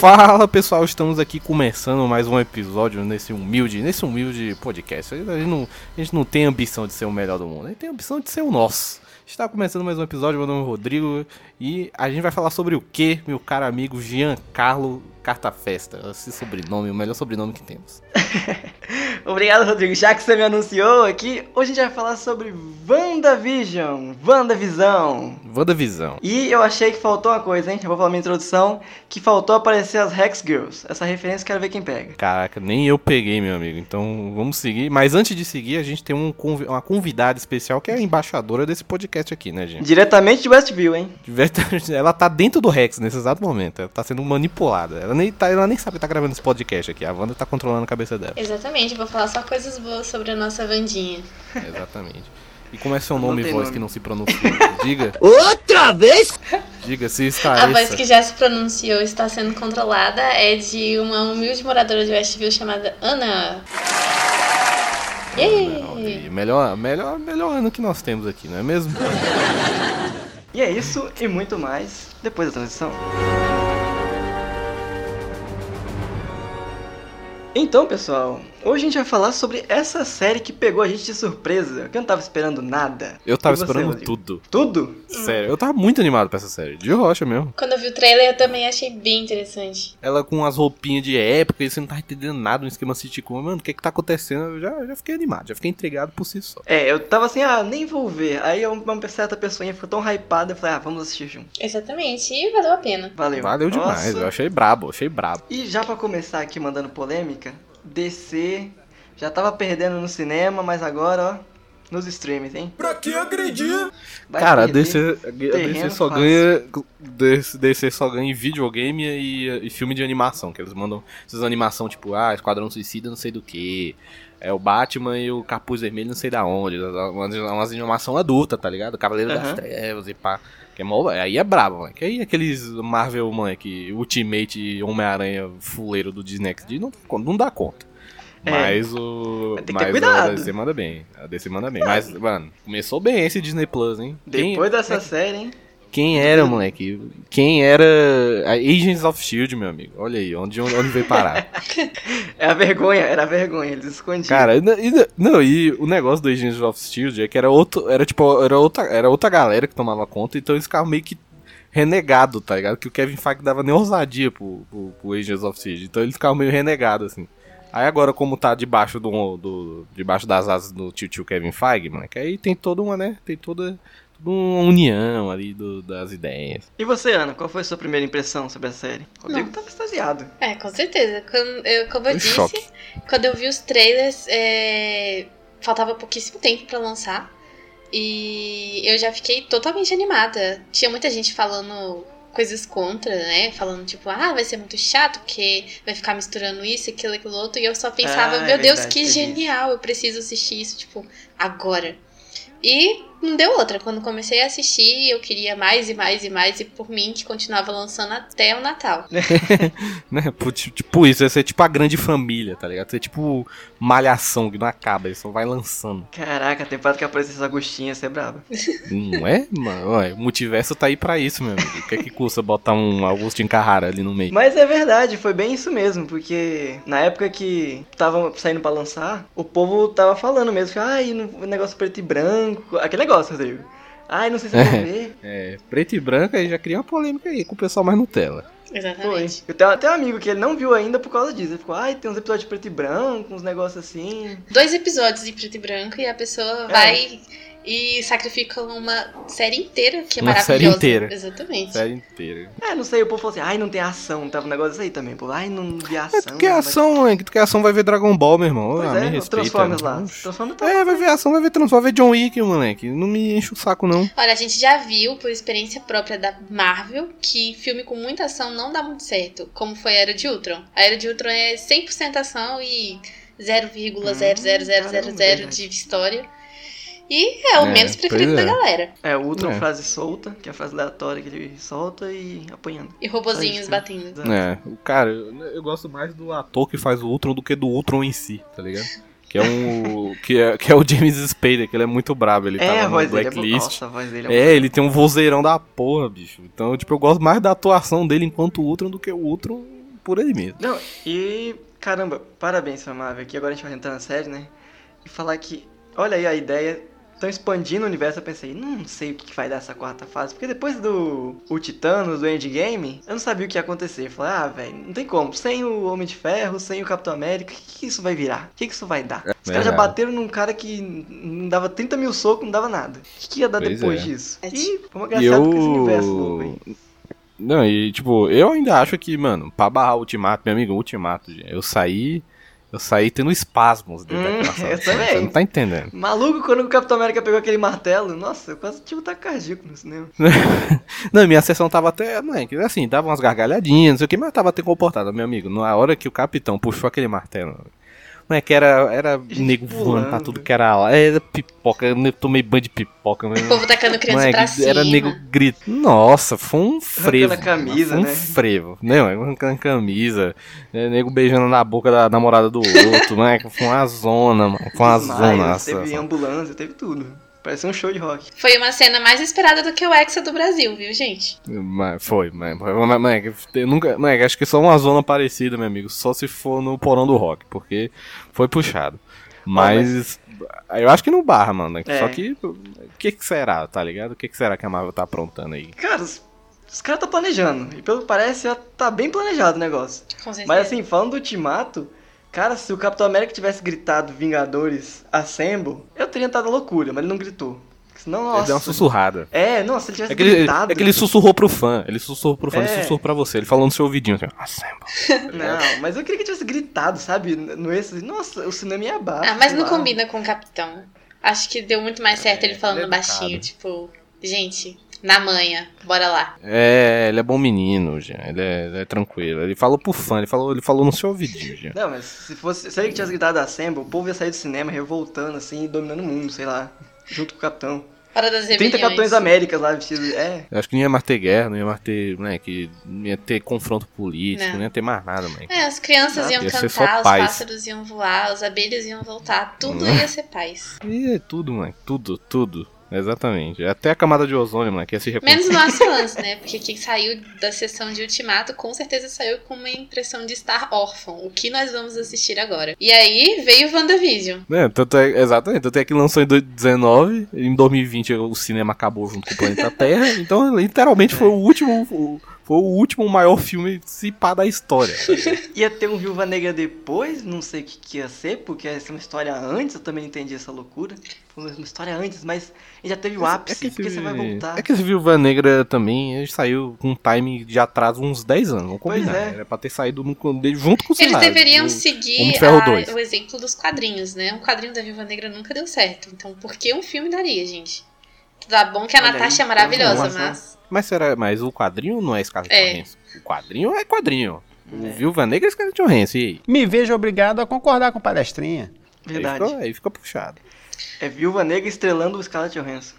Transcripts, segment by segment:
Fala pessoal, estamos aqui começando mais um episódio nesse humilde, nesse humilde podcast. A gente não, a gente não tem ambição de ser o melhor do mundo, a gente tem ambição de ser o nosso. Está começando mais um episódio, meu nome é Rodrigo e a gente vai falar sobre o que, meu caro amigo Giancarlo Carta Festa. Esse sobrenome, o melhor sobrenome que temos. Obrigado, Rodrigo. Já que você me anunciou aqui, hoje a gente vai falar sobre WandaVision. WandaVisão. WandaVisão. E eu achei que faltou uma coisa, hein? Eu vou falar minha introdução. Que faltou aparecer as Hex Girls. Essa referência eu quero ver quem pega. Caraca, nem eu peguei, meu amigo. Então vamos seguir. Mas antes de seguir, a gente tem um, uma convidada especial que é a embaixadora desse podcast aqui, né, gente? Diretamente de Westview, hein? Ela tá dentro do Rex nesse exato momento. Ela tá sendo manipulada. Ela nem, tá, ela nem sabe que tá gravando esse podcast aqui. A Wanda tá controlando a cabeça dela. Exatamente, vou falar só coisas boas sobre a nossa Vandinha. Exatamente. E como é seu nome e voz nome. que não se pronuncia? Diga. Outra vez? Diga, se está. A voz que já se pronunciou está sendo controlada é de uma humilde moradora de Westview chamada Ana. Yay! Melhor, melhor, melhor ano que nós temos aqui, não é mesmo? e é isso e muito mais depois da transição. Então, pessoal, Hoje a gente vai falar sobre essa série que pegou a gente de surpresa, que eu não tava esperando nada. Eu tava você, esperando Rodrigo? tudo. Tudo? Sério, eu tava muito animado pra essa série, de rocha mesmo. Quando eu vi o trailer eu também achei bem interessante. Ela com as roupinhas de época e você não tá entendendo nada no esquema sitcom, mano, o que que tá acontecendo? Eu já, já fiquei animado, já fiquei intrigado por si só. É, eu tava assim, ah, nem vou ver. Aí uma certa pessoa ficou tão hypada, eu falei, ah, vamos assistir junto. Exatamente, e valeu a pena. Valeu. Valeu demais, Nossa. eu achei brabo, achei brabo. E já para começar aqui mandando polêmica, DC já tava perdendo no cinema, mas agora, ó, nos streams, hein? Pra que agredir? Vai Cara, a DC, a DC só fácil. ganha. DC, DC só ganha em videogame e, e, filme de animação, que eles mandam essas animação tipo, ah, Esquadrão Suicida, não sei do que. É o Batman e o Capuz Vermelho, não sei da onde. Umas, umas animação adulta, tá ligado? Cavaleiro uhum. das Trevas e pá. É aí é brabo, mano. Que aí aqueles Marvel, mano, que Ultimate Homem-Aranha fuleiro do Disney XD não, não dá conta. É. Mas o. Tem que mas ter cuidado. a DC manda bem. A DC manda bem. Mas, mano, começou bem esse Disney Plus, hein? Depois Quem... dessa é... série, hein? Quem era, moleque? Quem era a Agents of Shield, meu amigo? Olha aí, onde, onde veio parar. é a vergonha, era a vergonha, eles escondiam. Cara, e, não, e o negócio do Agents of Shield é que era outro, era tipo, era outra, era outra galera que tomava conta, então eles ficavam meio que renegado, tá ligado? Que o Kevin Feige dava nem ousadia pro, pro, pro Agents of Shield, então eles ficavam meio renegado assim. Aí agora, como tá debaixo do, do debaixo das asas do tio tio Kevin Feige, mano, que aí tem toda uma, né? Tem toda uma união ali do, das ideias. E você, Ana, qual foi a sua primeira impressão sobre a série? O Rodrigo tava extasiado. É, com certeza. Como eu, como eu disse, choque. quando eu vi os trailers, é... faltava pouquíssimo tempo para lançar. E eu já fiquei totalmente animada. Tinha muita gente falando coisas contra, né? Falando, tipo, ah, vai ser muito chato, porque vai ficar misturando isso, aquilo, aquilo outro. E eu só pensava, ah, meu é Deus, que genial, eu preciso assistir isso, tipo, agora. E não deu outra. Quando comecei a assistir, eu queria mais e mais e mais, e por mim que continuava lançando até o Natal. né? Tipo isso, ia ser tipo a grande família, tá ligado? Ia ser tipo malhação que não acaba, ele só vai lançando. Caraca, tem temporada que aparece essa Agostinha, ia ser braba. Não é, mano? Ué, o multiverso tá aí pra isso, meu amigo. O que é que custa botar um Agostinho Carrara ali no meio? Mas é verdade, foi bem isso mesmo, porque na época que tava saindo pra lançar, o povo tava falando mesmo que, ai, ah, o negócio preto e branco, aquele negócio, Rodrigo. Ai, não sei se eu vou ver. É, preto e branco aí já cria uma polêmica aí com o pessoal mais Nutella. Exatamente. Foi. Eu tenho até um amigo que ele não viu ainda por causa disso. Ele ficou, ai, tem uns episódios de preto e branco, uns negócios assim. Dois episódios de preto e branco e a pessoa é. vai e sacrificam uma série inteira, que é uma maravilhosa. série inteira. Exatamente. Série inteira. É, não sei, o povo falou assim, ai, não tem ação, tava um negócio aí também, pô, ai, não vi ação. É, tu quer ação, vai... que tu quer ação, vai ver Dragon Ball, meu irmão. Pois ah, é, me respeita. Transformers lá. Transformers tá É, vai ver ação, vai ver Transformers, vai ver John Wick, moleque. Não me enche o saco, não. Olha, a gente já viu, por experiência própria da Marvel, que filme com muita ação não dá muito certo, como foi a Era de Ultron. A Era de Ultron é 100% ação e 0,00000 hum, de história. E é o é, menos preferido da é. galera. É, o Ultron é. frase solta, que é a frase aleatória que ele solta e apanhando. E robozinhos batendo. É, o cara, eu, eu, gosto mais do ator que faz o Ultron do que do Ultron em si, tá ligado? Que é um. que, é, que é o James Spader, que ele é muito brabo. Ele é, tá no é Blacklist. É, nossa, a voz dele é, é ele tem um vozeirão da porra, bicho. Então, tipo, eu gosto mais da atuação dele enquanto Ultron do que o Ultron por ele mesmo. Não, e caramba, parabéns Marvel, que agora a gente vai entrar na série, né? E falar que, olha aí a ideia, estão expandindo o universo, eu pensei, não sei o que vai dar essa quarta fase, porque depois do o Titanos, do Endgame, eu não sabia o que ia acontecer. Eu falei, ah, velho, não tem como, sem o Homem de Ferro, sem o Capitão América, o que, que isso vai virar? O que, que isso vai dar? É, Os caras já bateram num cara que não dava 30 mil socos, não dava nada. O que, que ia dar pois depois é. disso? E vamos agradecer eu... com esse universo louco aí. Não, e tipo, eu ainda acho que, mano, pra barrar o Ultimato, meu amigo, Ultimato, eu saí eu saí tendo espasmos dentro hum, daquela sala. Eu também. Você não tá entendendo. Maluco, quando o Capitão América pegou aquele martelo, nossa, eu quase tive um cardíaco no cinema. não, minha sessão tava até, não é, assim, dava umas gargalhadinhas, não sei o que, mas eu tava até comportado, meu amigo. Na hora que o capitão puxou aquele martelo, não é que era, era nego voando pra tudo que era lá. Era pipoca, eu tomei banho de pipoca. Mas, o povo tacando criança é, pra cima. Era nego grito. Nossa, foi um frevo. Arrancando a camisa, foi um né? frevo. Não, arrancando a camisa. É, nego beijando na boca da namorada do outro, né? Foi uma zona, mano. Foi uma zona. Teve ambulância, teve tudo. Parece um show de rock. Foi uma cena mais esperada do que o Hexa do Brasil, viu, gente? Mas foi, mas, mas, mas eu nunca, mas, acho que só uma zona parecida, meu amigo. Só se for no porão do rock, porque foi puxado. Mas, mas... eu acho que não barra, mano. É. Só que o que, que será, tá ligado? O que, que será que a Marvel tá aprontando aí? Cara, os, os caras tá planejando. E pelo que parece, já tá bem planejado o negócio. Com certeza. Mas assim, falando do Ultimato, Cara, se o Capitão América tivesse gritado Vingadores Assemble, eu teria entrado loucura, mas ele não gritou. Senão, nossa. Ele deu uma sussurrada. É, nossa, ele tivesse é que gritado. Ele, é que ele sussurrou pro fã. Ele sussurrou pro fã, é. ele sussurrou pra você. Ele falou no seu ouvidinho assim, Assemble. Não, mas eu queria que tivesse gritado, sabe? No esse, nossa, o cinema ia abaixo. Ah, mas não lá. combina com o Capitão. Acho que deu muito mais certo ele falando é baixinho, tipo, gente, na manhã. Bora lá. É, ele é bom menino, já. Ele é, ele é tranquilo. Ele falou pro fã, ele falou, ele falou no seu ouvidinho, já. Não, mas se fosse. Se ele tivesse gritado Assemble, o povo ia sair do cinema revoltando, assim, dominando o mundo, sei lá. Junto com o capitão. Para das 30 Capitães Américas lá vestidos. É. Eu acho que não ia mais ter guerra, não ia mais ter. Né, que não ia ter confronto político, não, não ia ter mais nada, mãe. É, as crianças não, iam ia cantar, os pássaros iam voar, as abelhas iam voltar, tudo ia ser paz. Ia tudo, mãe. Tudo, tudo. Exatamente. Até a camada de ozônio, mano, que ia se Menos nós fãs, né? Porque quem saiu da sessão de Ultimato com certeza saiu com uma impressão de estar órfão. O que nós vamos assistir agora? E aí veio WandaVision. É, tanto é, exatamente. Tanto é que lançou em 2019. Em 2020 o cinema acabou junto com o planeta Terra. Então, literalmente, foi o último. O, foi o último maior filme se pá da história. ia ter um Viúva Negra depois, não sei o que, que ia ser, porque ia ser uma história antes, eu também não entendi essa loucura. Foi uma história antes, mas já teve o ápice, é porque esse, você vai voltar. É que esse Viúva Negra também saiu com um time de atraso uns 10 anos, vamos combinar. É. Era pra ter saído no, junto com o Eles deveriam do, seguir a, o exemplo dos quadrinhos, né? Um quadrinho da Viúva Negra nunca deu certo, então por que um filme daria, gente? Tá bom que a Olha Natasha aí, é maravilhosa, mas... Mas será, mas o quadrinho não é Scarlett é. Johansson. O quadrinho é quadrinho. O é. Viúva Negra é Scarlett Johansson. E aí? Me vejo obrigado a concordar com o palestrinha. Verdade. Aí fica, aí fica puxado. É Viúva Negra estrelando o Scarlett Johansson.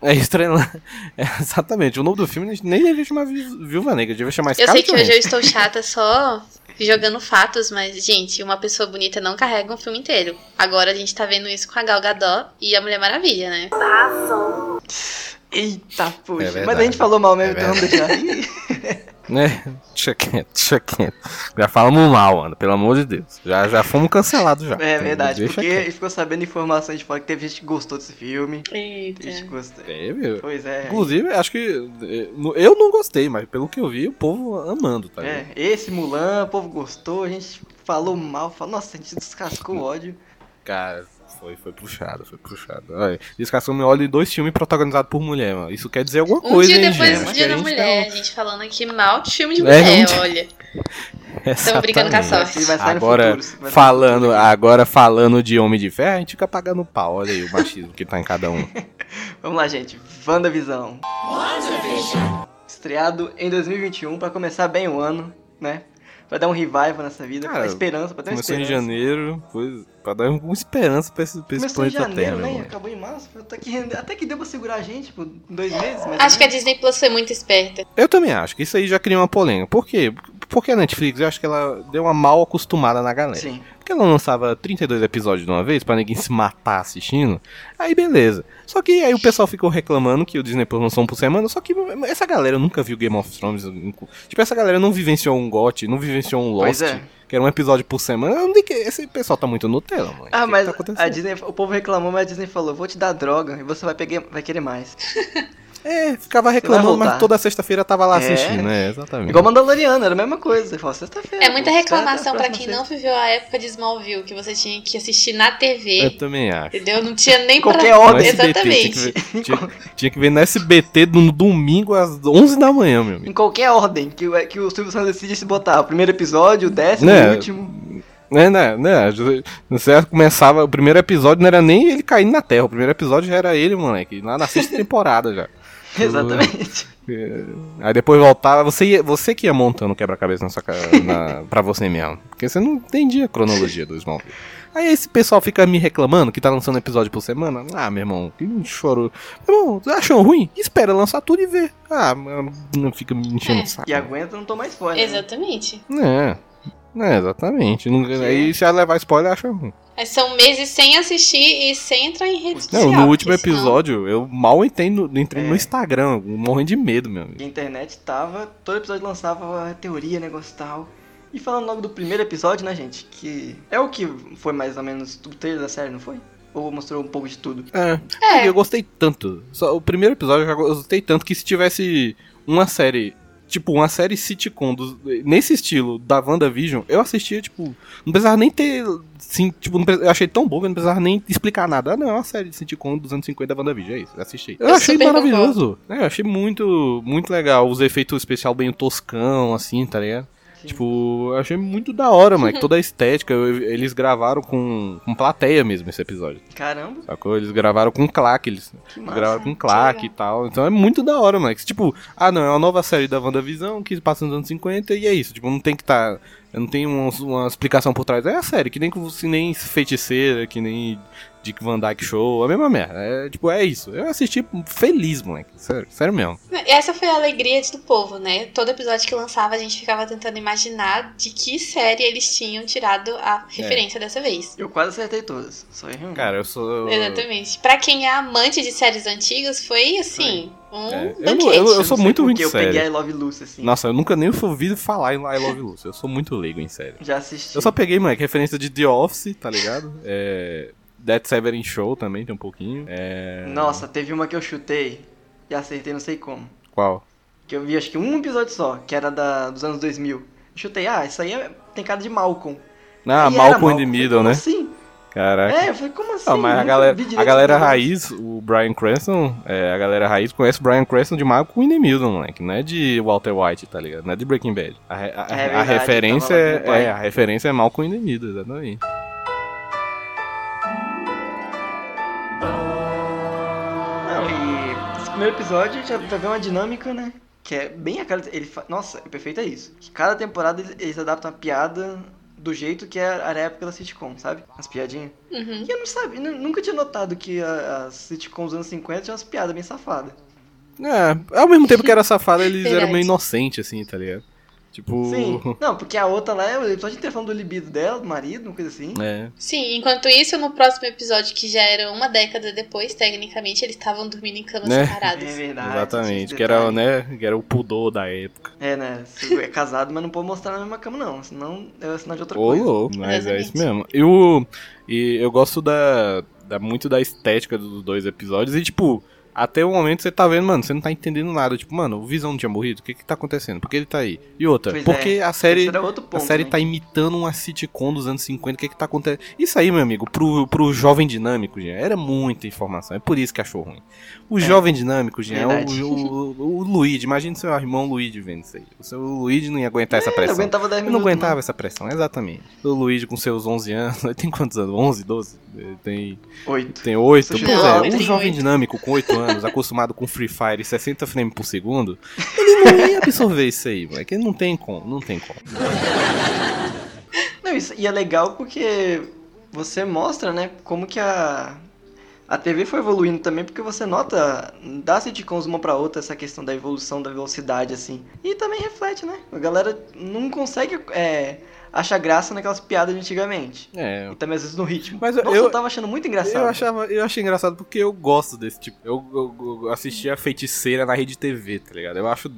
É estrelando. É, exatamente. O nome do filme nem devia chamar Viúva Negra, devia chamar Scarlett Eu sei que hoje eu estou chata só jogando fatos, mas, gente, uma pessoa bonita não carrega um filme inteiro. Agora a gente tá vendo isso com a Gal Gadot e a Mulher Maravilha, né? Passou. Eita, poxa. É Mas a gente falou mal mesmo, é então vamos deixar aí. Né? Deixa quieto, deixa quieto. Já falamos mal, mano, pelo amor de Deus. Já, já fomos cancelados já. É verdade, deixa porque quieto. ficou sabendo informações de fora que teve gente que gostou desse filme. Eita. Gente gostou. Teve. Pois é. Inclusive, acho que. Eh, eu não gostei, mas pelo que eu vi, o povo amando, tá É, esse Mulan, o povo gostou, a gente falou mal, falou, nossa, a gente descascou o ódio. Cara, foi, foi puxado, foi puxado. Olha, Descascou me olha dois filmes protagonizados por mulher, mano. Isso quer dizer alguma um coisa, dia hein, depois gente? Um dia da mulher, a gente falando aqui mal de filme de mulher, é, um olha. Estamos brincando com a sorte. Agora, falando, agora falando de Homem de Ferro, a gente fica pagando pau. Olha aí o machismo que tá em cada um. Vamos lá, gente. WandaVisão. WandaVision. Estreado em 2021, para começar bem o ano, né? Pra dar um revival nessa vida, Cara, pra esperança, pra ter uma começou esperança. em janeiro, foi pra dar uma esperança pra esse, pra esse planeta em janeiro, Terra. Né? Acabou em março, até que, até que deu pra segurar a gente, tipo, dois meses. Acho que a Disney Plus foi muito esperta. Eu também acho que isso aí já cria uma polêmica. Por quê? Porque a Netflix, eu acho que ela deu uma mal acostumada na galera. Sim. Porque ela lançava 32 episódios de uma vez pra ninguém se matar assistindo. Aí beleza. Só que aí o pessoal ficou reclamando que o Disney Plus lançou um por semana. Só que essa galera nunca viu Game of Thrones. Tipo, essa galera não vivenciou um GOT, não vivenciou um Lost. Pois é. Que era um episódio por semana. Eu não que esse pessoal tá muito Nutella, mano. Ah, Que mas que tá a Disney, o povo reclamou, mas a Disney falou, vou te dar droga e você vai, pegar, vai querer mais. É, ficava reclamando, mas toda sexta-feira tava lá É. assistindo, né? Exatamente. Igual Mandaloriano, era a mesma coisa. Fala, sexta-feira. É muita reclamação espera pra até a quem não viveu a época de Smallville, que você tinha que assistir na Eu TV. também acho. Entendeu? Não tinha nem Qualquer pra... hora. Exatamente. Tinha que, ver, tinha- tinha que ver no SBT no domingo às 11 da manhã, meu amigo. Em qualquer ordem que, o- que o Silvio Santos decide se botar. O primeiro episódio, o décimo, Né? o último. Né, né, né? Você começava, o primeiro episódio não era nem ele caindo na terra, o primeiro episódio já era ele, moleque, lá na sexta temporada já. Exatamente. É, Aí depois voltava, você, ia, você que ia montando o quebra-cabeça na sua na, pra você mesmo. Porque você não entendia a cronologia do Smallville. Aí esse pessoal fica me reclamando que tá lançando episódio por semana. Ah, meu irmão, que choro. Meu irmão, acham ruim? Espera lançar tudo e vê. Ah, não fica me enchendo É. o saco. E aguenta, não tomar spoiler. né? Exatamente. É, é exatamente. Não- Aí se ela levar spoiler, acha ruim. Mas são meses sem assistir e sem entrar em rede social. Não, no último senão- episódio, eu mal entrei no, entrei no É. Instagram, morrendo de medo, meu amigo. A internet tava, todo episódio lançava a teoria, negócio e tal. E falando logo do primeiro episódio, né, gente? Que é o que foi mais ou menos o trailer da série, não foi? Ou mostrou um pouco de tudo? É, É. eu gostei tanto. Só, o primeiro episódio eu já gostei tanto que se tivesse uma série, tipo, uma série sitcom dos- nesse estilo da WandaVision, eu assistia, tipo, não precisava nem ter. Sim, tipo, eu achei tão bom que eu não precisava nem explicar nada. Ah, não, é uma série de sitcom dos anos 50 da WandaVision, é isso, eu assisti. Eu, Eu achei maravilhoso. É, eu achei muito, muito legal. Os efeitos especiais bem toscão, assim, tá ligado? Sim. Tipo, eu achei muito da hora, mano. Toda a estética. eles gravaram com, com plateia mesmo esse episódio. Caramba, Sacou? Eles gravaram com claque, eles gravaram com claque e tal. Então é muito da hora, mano. Tipo, ah não, é uma nova série da WandaVision que passa nos anos 50 e é isso. Tipo, não tem que tá. Não tem uma, uma explicação por trás. É a série, que nem, que nem feiticeira, que nem Dick Van Dyke Show, a mesma merda. É, tipo, é isso. Eu assisti feliz, moleque. Sério, sério mesmo. Essa foi a alegria do povo, né? Todo episódio que lançava, a gente ficava tentando imaginar de que série eles tinham tirado a referência dessa vez. Eu quase acertei todas. Só errei um. Cara, eu sou. Exatamente. Pra quem é amante de séries antigas, foi assim, um É, eu eu- eu sou muito ruim de eu série. peguei I Love Lucy, assim. Nossa, eu nunca nem ouvi falar em I Love Lucy. Eu sou muito leigo em série. Já assisti. Eu só peguei, moleque, referência de The Office, tá ligado? É. Dead Severin Show também tem um pouquinho. É. Nossa, teve uma que eu chutei e acertei não sei como. Qual? Que eu vi acho que um episódio só, que era da, dos anos 2000. Eu chutei, ah, isso aí é- tem cara de Malcolm. Ah, E Malcolm in the falei, Middle, como né? Assim? Caraca. É, eu falei, como assim? Ah, mas a galera, a galera raiz, o Brian Cranston, é, a galera raiz conhece o Brian Cranston de Malcolm in the Middle, moleque. Não é de Walter White, tá ligado? Não é de Breaking Bad. A, a- É a verdade, referência pai. é, a referência é Malcolm the Middle, exatamente. Primeiro episódio já vai ver uma dinâmica, né? Que é bem a cara. Ele fa... Nossa, o perfeito é isso. Que cada temporada eles, adaptam a piada do jeito que era a época da sitcom, sabe? As piadinhas. Uhum. E eu não sabia, nu- nunca tinha notado que a- as sitcoms dos anos 50 tinham umas piadas bem safadas. É, ao mesmo tempo que era safado, eles eram meio inocentes, assim, tá ligado? Tipo. Sim. Não, porque a outra lá é o episódio inteiro falando do libido dela, do marido, uma coisa assim. É. Sim, enquanto isso, no próximo episódio, que já era uma década depois, tecnicamente, eles estavam dormindo em camas Né? separadas. É verdade. Exatamente. Que era, né, que era o pudor da época. É, né? Você é casado, mas não pode mostrar na mesma cama, não. Senão é sinal de outra Ô, coisa. louco, mas é Exatamente. isso mesmo. E, o, e eu gosto da, da muito da estética dos dois episódios e, tipo, até o momento você tá vendo, mano, você não tá entendendo nada. Tipo, mano, o Visão não tinha morrido? O que que tá acontecendo? Por que ele tá aí? E outra, Pois porque é, a série... Outro A ponto, série né? tá imitando uma sitcom dos anos 50, o que que tá acontecendo? Isso aí, meu amigo, pro, pro jovem dinâmico, gente, era muita informação, é por isso que achou ruim. O jovem dinâmico, gente, é Verdade. o, o, o Luigi, imagina seu irmão Luigi vendo isso aí. O seu Luigi não ia aguentar essa Eu pressão. aguentava 10 Eu minutos. não aguentava essa pressão, exatamente. O Luigi com seus 11 anos, ele tem quantos anos? 11, 12? Ele tem. Oito. tem 8? Você Pois é, um jovem oito. dinâmico com 8 anos, acostumado com Free Fire e 60 frames por segundo, ele não ia absorver isso aí, moleque. Ele não tem como, não tem como. Não, isso, e é legal porque você mostra, né, como que a. a TV foi evoluindo também, porque você nota dá sitcoms uma pra outra essa questão da evolução da velocidade, assim. E também reflete, né? A galera não consegue é, achar graça naquelas piadas de antigamente. É. E também às vezes no ritmo. Mas Nossa, eu, eu tava achando muito engraçado. Eu, achava, eu achei engraçado porque eu gosto desse tipo. Eu, eu, eu assistia Feiticeira na rede TV, tá ligado? Eu acho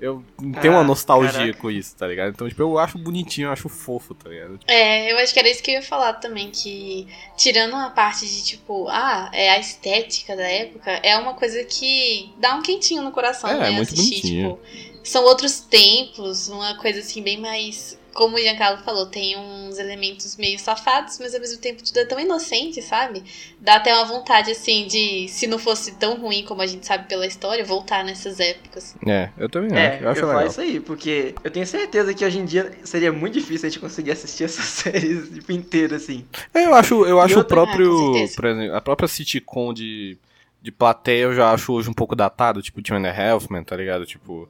eu tenho ah, uma nostalgia caraca. com isso, tá ligado? Então, tipo, eu acho bonitinho, eu acho fofo, tá ligado? É, eu acho que era isso que eu ia falar também, que tirando a parte de, tipo, ah, é a estética da época, é uma coisa que dá um quentinho no coração, é, né? É muito assistir, bonitinho. tipo, são outros tempos, uma coisa assim, bem mais como o Giancarlo falou, tem uns elementos meio safados, mas ao mesmo tempo tudo é tão inocente, sabe? Dá até uma vontade, assim, de, se não fosse tão ruim como a gente sabe pela história, voltar nessas épocas. É, eu também é, acho. Eu, acho eu legal. isso aí, porque eu tenho certeza que hoje em dia seria muito difícil a gente conseguir assistir essas séries tipo, inteiras, assim. É, eu acho, eu acho o próprio, ah, por exemplo, a própria sitcom de, de plateia eu já acho hoje um pouco datado, tipo Two and a Halfman, tá ligado? Tipo...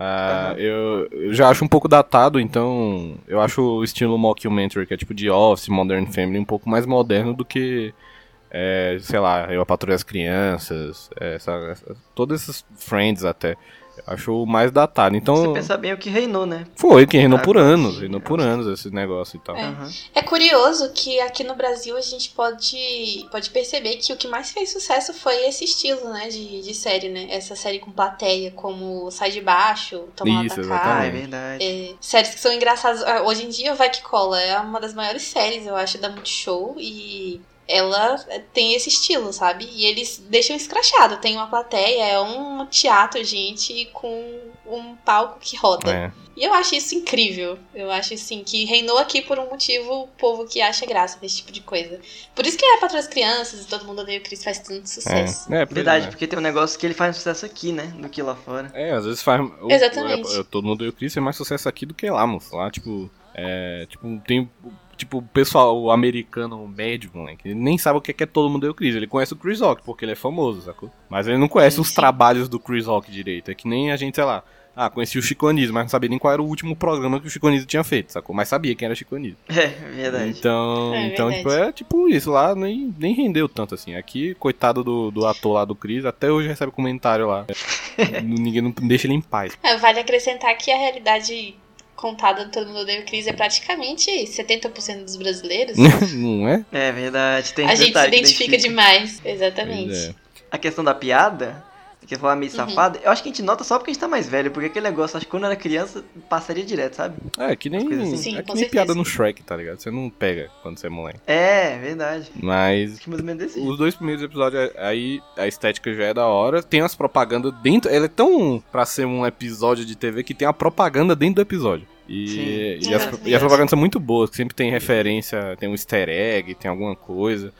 Uh, eu, eu, já acho um pouco datado, então eu acho o estilo mockumentary, que é tipo de Office, Modern Family, um pouco mais moderno do que, é, sei lá, Eu, a Patrulha as Crianças, essa, essa, todos esses Friends até. Acho mais datado. Então. Você pensa bem o que reinou, né? Foi, que reinou ah, por anos. Reinou por anos esse negócio e tal. É. Uhum. é. curioso que aqui no Brasil a gente pode, pode perceber que o que mais fez sucesso foi esse estilo, né? De, de série, né? Essa série com plateia, como Sai de Baixo, Tomar Isso, Ah, é verdade. É, séries que são engraçadas. Ah, hoje em dia, o Vai Que Cola é uma das maiores séries, eu acho, da Multishow. E ela tem esse estilo, sabe? E eles deixam escrachado. Tem uma plateia, é um teatro, gente, com um palco que roda. É. E eu acho isso incrível. Eu acho, assim, que reinou aqui por um motivo o povo que acha graça desse tipo de coisa. Por isso que é para as crianças e todo mundo odeia o Chris faz tanto sucesso. É, é Verdade, é. porque tem um negócio que ele faz sucesso aqui, né? Do que lá fora. É, às vezes faz. Exatamente. O, todo mundo odeia o Chris faz mais sucesso aqui do que lá, moço. Lá, tipo. É, tipo, tem tipo, o pessoal americano médio, moleque, ele nem sabe o que é, que é todo mundo é o Chris. Ele conhece o Chris Rock, porque ele é famoso, sacou? Mas ele não conhece sim, os sim. trabalhos do Chris Rock direito. É que nem a gente, sei lá, ah, conhecia o Chico Anísio, mas não sabia nem qual era o último programa que o Chico Anísio tinha feito, sacou? Mas sabia quem era o Chico Anísio. É, verdade. Então, é, então verdade. Tipo, é tipo isso, lá nem, nem rendeu tanto assim. Aqui, coitado do, do ator lá do Chris, até hoje recebe comentário lá. Ninguém não deixa ele em paz. É, vale acrescentar que a realidade contada do Todo Mundo Odeia o Chris é praticamente 70% dos brasileiros. Não é? É verdade. Tem a gente se identifica, identifica demais. Exatamente. É. A questão da piada, que falar meio uhum. safada, eu acho que a gente nota só porque a gente tá mais velho, porque aquele negócio, acho que quando era criança, passaria direto, sabe? É, que nem, assim. Sim, é que nem piada no Shrek, tá ligado? Você não pega quando você é moleque. É, verdade. Mas os dois primeiros episódios, aí a estética já é da hora, tem as propagandas dentro, ela é tão pra ser um episódio de TV que tem a propaganda dentro do episódio. E, e, as, e as propagandas são muito boas, sempre tem referência, tem um easter egg, tem alguma coisa.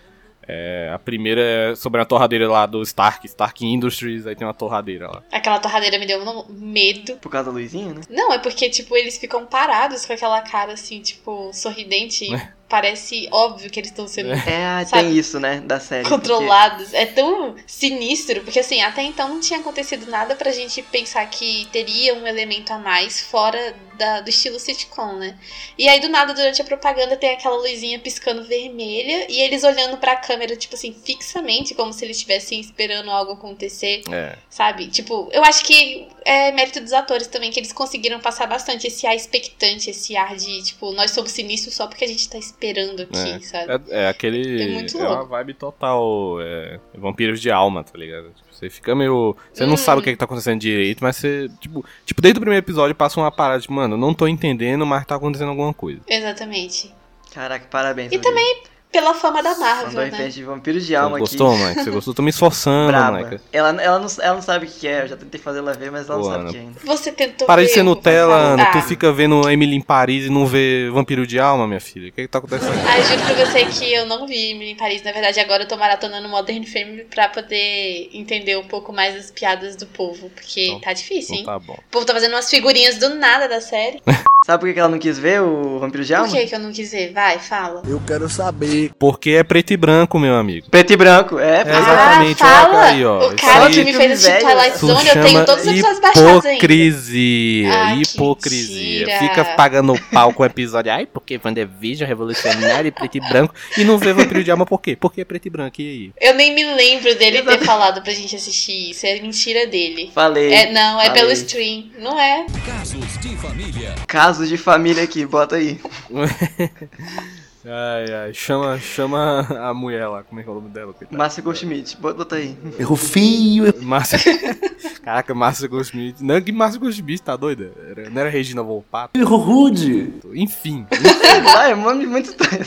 É, a primeira é sobre a torradeira lá do Stark, Stark Industries, aí tem uma torradeira lá. Aquela torradeira me deu um medo. Por causa da luzinha, né? Não, é porque, tipo, eles ficam parados com aquela cara assim, tipo, sorridente. parece óbvio que eles estão sendo. É, sabe, tem isso, né, da série. Controlados. Porque... É tão sinistro, porque assim, até então não tinha acontecido nada pra gente pensar que teria um elemento a mais fora da, do estilo sitcom, né? E aí do nada, durante a propaganda, tem aquela luzinha piscando vermelha e eles olhando pra câmera, tipo assim, fixamente, como se eles estivessem esperando algo acontecer. É. Sabe? Tipo, eu acho que é mérito dos atores também, que eles conseguiram passar bastante esse ar expectante, esse ar de, tipo, nós somos sinistros só porque a gente tá esperando esperando aqui, é. sabe? É, é aquele. É muito louco. É uma vibe total. É, vampiros de alma, tá ligado? Tipo, você fica meio. Você não hum. sabe o que, é que tá acontecendo direito, mas você. Tipo, tipo, desde o primeiro episódio passa uma parada de, mano, não tô entendendo, mas tá acontecendo alguma coisa. Exatamente. Caraca, parabéns. E também pela fama da Marvel, Mandou né? de vampiros de alma Você gostou, aqui. Mike? Você gostou? Tô me esforçando, Mike. Ela, ela, não, ela não sabe o que é, eu já tentei fazer ela ver, mas ela Pô, não sabe o que é ainda. Você tentou Para de ser Nutella, Ana. Tu fica vendo Emily em Paris e não vê Vampiro de Alma, minha filha. O que, é que tá acontecendo? Ah, juro pra você que eu não vi Emily em Paris. Na verdade, agora eu tô maratonando Modern Family pra poder entender um pouco mais as piadas do povo. Porque então, tá difícil, então hein? Tá bom. O povo tá fazendo umas figurinhas do nada da série. Sabe por que ela não quis ver o Vampiro de Alma? Por que, que eu não quis ver? Vai, fala. Eu quero saber. Porque é preto e branco, meu amigo. Preto e branco, é. É, exatamente, ah, olha aí, ó. O cara que aí- me fez assistir. Twilight Zone, eu tenho todos os episódios baixados ainda. Hipocrisia, que hipocrisia. Fica pagando pau com o episódio. Ai, porque WandaVision, revolucionário e preto e branco. E não vê Vampiro de Alma por quê? Porque é preto e branco. E aí? Eu nem me lembro dele ter falado pra gente assistir isso. É mentira dele. Falei. É, não, é Falei. pelo stream. Não é. Casos de família. Casos de família aqui, bota aí. Ai, ai. Chama, chama a mulher lá. Como é que é o nome dela? coitada? Márcia Goldschmidt, bota, aí. Feio. Márcia. Caraca, Márcia Goldsmith. Não, que Márcia Goldsmith, tá doida? Era- não era Regina Volpato? Erro rude. Enfim. Vai, é um nome muito estranho.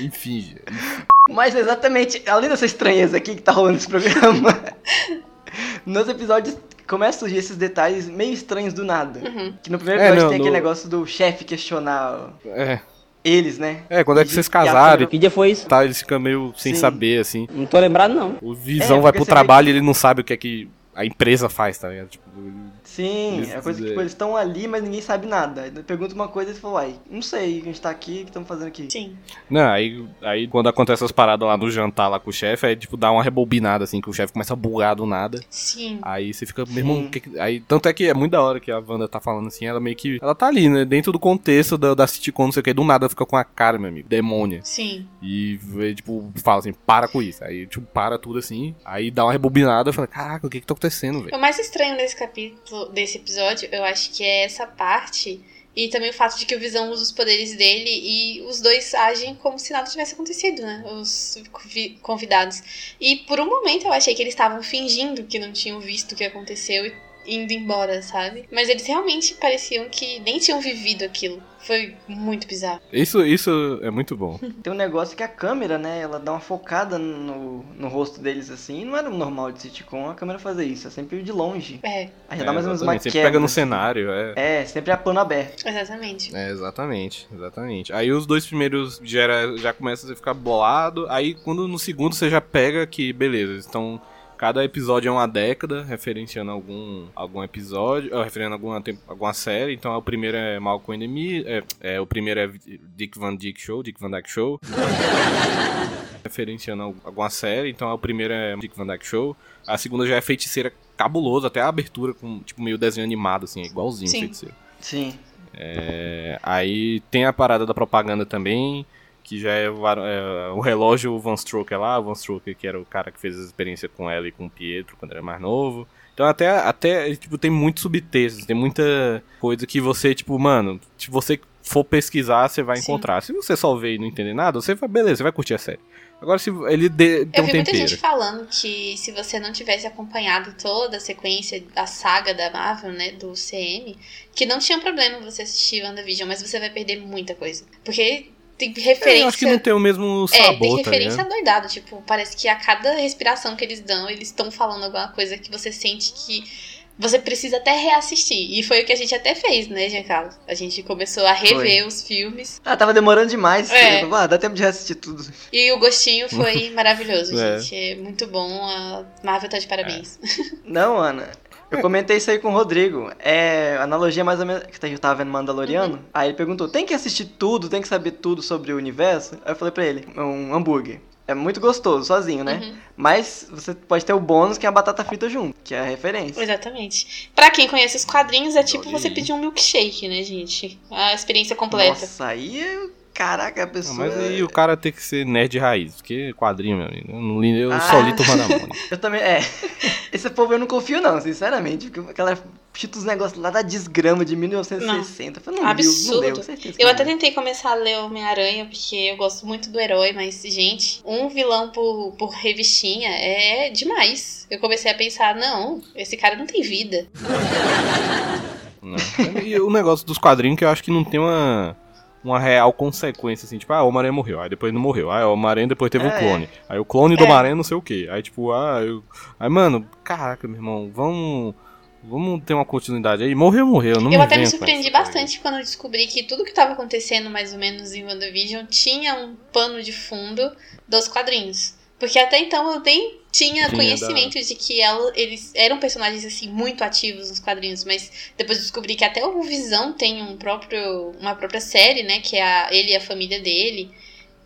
Enfim, gente. Mas exatamente, além dessa estranheza aqui que tá rolando nesse programa, nos episódios começam a surgir esses detalhes meio estranhos do nada. Uhum. Que no primeiro É, episódio não, tem no- aquele negócio do chefe questionar É. eles, né? É, quando é que vocês casaram e Que dia foi isso? tal, eles ficam meio sem Sim. saber, assim. Não tô lembrado, não. O Visão É, vai pro trabalho e ele não sabe o que é que a empresa faz, tá ligado? Tipo, Sim, Isso é coisa que dizer. tipo, eles estão ali, mas ninguém sabe nada. Pergunta uma coisa e eles falam, uai, não sei, a gente tá aqui, o que estamos fazendo aqui? Sim. Não, aí, aí quando acontece essas paradas lá no jantar lá com o chefe, aí tipo dá uma rebobinada assim, que o chefe começa a bugar do nada. Sim. Aí você fica, meu irmão, que que- aí tanto é que é muito da hora que a Wanda tá falando assim, ela meio que ela tá ali, né, dentro do contexto da, da sitcom, não sei o que, do nada ela fica com a cara, meu amigo, demônia. Sim. E tipo, fala assim, para com isso. Aí, tipo, para tudo assim. Aí dá uma rebobinada e fala, caraca, o que que tá acontecendo, velho? O mais estranho desse capítulo, desse episódio, eu acho que é essa parte. E também o fato de que o Visão usa os poderes dele e os dois agem como se nada tivesse acontecido, né? Os convi- convidados. E por um momento eu achei que eles estavam fingindo que não tinham visto o que aconteceu e indo embora, sabe? Mas eles realmente pareciam que nem tinham vivido aquilo. Foi muito bizarro. Isso, isso é muito bom. Tem um negócio que a câmera, né, ela dá uma focada no, no rosto deles assim, não era normal de sitcom a câmera fazer isso, é sempre de longe. É, Aí já dá mais ou menos uma. Sempre quebra. pega no assim. cenário, é. É, sempre a pano aberto. exatamente. É, exatamente, exatamente. Aí os dois primeiros já, era- já começa a ficar bolado. Aí quando no segundo você já pega que, beleza, eles estão. Cada episódio é uma década, referenciando algum, algum episódio, ou referendo alguma, tem- alguma série. Então o primeiro é Malcolm Me, é, é, o primeiro é Dick Van Dyke Show, Dick Van Dyke Show. referenciando al- alguma série, então o primeiro é Dick Van Dyke Show. A segunda já é Feiticeira cabuloso, até a abertura com tipo meio desenho animado, assim, é igualzinho Sim. Feiticeira. Sim. É, aí tem a parada da propaganda também, que já é, é, o relógio Van Stroker lá, o Van Stroker que era o cara que fez a experiência com ela e com o Pietro quando era mais novo. Então até, até tipo, tem muitos subtextos, tem muita coisa que você, tipo, mano, se você for pesquisar, você vai Sim. encontrar. Se você só ver e não entender nada, você vai, beleza, você vai curtir a série. Agora se ele dê, tem Eu um vi muita tempero. gente falando que se você não tivesse acompanhado toda a sequência, a saga da Marvel, né, do CM, que não tinha problema você assistir WandaVision, mas você vai perder muita coisa. Porque tem É, referência... eu acho que não tem o mesmo É, sabor, tem tá referência ligado? doidado, tipo, parece que a cada respiração que eles dão, eles estão falando alguma coisa que você sente que você precisa até reassistir. E foi o que a gente até fez, né, Giancarlo? A gente começou a rever os filmes Ah, tava demorando demais. É. Ah, dá tempo de assistir tudo. e o gostinho foi maravilhoso, É. gente. É muito bom, a Marvel tá de parabéns. Não, Ana. Eu comentei isso aí com o Rodrigo. É analogia mais ou menos. Que eu tava vendo Mandaloriano. Aí ele perguntou: tem que assistir tudo, tem que saber tudo sobre o universo? Aí eu falei pra ele: um hambúrguer. É muito gostoso, sozinho, né? Uhum. Mas você pode ter o bônus que é a batata frita junto, que é a referência. Exatamente. Pra quem conhece os quadrinhos, é tipo Olha você pedir um milkshake, né, gente? A experiência completa. Nossa, aí é- Caraca, a Não, pessoa. mas aí o cara tem que ser nerd raiz, porque quadrinho, meu amigo. Eu, não li, eu Ah. só li Turma da Mônica. Eu também. É. Esse povo eu não confio, não, sinceramente. Porque aquela chita os negócios lá da desgrama de 1960. Eu falei, não, viu, não Absurdo. deu, Eu não até deu. tentei começar a ler Homem-Aranha, porque eu gosto muito do herói, mas, gente, um vilão por, por revistinha é demais. Eu comecei a pensar, não, esse cara não tem vida. Não. E o negócio dos quadrinhos que eu acho que não tem uma, uma real consequência, assim, tipo, ah, o Homem-Aranha morreu, aí depois não morreu, aí o Homem-Aranha depois teve um É. clone, aí o clone do É. Homem-Aranha não sei o que, aí tipo, ah, eu... Aí, mano, caraca, meu irmão, vamos... Vamos ter uma continuidade aí. Morreu, morreu. Não eu me até me surpreendi bastante quando eu descobri que tudo que tava acontecendo, mais ou menos, em WandaVision tinha um pano de fundo dos quadrinhos. Porque até então eu nem tinha conhecimento de que ela, eles eram personagens assim muito ativos nos quadrinhos, mas depois descobri que até o Visão tem um próprio, uma própria série, né, que é a, ele e a família dele.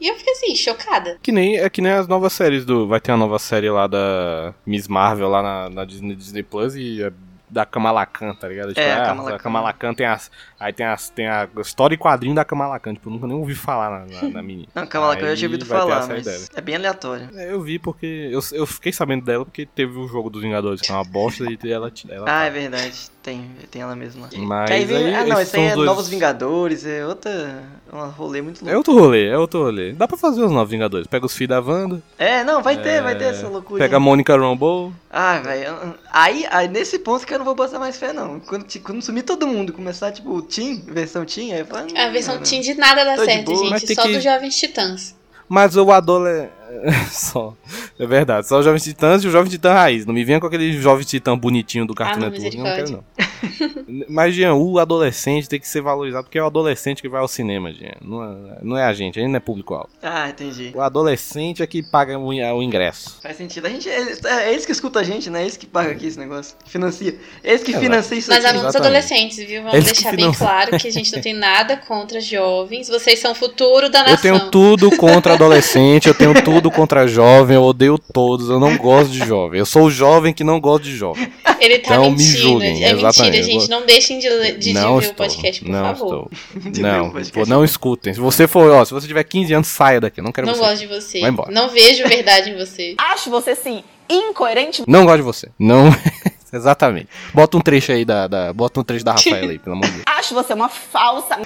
E eu fiquei assim, chocada. Que nem, é que nem as novas séries do. Vai ter uma nova série lá da Miss Marvel lá na, na Disney, Disney Plus e é da Kamala Khan, tá ligado? Tipo, É, a ah, Kamala a Kamala Khan tem as. Aí tem, as, tem a história e quadrinho da Kamala Khan. Tipo, eu nunca nem ouvi falar na, na, na menina. Não, lá, que eu já tinha ouvido a falar, mas dela. é bem aleatório. É, eu vi porque. Eu, eu fiquei sabendo dela porque teve o jogo dos Vingadores, que é uma bosta, e ela. ela Ah, tá. é verdade. Tem, tem ela mesma lá. Mas aí aí ah, não, esses esse aí é dois- Novos Vingadores, é outra. Um rolê muito É louco. outro rolê, é outro rolê. Dá pra fazer os novos Vingadores. Pega os filhos da Wanda, É, não, vai ter, É, vai ter essa loucura. pega a Mônica Rambeau. Ah, velho. Aí, aí, nesse ponto que eu não vou botar mais fé, não. Quando, quando sumir todo mundo, começar, tipo, Team, versão Team, aí eu falo. A "Hum, versão não, Teen de nada dá certo, gente. Só que- dos Jovens Titãs. Mas o adolescente. só. É verdade, só os Jovens Titãs e o Jovem Titã Raiz. Não me venha com aquele Jovem Titã bonitinho do Cartoon Ah, não, Network, eu não quero não. Mas, Jean, o adolescente tem que ser valorizado porque é o adolescente que vai ao cinema, Jean. Não é, não é a gente, a gente não é público-alvo. Ah, entendi. O adolescente é que paga o, o ingresso. Faz sentido. A gente, é, é eles que escutam a gente, né? Eles que pagam aqui esse negócio. Financia. Eles que Exato. financiam isso Nós aqui. adolescentes, viu? Vamos Eles deixar bem claro que a gente não tem nada contra jovens. Vocês são o futuro da Eu nação. tenho tudo contra adolescente, eu tenho tudo contra jovem, eu odeio todos, eu não gosto de jovem. Eu sou o jovem que não gosta de jovem. Ele tá Então me mentindo. julguem, é exatamente. Mentira, gente. Não deixem de, de, de não ver estou, o podcast, por não favor. estou. De Não, podcast. não escutem. Se você for, ó, se você tiver 15 anos, saia daqui. Eu não quero Não você. gosto de você. Vai embora. Não vejo verdade em você. Acho você, sim, incoerente. Não gosto de você. Não. Exatamente. Bota um trecho aí da, da- Bota um trecho da Rafaela aí, pelo amor de Deus. Acho você uma falsa.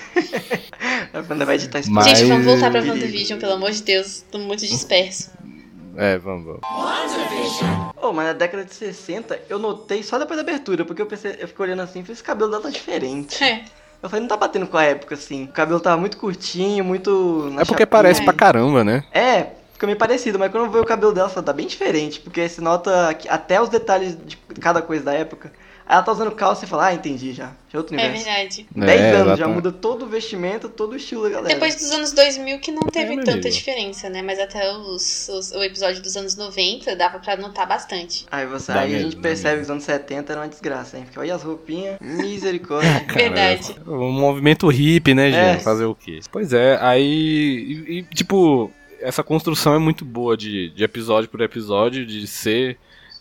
A Wanda vai editar isso Mas- Gente, vamos voltar pra. WandaVision, pelo amor de Deus. Tô muito disperso. É, vamos, vamos. Ô, mas na década de 60, eu notei só depois da abertura, porque eu pensei, eu fiquei olhando assim e falei, esse cabelo dela tá diferente. É. Eu falei, não tá batendo com a época, assim. O cabelo tava muito curtinho, muito. na É porque chapinha. parece pra caramba, né? É, fica meio parecido, mas quando eu vejo o cabelo dela, fala, tá bem diferente, porque se nota que até os detalhes de cada coisa da época. Aí ela tá usando calça e fala, ah, entendi já. Já é outro É universo. verdade. 10 É, anos, já muda todo o vestimento, todo o estilo da galera. Depois dos anos 2000 que não teve É, tanta amigo. diferença, né? Mas até os, os- o episódio dos anos 90 dava pra notar bastante. Aí, você, aí a mesmo, gente dá percebe mesmo. que os anos 70 era uma desgraça, hein? Porque olha as roupinhas, misericórdia. Verdade. Um movimento hippie, né, gente? É. Fazer o quê? Pois é, aí. E, e, tipo, essa construção é muito boa de, de episódio por episódio, de ser.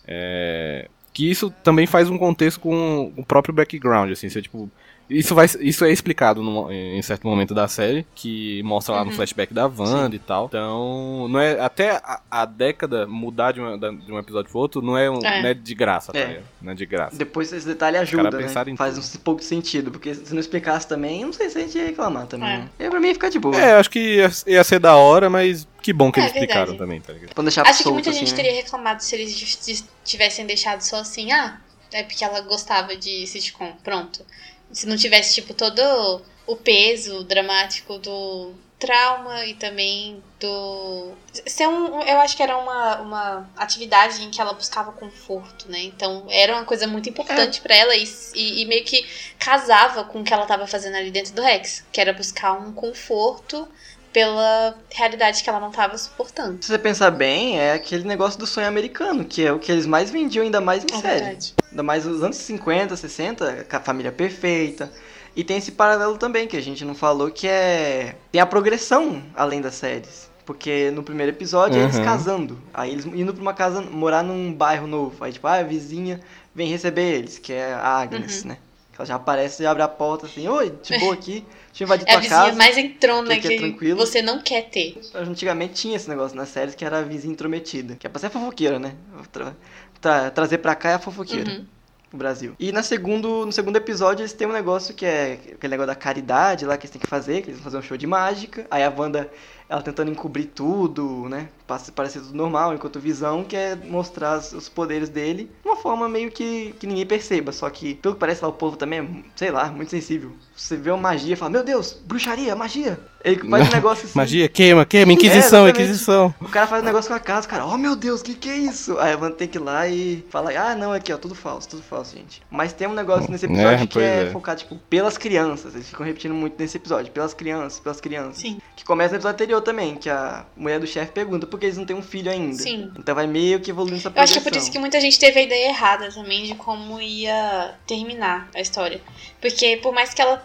é, que isso também faz um contexto com o próprio background, assim, você, tipo. Isso, vai, isso é explicado num- em certo momento da série, que mostra lá no Uhum. flashback da Wanda e tal. Então, não é, até a, a década mudar de, uma- de um episódio pro outro não é, um, É. não é de graça, tá É. Não é de graça. Depois esse detalhe ajuda, né? em Faz tudo. um pouco de sentido, porque se não explicasse também, não sei se a gente ia reclamar também. É. né? E pra mim ia ficar de boa. É, acho que ia, ia ser da hora, mas que bom que É eles explicaram verdade. também, tá ligado? Quando deixar Acho que solto, muita assim, gente né? teria reclamado se eles tivessem deixado só assim, ah, é porque ela gostava de sitcom, pronto. Se não tivesse, tipo, todo o peso dramático do trauma e também do. Ser um, eu acho que era uma, uma atividade em que ela buscava conforto, né? Então era uma coisa muito importante pra ela e, e, e meio que casava com o que ela tava fazendo ali dentro do Rex, que era buscar um conforto pela realidade que ela não tava suportando. Se você pensar bem, é aquele negócio do sonho americano, que é o que eles mais vendiam, ainda mais em É série. verdade. Ainda mais nos anos 50, 60, com a família perfeita. E tem esse paralelo também, que a gente não falou, que é. Tem a progressão além das séries. Porque no primeiro episódio é eles Uhum. casando. Aí eles indo pra uma casa, morar num bairro novo. Aí, tipo, ah, a vizinha vem receber eles, que é a Agnes, Uhum. né? Ela já aparece e abre a porta assim, oi, de boa aqui, deixa eu invadir É a tua vizinha casa. mais entrona que que, aqui é você não quer ter. Antigamente tinha esse negócio nas séries que era a vizinha intrometida. Que é pra ser fofoqueira, né? Tra- tra- trazer pra cá é a fofoqueira. Uhum. O Brasil. E na segundo, no segundo episódio eles têm um negócio que é aquele negócio da caridade lá que eles têm que fazer, que eles vão fazer um show de mágica. Aí a Wanda, ela tentando encobrir tudo, né? Passa- Parecer tudo normal, enquanto Visão quer mostrar os- poderes dele de uma forma meio que, que ninguém perceba. Só que, pelo que parece lá, o povo também é, sei lá, muito sensível. Você vê uma magia e fala, meu Deus, bruxaria, magia. Ele faz um negócio assim. Magia, queima, queima, Inquisição, É. Inquisição. O cara faz um negócio com a casa, o cara, oh meu Deus, o que que é isso? Aí a Wanda tem que ir lá e fala, ah não, aqui ó, tudo falso, tudo falso, gente. Mas tem um negócio nesse episódio É, que é, é. focado, tipo, pelas crianças. Eles ficam repetindo muito nesse episódio, pelas crianças, pelas crianças. Sim. Que começa no episódio anterior também, que a mulher do chefe pergunta por que eles não têm um filho ainda. Sim. Então vai meio que evoluindo essa Eu acho que é por isso que muita gente teve a ideia errada também de como ia terminar a história. Porque por mais que ela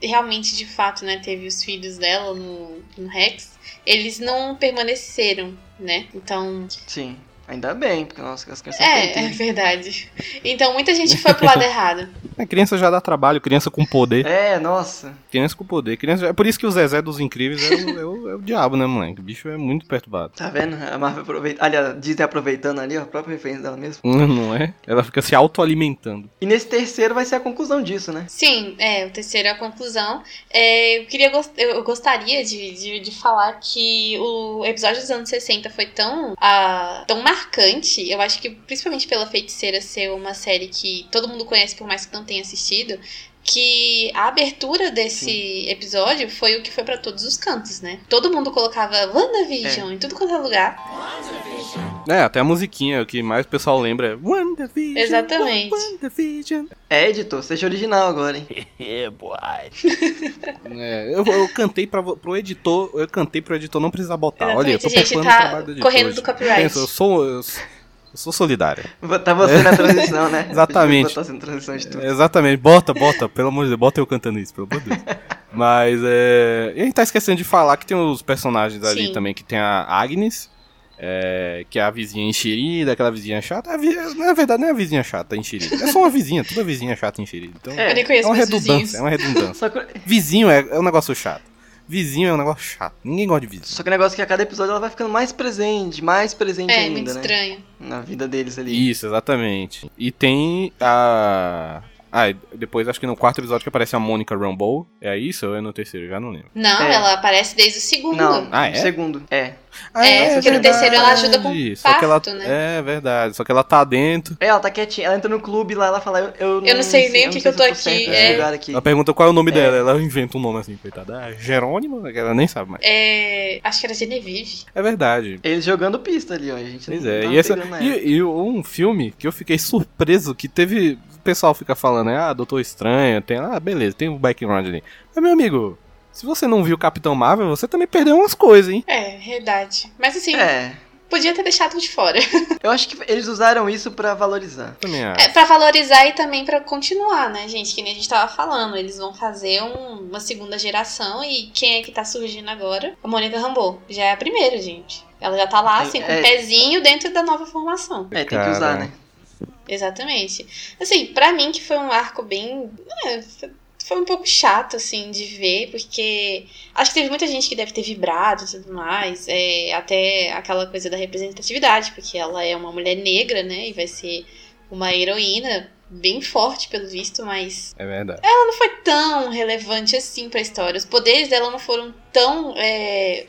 realmente, de fato, né, teve os filhos dela no, no Rex, eles não permaneceram, né? Então. Sim. Ainda bem, porque nossa, as crianças É, é verdade. Então muita gente foi pro lado errado. A criança já dá trabalho, criança com poder. É, nossa. Criança com poder. Criança... É por isso que o Zezé dos Incríveis é o, é o- é o diabo, né, moleque? O bicho é muito perturbado. Tá vendo? A Marvel aproveita. Aliás, a Disney aproveitando ali, ó, a própria referência dela mesmo. Não, não é? Ela fica se autoalimentando. E nesse terceiro vai ser a conclusão disso, né? Sim, é, o terceiro é a conclusão. É, eu queria eu gostaria de, de, de falar que o episódio dos anos 60 foi tão, ah, tão marcante. Eu acho que principalmente pela feiticeira ser uma série que todo mundo conhece, por mais que não tenha assistido. Que a abertura desse episódio foi o que foi pra todos os cantos, né? Todo mundo colocava WandaVision em tudo quanto é lugar. É, até a musiquinha, o que mais o pessoal lembra é WandaVision. Exatamente. WandaVision. É, editor, seja original agora, hein? É, boy. É, eu, eu cantei pra, pro editor, eu cantei pro editor não precisar botar. Olha, eu tô Exatamente, gente tá o trabalho do editor. correndo do gente. copyright. Pensa, eu sou, eu sou, eu sou solidário. Tá você na transição, né? Exatamente. Botar assim, transição de tudo. Exatamente, bota, bota, pelo amor de Deus, bota eu cantando isso, pelo amor de Deus. Mas é. E a gente tá esquecendo de falar que tem os personagens ali Sim. também, que tem a Agnes, é, que é a vizinha enxerida, aquela vizinha chata. A vi- Na verdade, não é a vizinha chata enxerida. É só uma vizinha, toda vizinha chata enxerida. Então, É. Eu nem é uma redundância, é uma redundância. Vizinho é, é um negócio chato. Vizinho é um negócio chato. Ninguém gosta de vizinho. só que o negócio é que a cada episódio ela vai ficando mais presente, mais presente É, ainda, muito né? estranho. Na vida deles ali. Isso, exatamente. E tem a. Ah, depois acho que no quarto episódio que aparece a Mônica Rambeau. É isso ou é no terceiro? Já não lembro. Não, É. ela aparece desde o segundo. Não, Ah, é? segundo. É. Ah, É, porque no terceiro ela ajuda com verdade. Só que ela, parto, né? É verdade, só que ela tá dentro. É, ela tá quietinha. Ela entra no clube lá, ela fala, eu, eu não, Eu não sei nem o que que eu tô certo aqui, é. aqui. Ela pergunta qual é o nome É. dela, ela inventa um nome assim, coitada. Ah, Jerônimo? Ela nem sabe mais. É, acho que era Genevieve. É verdade. Eles jogando pista ali, ó. A gente Pois não é, e, essa, e, e um filme que eu fiquei surpreso que teve. O pessoal fica falando, né? Ah, Doutor Estranho, tem. Ah, beleza, tem o background ali. Mas, meu amigo, se você não viu Capitão Marvel, você também perdeu umas coisas, hein? É, verdade. Mas assim, É. podia ter deixado de fora. Eu acho que eles usaram isso pra valorizar. Também acho. É, pra valorizar e também pra continuar, né, gente? Que nem a gente tava falando. Eles vão fazer um- uma segunda geração e quem é que tá surgindo agora? A Mônica Rambeau. Já é a primeira, gente. Ela já tá lá, assim, com o É. pezinho dentro da nova formação. É, tem que usar, né? Exatamente. Assim, pra mim que foi um arco bem. é, foi um pouco chato, assim, de ver, porque acho que teve muita gente que deve ter vibrado e tudo mais. É, até aquela coisa da representatividade, porque ela é uma mulher negra, né? E vai ser uma heroína bem forte, pelo visto, mas É verdade. ela não foi tão relevante assim pra história. Os poderes dela não foram tão. é,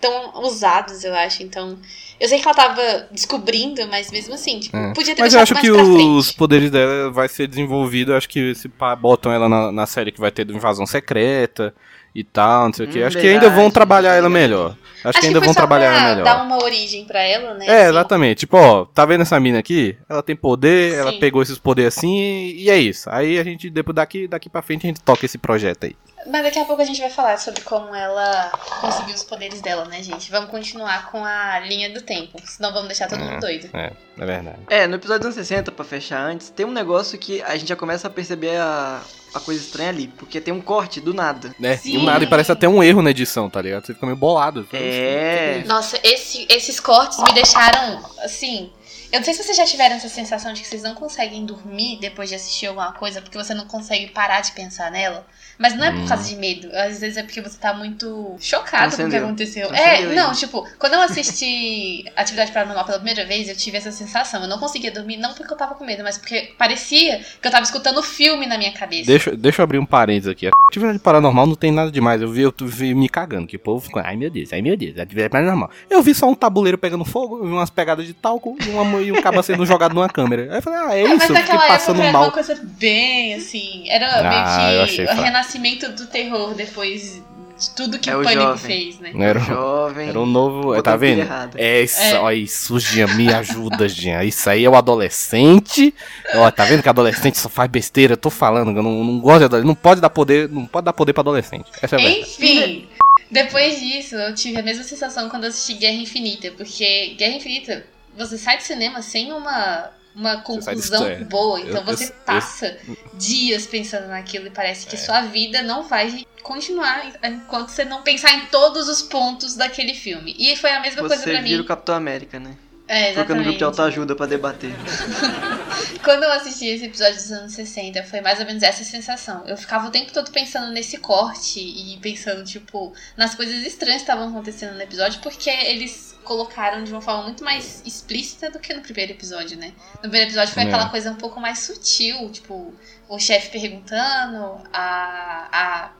tão usados, eu acho. Então. Eu sei que ela tava descobrindo, mas mesmo assim, tipo, É. podia ter Mas eu acho que os poderes dela vai ser desenvolvido. eu Acho que se pá, botam ela na, na série que vai ter do Invasão Secreta e tal, não sei o que. Hum, Acho que ainda vão verdade, trabalhar ela melhor. Acho, Acho que ainda foi vão trabalhar ela melhor. dar uma origem pra ela, né? É, assim. exatamente. Tipo, ó, tá vendo essa mina aqui? Ela tem poder, ela Sim. pegou esses poderes assim e, e é isso. Aí a gente, depois daqui, daqui pra frente, a gente toca esse projeto aí. Mas daqui a pouco a gente vai falar sobre como ela conseguiu os poderes dela, né, gente? Vamos continuar com a linha do tempo, senão vamos deixar todo mundo doido. É, é verdade. É, no episódio dos anos 60, pra fechar antes, tem um negócio que a gente já começa a perceber a, a coisa estranha ali. Porque tem um corte do nada. É, Sim. e um nada, e parece até um erro na edição, tá ligado? Você fica meio bolado. É. Nossa, esse- esses cortes me deixaram, assim... Eu não sei se vocês já tiveram essa sensação de que vocês não conseguem dormir depois de assistir alguma coisa, porque você não consegue parar de pensar nela. Mas não é por Hum. causa de medo, às vezes é porque você tá muito chocado com o que aconteceu. Transcendeu É, não, tipo, quando eu assisti Atividade Paranormal pela primeira vez, eu tive essa sensação. Eu não conseguia dormir, não porque eu tava com medo, mas porque parecia que eu tava escutando filme na minha cabeça. Deixa, deixa eu abrir um parênteses aqui. Atividade paranormal não tem nada demais. Eu vi, eu vi me cagando, que o povo ficou, ai meu Deus, ai meu Deus, atividade paranormal. Eu vi só um tabuleiro pegando fogo, vi umas pegadas de talco e, uma, e um cabo sendo jogado numa câmera. Aí eu falei, ah, é É, isso, mas naquela passando época era mal. uma coisa bem assim. Era Ah, meio que o renascimento do terror depois de tudo que É o o Pânico jovem. fez, né? Era, um- Jovem. era um novo. Tá vendo? É isso, É. ó, isso, Jean, me ajuda, Jean. Isso aí é o adolescente. Ó, tá vendo que adolescente só faz besteira? Eu tô falando, eu não, não gosto de adolescente. Não pode dar poder, não pode dar poder pra adolescente. Essa é. Enfim. Depois disso, eu tive a mesma sensação quando eu assisti Guerra Infinita, porque Guerra Infinita, você sai do cinema sem uma, uma conclusão é. boa, então Eu- você eu- passa dias pensando naquilo e parece É. que sua vida não vai continuar enquanto você não pensar em todos os pontos daquele filme. E foi a mesma coisa Você pra vira mim. o Capitão América, né? É, Colocando no grupo de autoajuda pra debater. Quando eu assisti esse episódio dos anos 60, foi mais ou menos essa sensação. Eu ficava o tempo todo pensando nesse corte e pensando, tipo, nas coisas estranhas que estavam acontecendo no episódio, porque eles colocaram de uma forma muito mais explícita do que no primeiro episódio, né? No primeiro episódio foi É. aquela coisa um pouco mais sutil, tipo, o chefe perguntando, a, a,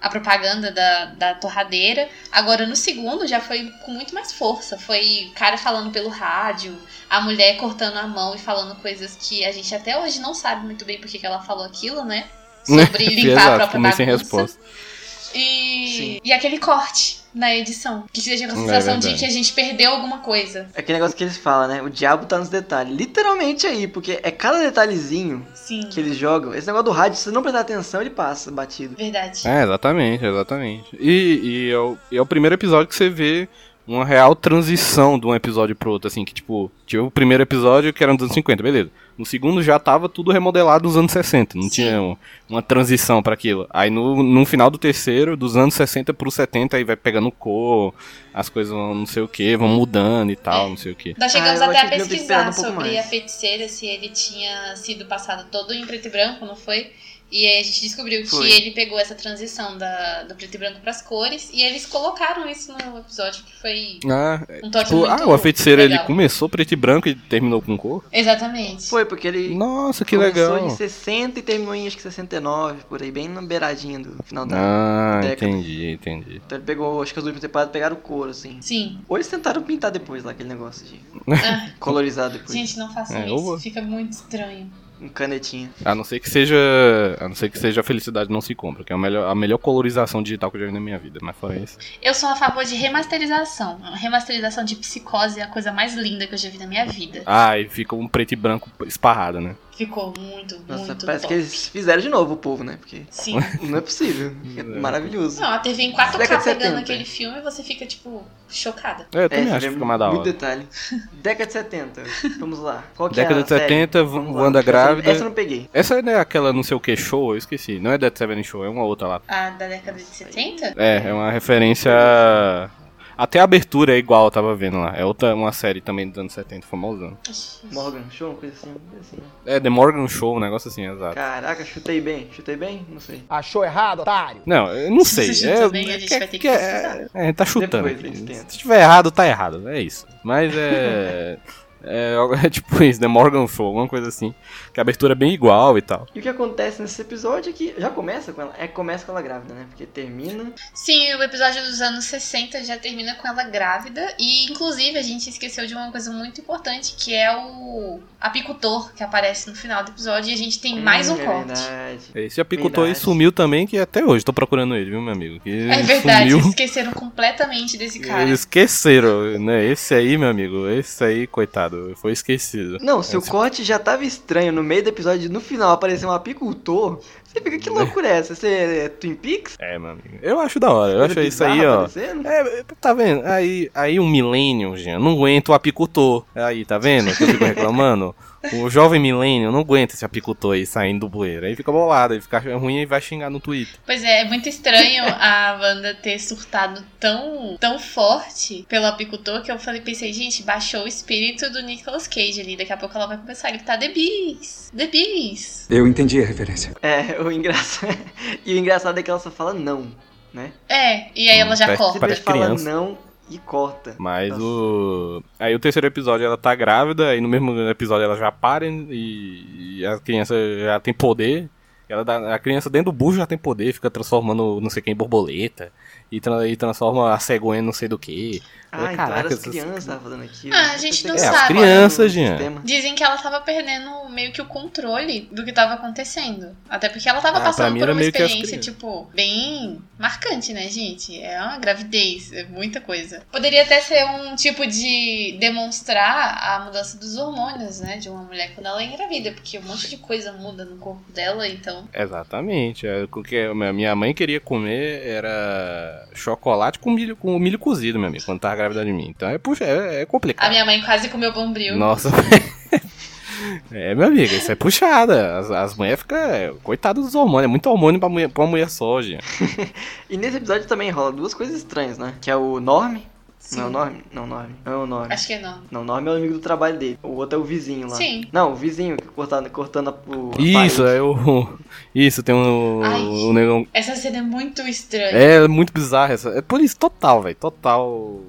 a propaganda da, da torradeira. Agora, no segundo, já foi com muito mais força. Foi o cara falando pelo rádio, a mulher cortando a mão e falando coisas que a gente até hoje não sabe muito bem porque que ela falou aquilo, né? Sobre limpar a Exato, própria ficou meio sem resposta. E, Sim. e aquele corte na edição, que te deixa com a É sensação de verdade. que a gente perdeu alguma coisa. É aquele negócio que eles falam, né? O diabo tá nos detalhes. Literalmente aí, porque é cada detalhezinho Sim, que eles jogam. Esse negócio do rádio, se você não prestar atenção, ele passa batido. verdade. É, exatamente, exatamente. E, e é, o, e é o primeiro episódio que você vê uma real transição de um episódio pro outro, assim, que tipo, tinha o primeiro episódio que era nos anos 50, beleza. No segundo já tava tudo remodelado nos anos 60, não Sim. tinha um- uma transição pra aquilo. Aí no, no final do terceiro, dos anos 60 pro 70, aí vai pegando cor, as coisas vão não sei o que, vão mudando e tal, É. não sei o que. Nós chegamos Ah, até a pesquisar um sobre mais. a feiticeira, se ele tinha sido passado todo em preto e branco, não foi? E aí a gente descobriu Foi. que ele pegou essa transição da, do preto e branco pras cores e eles colocaram isso no episódio, que foi Ah, um toque tipo, muito ah, o feiticeiro ele começou preto e branco e terminou com cor? Exatamente. Foi, porque ele Nossa, que começou legal. em 60 e terminou em acho que 69, por aí, bem na beiradinha do final da Ah, década. entendi, entendi. Então ele pegou, acho que as últimas temporadas pegaram cor, assim. Sim. Ou eles tentaram pintar depois lá, aquele negócio de Ah, colorizar depois. gente, não façam É, isso. vou- Fica muito estranho. Um canetinha. A não ser que seja. A não ser que seja a felicidade não se compra, que é a melhor, a melhor colorização digital que eu já vi na minha vida, mas fora isso. Eu sou a favor de remasterização. A remasterização de psicose é a coisa mais linda que eu já vi na minha vida. Ah, e fica um preto e branco esparrado, né? Ficou muito, Nossa, muito parece top. que eles fizeram de novo o povo, né? Porque Sim. não é possível. É maravilhoso. Não, a TV em 4K Década de pegando 70. aquele filme, você fica, tipo, chocada. É, eu também você acho que fica mais da Muito hora. detalhe. Década de 70. Vamos lá. Qual que Década é a de 70, série? Wa- Vamos. Wanda Essa- grávida. Essa eu não peguei. Essa não é aquela não sei o que show, eu esqueci. Não é Dead Seven Show, é uma outra lá. A da década de 70? É, é uma referência. Até a abertura é igual, eu tava vendo lá. É outra, uma série também dos anos 70, famosão. Morgan Show, uma coisa assim. coisa assim. É, The Morgan Show, um negócio assim, exato. Caraca, chutei bem. Chutei bem? Não sei. Achou errado, otário? Não, eu não sei. Se É, chutou bem, a gente é- vai ter que é, pesquisar. é, tá chutando. Se tiver errado, tá errado. É isso. Mas é. É, é tipo isso, The Morgan Show, alguma coisa assim. Que a abertura é bem igual e tal. E o que acontece nesse episódio é que já começa com ela. É começa com ela grávida, né? Porque termina. Sim, o episódio dos anos 60 já termina com ela grávida. E, inclusive, a gente esqueceu de uma coisa muito importante, que é o apicultor que aparece no final do episódio. E a gente tem mais um Hum, é corte. verdade. Esse apicultor aí Verdade. sumiu também, que até hoje tô procurando ele, viu, meu amigo? Que É verdade, Sumiu. esqueceram completamente desse cara. Eles esqueceram, né? Esse aí, meu amigo, esse aí, coitado, foi esquecido. Não, se o Esse- corte já tava estranho no meio do episódio, no final aparecer um apicultor, você fica, que loucura é essa? Você é Twin Peaks? É, meu amigo. Eu acho da hora, eu acho isso aí, ó. É, tá vendo? Aí, aí um milênio, gente, não aguenta o apicultor. Aí, tá vendo? Eu fico reclamando. O jovem milênio não aguenta esse apicultor aí saindo do bueiro. Aí fica bolado, aí fica ruim e vai xingar no Twitter. Pois é, é muito estranho a Wanda ter surtado tão, tão forte pelo apicultor que eu falei, pensei, gente, baixou o espírito do Nicolas Cage ali. Daqui a pouco ela vai começar a gritar The Bees! The Bees! Eu entendi a referência. É, o engraçado. e o engraçado é que ela só fala não, né? É, e aí ela já Parece- corta. parece fala criança. não e corta. Mas Nossa. o. Aí o terceiro episódio ela tá grávida, aí no mesmo episódio ela já para e, e a criança já tem poder. Ela dá- a criança dentro do bucho já tem poder, fica transformando não sei quem em borboleta. E, tra- e transforma a cegonha em não sei do que. Ah, então Caraca, era as essas- crianças estavam fazendo aquilo. Ah, a gente não É, sabe. as crianças, Jean. Dizem que ela tava perdendo meio que o controle do que tava acontecendo. Até porque ela tava Ah, passando por uma experiência, tipo, bem marcante, né, gente? É uma gravidez, é muita coisa. Poderia até ser um tipo de demonstrar a mudança dos hormônios, né, de uma mulher quando ela é engravida, porque um monte de coisa muda no corpo dela, então. Exatamente. É, o que a minha mãe queria comer era chocolate com milho, com milho cozido, meu amigo, quando tava grávida de mim. Então é, puxa, é, é complicado. A minha mãe quase comeu bombril. Nossa. É, meu amigo, isso é puxada. As, as mulheres ficam. Coitado dos hormônios. É muito hormônio pra, mulher, pra uma mulher só, gente. e nesse episódio também rola duas coisas estranhas, né? Que é o Norme, Sim. Não é o Norme? Não, Norme. Não é o Norme. Acho que é Norme. Não, o Norme é o amigo do trabalho dele. O outro é o vizinho lá. Sim. Não, o vizinho que cortando, cortando o. Isso, é o. Isso, tem um. Ai, o negão. Essa cena é muito estranha. É, muito bizarra essa. É por isso, total, velho. Total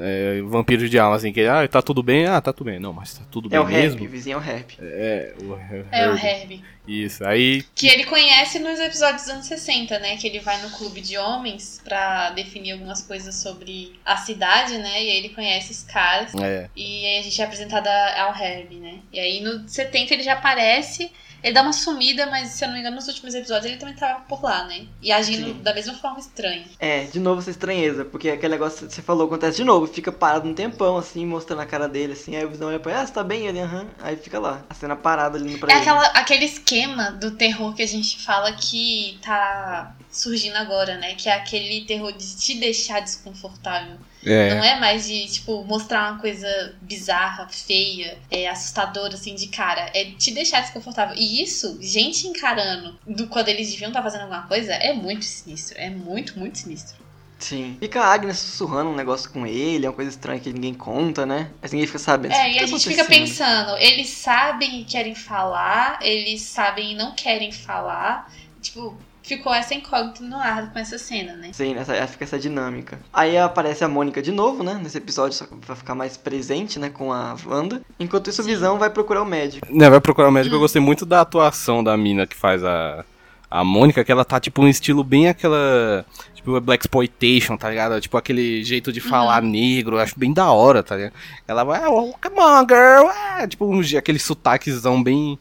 é, vampiro de alma, assim, que ah, tá tudo bem, ah, tá tudo bem. Não, mas tá tudo é bem o mesmo. Herb, o vizinho é o Herb. É, o Herb. É o Herb. Isso, aí... Que ele conhece nos episódios dos anos 60, né, que ele vai no clube de homens pra definir algumas coisas sobre a cidade, né, e aí ele conhece os caras. É. E aí a gente é apresentado ao Herb, né. E aí no 70 ele já aparece ele dá uma sumida, mas se eu não me engano, nos últimos episódios ele também tava por lá, né? E agindo Sim. da mesma forma estranha. É, de novo essa estranheza, porque aquele negócio que você falou acontece de novo, fica parado um tempão, assim, mostrando a cara dele, assim, aí o visão olha pra ele, ah, você tá bem? Ele, aham, aí fica lá, a cena parada ali no pra É aquela, aquele esquema do terror que a gente fala que tá surgindo agora, né? Que é aquele terror de te deixar desconfortável. É. Não é mais de, tipo, mostrar uma coisa bizarra, feia, é, assustadora, assim, de cara. É te deixar desconfortável. E isso, gente encarando do quando eles deviam estar tá fazendo alguma coisa, é muito sinistro. É muito, muito sinistro. Sim. Fica a Agnes sussurrando um negócio com ele, é uma coisa estranha que ninguém conta, né? Mas ninguém fica sabendo. É, e a gente fica pensando, eles sabem e querem falar, eles sabem e não querem falar. Tipo, ficou essa incógnita no ar com essa cena, né? Sim, essa, fica essa dinâmica. Aí aparece a Mônica de novo, né? Nesse episódio, só vai ficar mais presente, né? Com a Wanda. Enquanto isso, o Visão vai procurar o médico. Né, vai procurar o médico. Hum. Eu gostei muito da atuação da mina que faz a, a Mônica, que ela tá, tipo, um estilo bem aquela. Tipo, Black Exploitation, tá ligado? Tipo, aquele jeito de falar uhum. negro, acho bem da hora, tá ligado? Ela vai, oh, come on, girl! Ah, tipo, um, aquele sotaquezão bem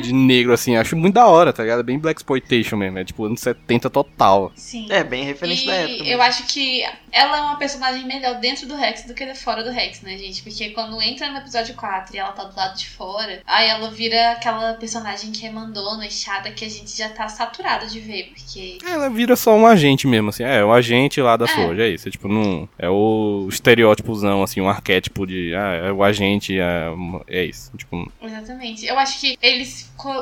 de negro, assim. Acho muito da hora, tá ligado? Bem Black Exploitation mesmo. É tipo anos 70 total. Sim. É, bem referência e da época. Mesmo. Eu acho que ela é uma personagem melhor dentro do Rex do que fora do Rex, né, gente? Porque quando entra no episódio 4 e ela tá do lado de fora, aí ela vira aquela personagem que é mandona e chata que a gente já tá saturado de ver, porque. Ela vira só um agente mesmo, assim. É, o agente lá da é. Soja, é isso. É tipo, não. É o estereótipozão, assim, um arquétipo de. Ah, é o agente, é, é isso. Tipo. Exatamente. Eu acho que eles,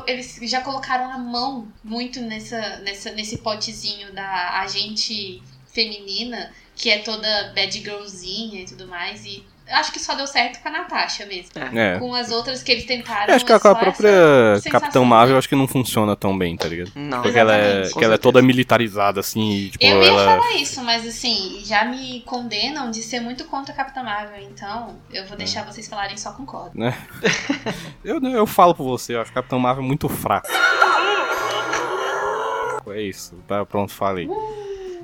eles já colocaram a mão muito nessa, nessa, nesse potezinho da agente feminina, que é toda bad girlzinha e tudo mais, e acho que só deu certo com a Natasha mesmo. É. Com as outras que eles tentaram. É, acho que a, a própria Capitão Marvel acho que não funciona tão bem, tá ligado? Não, Porque ela é, que ela é toda militarizada, assim. E, tipo, eu ia ela... falar isso, mas assim, já me condenam de ser muito contra a Capitã Marvel, então eu vou deixar é. vocês falarem só concordo. Né? eu, eu falo por você, eu acho a Capitão Marvel muito fraca. É isso, tá pronto, falei.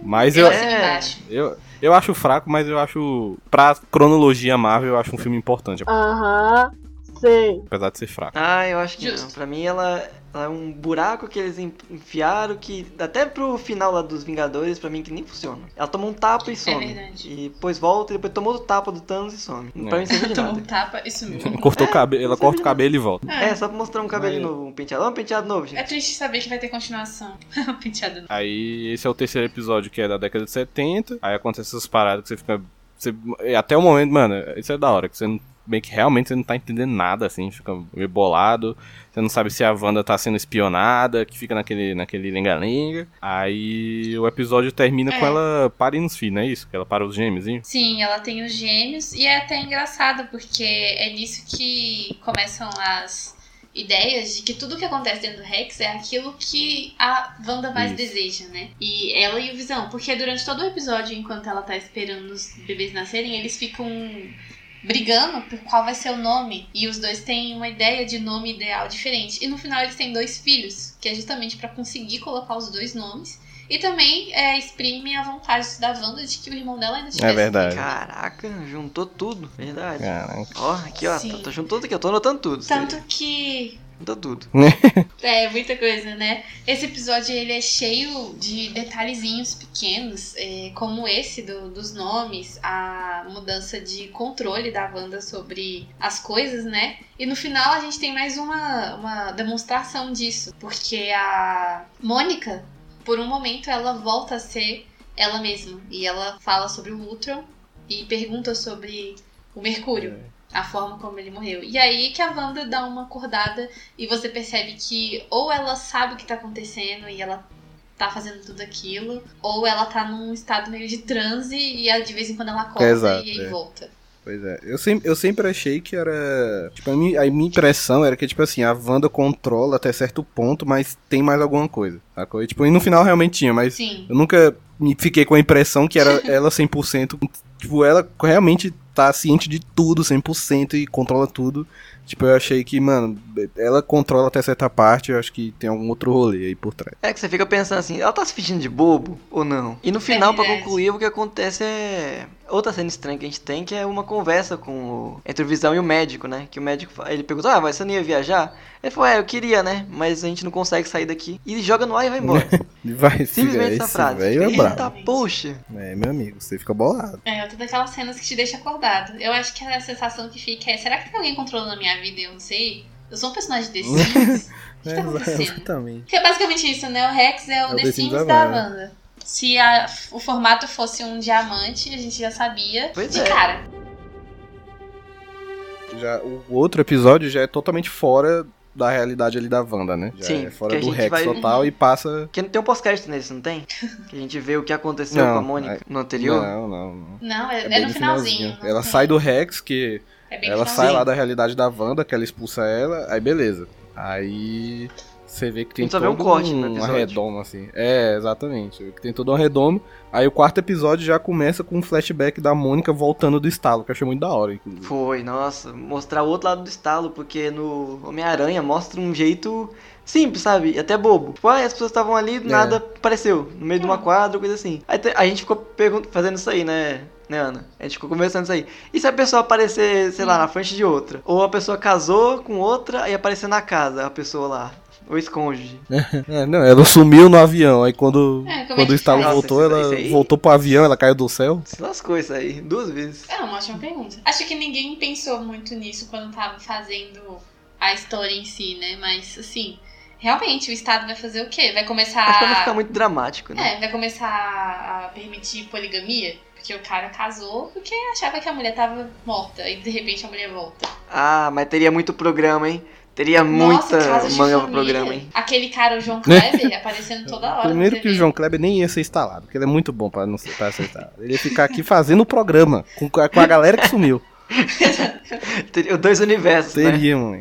Mas eu, é, eu, eu acho fraco, mas eu acho. Pra cronologia Marvel, eu acho um filme importante. Aham, sei. Apesar de ser fraco. Ah, eu acho que Justo. não. Pra mim, ela, é um buraco que eles enfiaram que. Até pro final lá dos Vingadores, pra mim, que nem funciona. Ela toma um tapa e some. É verdade. E depois volta e depois tomou o tapa do Thanos e some. É. Pra mim, de nada. Toma um tapa e sumiu. Cortou é, o cabelo, ela corta o cabelo e volta. É. é, só pra mostrar um cabelo mas... novo, um penteado. Um penteado novo, gente. É triste saber que vai ter continuação. um penteado novo. Aí, esse é o terceiro episódio que é da década de 70. Aí acontece essas paradas que você fica. Você, até o momento, mano, isso é da hora, que você não bem que realmente você não tá entendendo nada, assim, fica meio bolado. Você não sabe se a Wanda tá sendo espionada, que fica naquele, naquele lenga-lenga. Aí o episódio termina é. com ela parindo os filhos, não é isso? Que ela para os gêmeos, hein? Sim, ela tem os gêmeos. E é até engraçado, porque é nisso que começam as ideias de que tudo que acontece dentro do Rex é aquilo que a Wanda mais Isso. deseja, né? E ela e o Visão. Porque durante todo o episódio, enquanto ela tá esperando os bebês nascerem, eles ficam brigando por qual vai ser o nome. E os dois têm uma ideia de nome ideal diferente. E no final eles têm dois filhos, que é justamente para conseguir colocar os dois nomes. E também é, exprime a vontade da Wanda de que o irmão dela ainda tivesse. É verdade. Caraca, juntou tudo. Verdade. Caraca. Ó, aqui ó, tô, tô juntando tudo aqui, eu tô anotando tudo. Tanto que Muda tudo. é, muita coisa, né? Esse episódio ele é cheio de detalhezinhos pequenos, é, como esse do, dos nomes, a mudança de controle da Wanda sobre as coisas, né? E no final a gente tem mais uma, uma demonstração disso, porque a Mônica, por um momento, ela volta a ser ela mesma. E ela fala sobre o Ultron e pergunta sobre o Mercúrio. A forma como ele morreu. E aí que a Wanda dá uma acordada e você percebe que ou ela sabe o que tá acontecendo e ela tá fazendo tudo aquilo, ou ela tá num estado meio de transe e de vez em quando ela acorda Exato, e aí é. volta. Pois é. Eu sempre, eu sempre achei que era. Tipo, a minha, a minha impressão era que, tipo assim, a Wanda controla até certo ponto, mas tem mais alguma coisa. Sacou? E, tipo, e no final realmente tinha, mas Sim. eu nunca me fiquei com a impressão que era ela 100%. Tipo, ela realmente tá ciente de tudo 100% e controla tudo. Tipo, eu achei que, mano, ela controla até certa parte, eu acho que tem algum outro rolê aí por trás. É que você fica pensando assim, ela tá se fingindo de bobo ou não? E no final, pra verdade. concluir, o que acontece é. Outra cena estranha que a gente tem, que é uma conversa com o... entre o Visão e o médico, né? Que o médico, ele pergunta, ah, mas você não ia viajar? Ele falou, é, eu queria, né? Mas a gente não consegue sair daqui. E ele joga no ar e vai embora. Vai, Simplesmente essa frase. é Eita, brabo. poxa. É, meu amigo, você fica bolado. É, outra daquelas cenas que te deixa acordado. Eu acho que a sensação que fica é: será que tem alguém controlando a minha vida e eu não sei? Eu sou um personagem de The Sims? O que tá acontecendo? exatamente. Porque é basicamente isso, né? O Rex é o, É o The, The Sims Sims da da Wanda. Se a- o formato fosse um diamante, a gente já sabia Pois de é. cara. Já, o outro episódio já é totalmente fora da realidade ali da Wanda, né? Já Sim, é fora que do Rex vai- total e passa. Porque tem um podcast nesse, não tem? Que a gente vê o que aconteceu Não, com a Mônica é- no anterior. Não, não, não. Não, é, é bem no finalzinho. não Ela sai do Rex, que É bem ela sai lá da realidade da Wanda, que ela expulsa ela, aí beleza. Aí você vê que tem vê um todo corte um arredomo, assim. É, exatamente. Tem todo um arredomo. Aí o quarto episódio já começa com um flashback da Mônica voltando do estalo, que eu achei muito da hora, inclusive. Foi, nossa, mostrar o outro lado do estalo, porque no Homem-Aranha mostra um jeito simples, sabe? E até bobo. Tipo, ah, as pessoas estavam ali, do É. nada apareceu, no meio de uma quadra, coisa assim. Aí a gente ficou fazendo isso aí, né? Né, Ana? A gente ficou conversando isso aí. E se a pessoa aparecer, sei lá, na frente de outra? Ou a pessoa casou com outra e aparecer na casa, a pessoa lá. O esconde. É, não, ela sumiu no avião, aí quando, É, é quando o estalo voltou, Nossa, ela aí- voltou pro avião, ela caiu do céu. Se lascou isso aí, duas vezes. É uma ótima pergunta. Acho que ninguém pensou muito nisso quando tava fazendo a história em si, né? Mas, assim, realmente o Estado vai fazer o quê? Vai começar. Acho que não ficar muito dramático, né? É, vai começar a permitir poligamia? Porque o cara casou porque achava que a mulher tava morta e de repente a mulher volta. Ah, mas teria muito programa, hein? Teria Nossa, muita manga pro programa, hein? Aquele cara, o João Kleber, aparecendo toda hora. Primeiro que o. João Kleber nem ia ser instalado, porque ele é muito bom pra não ser, pra ser instalado. Ele ia ficar aqui fazendo o programa com, com a galera que sumiu. Teria os dois universos, né?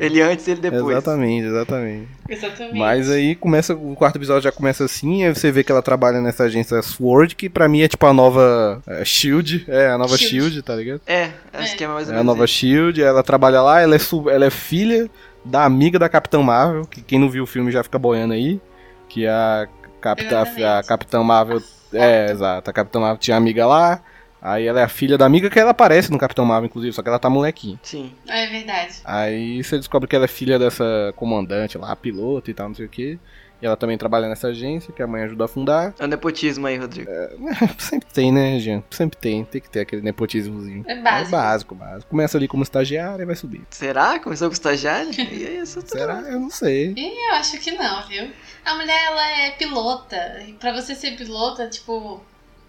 Ele antes e ele depois. Exatamente, exatamente. Exatamente. Mas aí começa, o quarto episódio já começa assim, aí você vê que ela trabalha nessa agência Sword, que pra mim é tipo a nova é, Shield, é a nova Shield. Shield, tá ligado? É, acho É. que é mais ou É a menos nova. Shield, ela trabalha lá, ela é, ela é filha da amiga da Capitã Marvel, que quem não viu o filme já fica boiando aí, que a Capitã, a Capitã Marvel, é, exato, a Capitã Marvel tinha amiga lá, aí ela é a filha da amiga que ela aparece no Capitão Marvel, inclusive, só que ela tá molequinha. Sim. É verdade. Aí você descobre que ela é filha dessa comandante lá, piloto e tal, não sei o que. E ela também trabalha nessa agência que a mãe ajuda a fundar. É o nepotismo aí, Rodrigo. Sempre tem, né, Jean? Sempre tem. Tem que ter aquele nepotismozinho. É básico. É básico, básico. Começa ali como estagiária e vai subir. Será? Começou com estagiário? e é isso Será? Eu não sei. Eu acho que não, viu? A mulher, ela é pilota. E pra você ser pilota, tipo,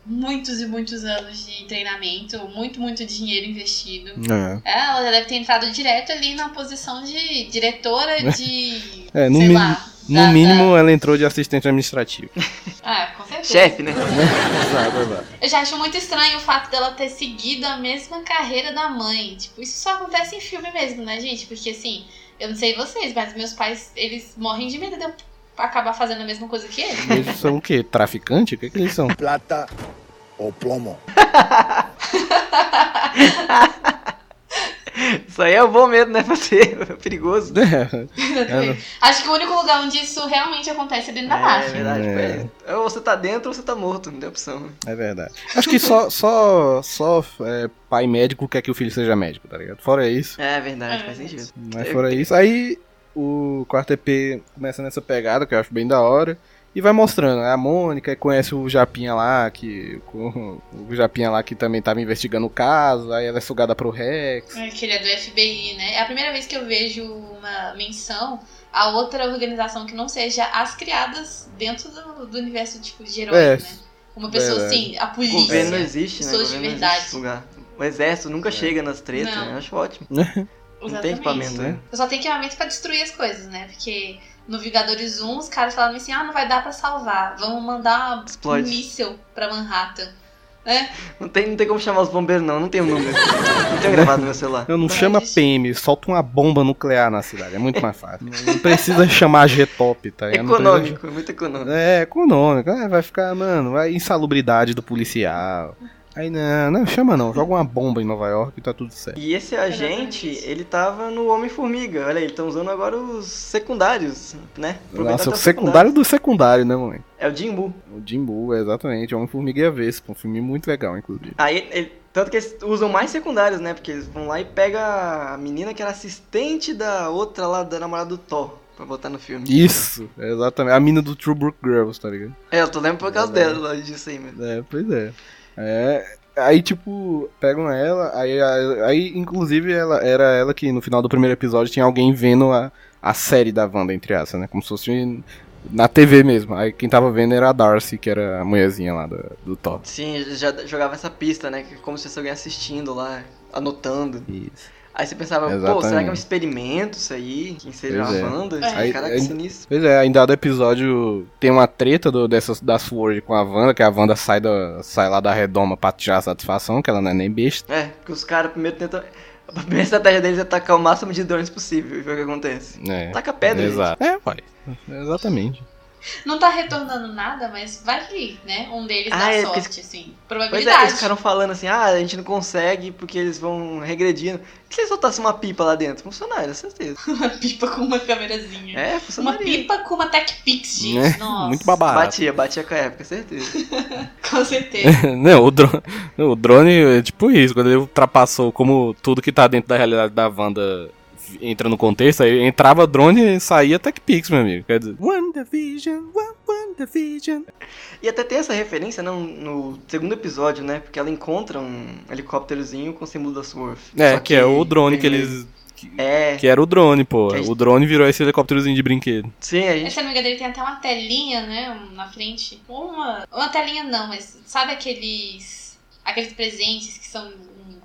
muitos e muitos anos de treinamento, muito, muito dinheiro investido. É. Ela já deve ter entrado direto ali na posição de diretora de. É, no sei mínimo- lá. No da- mínimo, ela entrou de assistente administrativo. da- Ah, com certeza. Chefe, né? exato, exato. Eu já acho muito estranho o fato dela ter seguido a mesma carreira da mãe. Tipo, isso só acontece em filme mesmo, né, gente? Porque assim, eu não sei vocês, mas meus pais, eles morrem de medo de eu acabar fazendo a mesma coisa que eles. Eles são o quê? Traficante? O que, que eles são? Plata o plomo. Isso aí é bom mesmo, né? Pra ser perigoso. É, Acho que o único lugar onde isso realmente acontece é dentro da É máfia. verdade. É. É. Ou você tá dentro ou você tá morto, não tem opção. é verdade. Acho que só, só, só é, pai médico quer que o filho seja médico, tá ligado? Fora isso. É verdade, É faz sentido. Mas fora isso, aí o quarto EP começa nessa pegada, que eu acho bem da hora. E vai mostrando, né? a Mônica conhece o Japinha lá, que. O, o Japinha lá que também tava investigando o caso, aí ela é sugada pro Rex. É, Que ele é do FBI, né? É a primeira vez que eu vejo uma menção a outra organização que não seja as criadas dentro do, do universo tipo, de herói, É, né? Uma pessoa Verdade. assim, a O polícia. governo não existe, né? O pessoas de governo não verdade. O exército nunca É. chega nas tretas, Não. né? Eu acho ótimo. Não tem Exatamente. equipamento, né? Eu só tenho equipamento pra destruir as coisas, né? Porque no Vingadores 1, os caras falaram assim: ah, não vai dar pra salvar. Vamos mandar Explode. um míssil pra Manhattan. Né? Não tem, não tem como chamar os bombeiros, não. Não tem o número. não tenho gravado no meu celular. Eu não chama. PM, solta uma bomba nuclear na cidade. É muito mais fácil. Não precisa chamar G-Top, tá? Não precisa- Econômico, muito econômico. É, econômico. É, vai ficar, mano, vai insalubridade do policial. Aí não, não, chama não. Joga uma bomba em Nova York e tá tudo certo. E esse agente, ele tava no Homem-Formiga. Olha aí, estão usando agora os secundários, né? Aproveitar Nossa, o secundário do secundário, né, moleque? É o Jimbu. O Jimbu, exatamente. Homem-Formiga e a Vespa. Um filme muito legal, inclusive. Aí, ele- tanto que eles usam mais secundários, né? Porque eles vão lá e pegam a menina que era assistente da outra lá, da namorada do Thor, pra botar no filme. Isso, exatamente. A mina do True Brook Girls, tá ligado? É, eu tô lembrando por causa Verdade. dela, lá, disso aí mesmo. É, pois é. É. Aí, tipo, pegam ela, aí, aí, inclusive, ela era ela que no final do primeiro episódio tinha alguém vendo a, a série da Wanda, entre aspas, né? Como se fosse na TV mesmo. Aí quem tava vendo era a Darcy, que era a mulherzinha lá do, do Thor. Sim, eles já jogava essa pista, né? que Como se fosse alguém assistindo lá, anotando. Isso. Aí você pensava, pô, Exatamente. será que é um experimento isso aí? Quem seja Pois a é. Wanda? É. Caraca, Aí- que sinistro. Pois é, em dado episódio tem uma treta do, dessas, da Sword com a Wanda, que a Wanda sai, da, sai lá da redoma pra tirar a satisfação, que ela não é nem besta. É, porque os caras primeiro tentam. A primeira estratégia deles é atacar o máximo de drones possível e ver o que acontece. É. Taca pedra, gente. Exato. É, pai. Exatamente. Não tá retornando nada, mas vai que, né? Um deles Ah, dá é, sorte, porque- assim. Pois é, Probabilidade. eles ficaram falando assim, ah, a gente não consegue porque eles vão regredindo. E se eles soltassem uma pipa lá dentro? Funcionaria, certeza. Uma pipa com uma câmerazinha. É, Uma funcionaria. pipa com uma Tech Pix, gente. Né? Nossa. Muito babado. Batia, batia com a época, certeza. Com certeza. Não, o drone, o drone é tipo isso, quando ele ultrapassou como tudo que tá dentro da realidade da Wanda entra no contexto, aí entrava drone e saía TechPix, meu amigo. Quer dizer, WandaVision, Wa- WandaVision. E até tem essa referência não, no segundo episódio, né? Porque ela encontra um helicópterozinho com o símbolo da Swerve. É, Só que, é o drone que eles... Que, É, que era o drone, pô. Que gente- O drone virou esse helicópterozinho de brinquedo. sim, a gente. Se eu não me engano, ele tem até uma telinha, né? Na frente. Uma. Uma telinha não, mas sabe aqueles. Aqueles presentes que são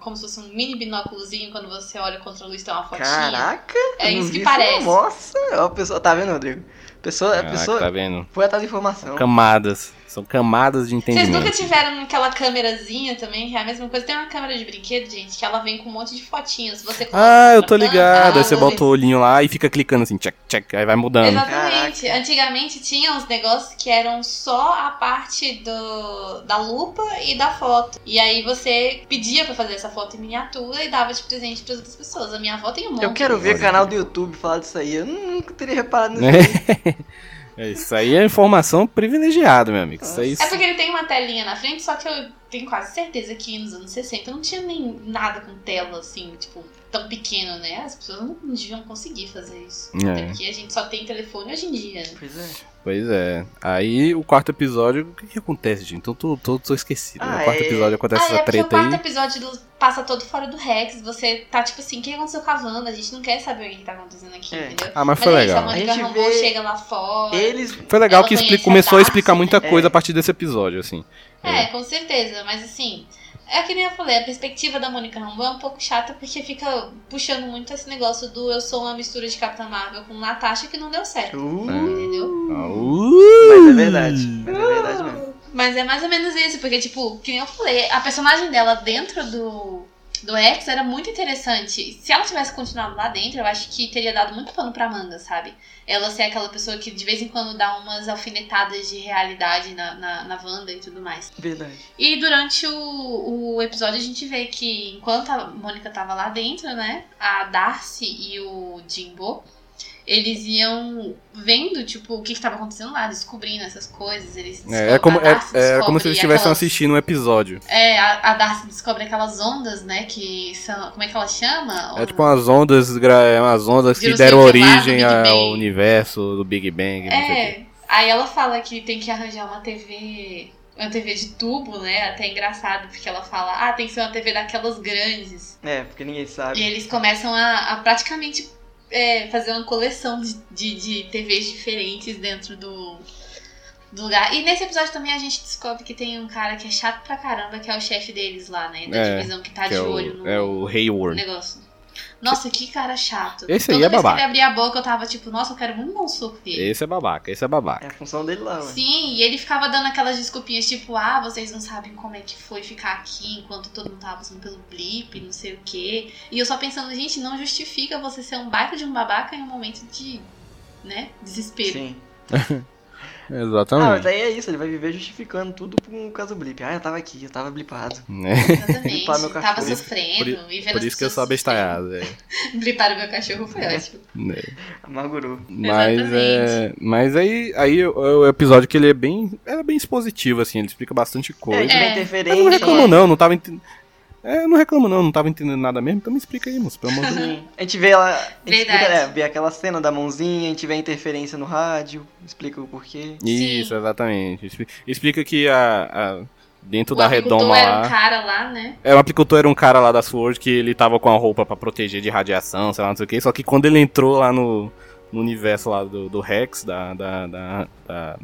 como se fosse um mini binóculozinho quando você olha contra a luz tem uma fotinha. Caraca! É isso que parece. Nossa! Ó, a pessoa, tá vendo, Rodrigo? Pessoa, a Caraca, pessoa tá vendo? foi atrás da informação. Camadas. São camadas de Vocês entendimento. nunca tiveram aquela câmerazinha também, que é a mesma coisa? Tem uma câmera de brinquedo, gente, que ela vem com um monte de fotinhos. Você Ah, eu tô ligado. Aí você bota o olhinho lá e fica clicando assim, check, check, aí vai mudando. Exatamente. Antigamente tinha uns negócios que eram só a parte do, da lupa e da foto. E aí você pedia pra fazer essa foto em miniatura e dava de presente pras outras pessoas. A minha avó tem um monte. Eu quero ver canal do YouTube falar disso aí. Eu nunca teria reparado nisso. É, Isso aí é informação privilegiada, meu amigo. Isso aí. É porque ele tem uma telinha na frente, só que eu tenho quase certeza que nos anos 60 não tinha nem nada com tela assim, tipo, tão pequeno, né? As pessoas não deviam conseguir fazer isso. É. Até porque a gente só tem telefone hoje em dia. né? Pois é. Pois é. Aí o quarto episódio, o que, que acontece, gente? Então tô, tô, tô esquecido. Ah, no quarto é- episódio acontece Ah, essa é porque o treta quarto aí. episódio passa todo fora do Rex. Você tá tipo assim, o que aconteceu com a Wanda? A gente não quer saber o que tá acontecendo aqui, É. entendeu? Ah, mas Mas foi é isso, a legal. Mônica A gente vê chega lá fora. Eles. Foi legal que expli- começou a explicar muita né? coisa É. a partir desse episódio, assim. É, com certeza, mas assim, é que nem eu falei, a perspectiva da Mônica Rambeau é um pouco chata porque fica puxando muito esse negócio do eu sou uma mistura de Capitã Marvel com Natasha que não deu certo, Uh, entendeu? Uh! Mas é verdade. Mas é verdade mesmo. Mas é mais ou menos isso, porque, tipo, que nem eu falei, a personagem dela dentro do, do X era muito interessante. Se ela tivesse continuado lá dentro, eu acho que teria dado muito pano pra manga, sabe? Ela ser aquela pessoa que de vez em quando dá umas alfinetadas de realidade na, na, na Wanda e tudo mais. Verdade. E durante o, o episódio a gente vê que enquanto a Mônica tava lá dentro, né? A Darcy e o Jimbo, eles iam vendo, tipo, o que que tava acontecendo lá, descobrindo essas coisas. Eles É, é como, é, é como se eles estivessem aquelas- assistindo um episódio. É, a, a Darcy descobre aquelas ondas, né? Que são. Como é que ela chama? É tipo umas ondas, é umas ondas que deram lá, origem ao universo do Big Bang. É. Aí ela fala que tem que arranjar uma TV. Uma TV de tubo, né? Até é engraçado, porque ela fala, ah, tem que ser uma TV daquelas grandes. É, porque ninguém E sabe. eles começam a, a praticamente é, fazer uma coleção de, de, de TVs diferentes dentro do, do lugar. E nesse episódio também a gente descobre que tem um cara que é chato pra caramba, que é o chefe deles lá, né? Da É, divisão que tá Que de é olho o, no é o Hayward. negócio. Nossa, que cara chato. Esse aí Toda é vez babaca. que ele abria a boca, eu tava tipo, nossa, eu quero muito dar um soco dele. Esse é babaca, esse é É babaca. a função dele lá, ué. Sim, e ele ficava dando aquelas desculpinhas, tipo, ah, vocês não sabem como é que foi ficar aqui enquanto todo mundo tava passando pelo blip, não sei o quê. E eu só pensando, gente, não justifica você ser um baita de um babaca em um momento de, né, desespero. Sim. Ah, mas Exatamente. aí é isso, ele vai viver justificando tudo por causa do blip. Ah, eu tava aqui, eu tava blipado. É, Exatamente. Meu Tava cachorro. sofrendo por, e vendo por isso que eu sou abestalhado. É. o meu cachorro foi ótimo. né. Amargurou. Mas, Exatamente. é, mas aí, aí o, o episódio que ele é bem, é bem expositivo, assim, ele explica bastante É, coisa. É. Eu não reclamo não, não tava entendendo. É, eu não reclamo não, não tava entendendo nada mesmo, então me explica aí, moço, pelo amor de Deus. Sim. A gente vê ela. A gente Verdade. explica, é, vê aquela cena da mãozinha, a gente vê a interferência no rádio, explica o porquê. Isso, Sim. exatamente. Expli- Explica que a, a- dentro O da apicultor redoma era lá. um cara lá, né? É, o apicultor era um cara lá da Sword que ele tava com a roupa pra proteger de radiação, sei lá, não sei o que. Só que quando ele entrou lá no, no universo lá do, do Rex, da, da, da, da,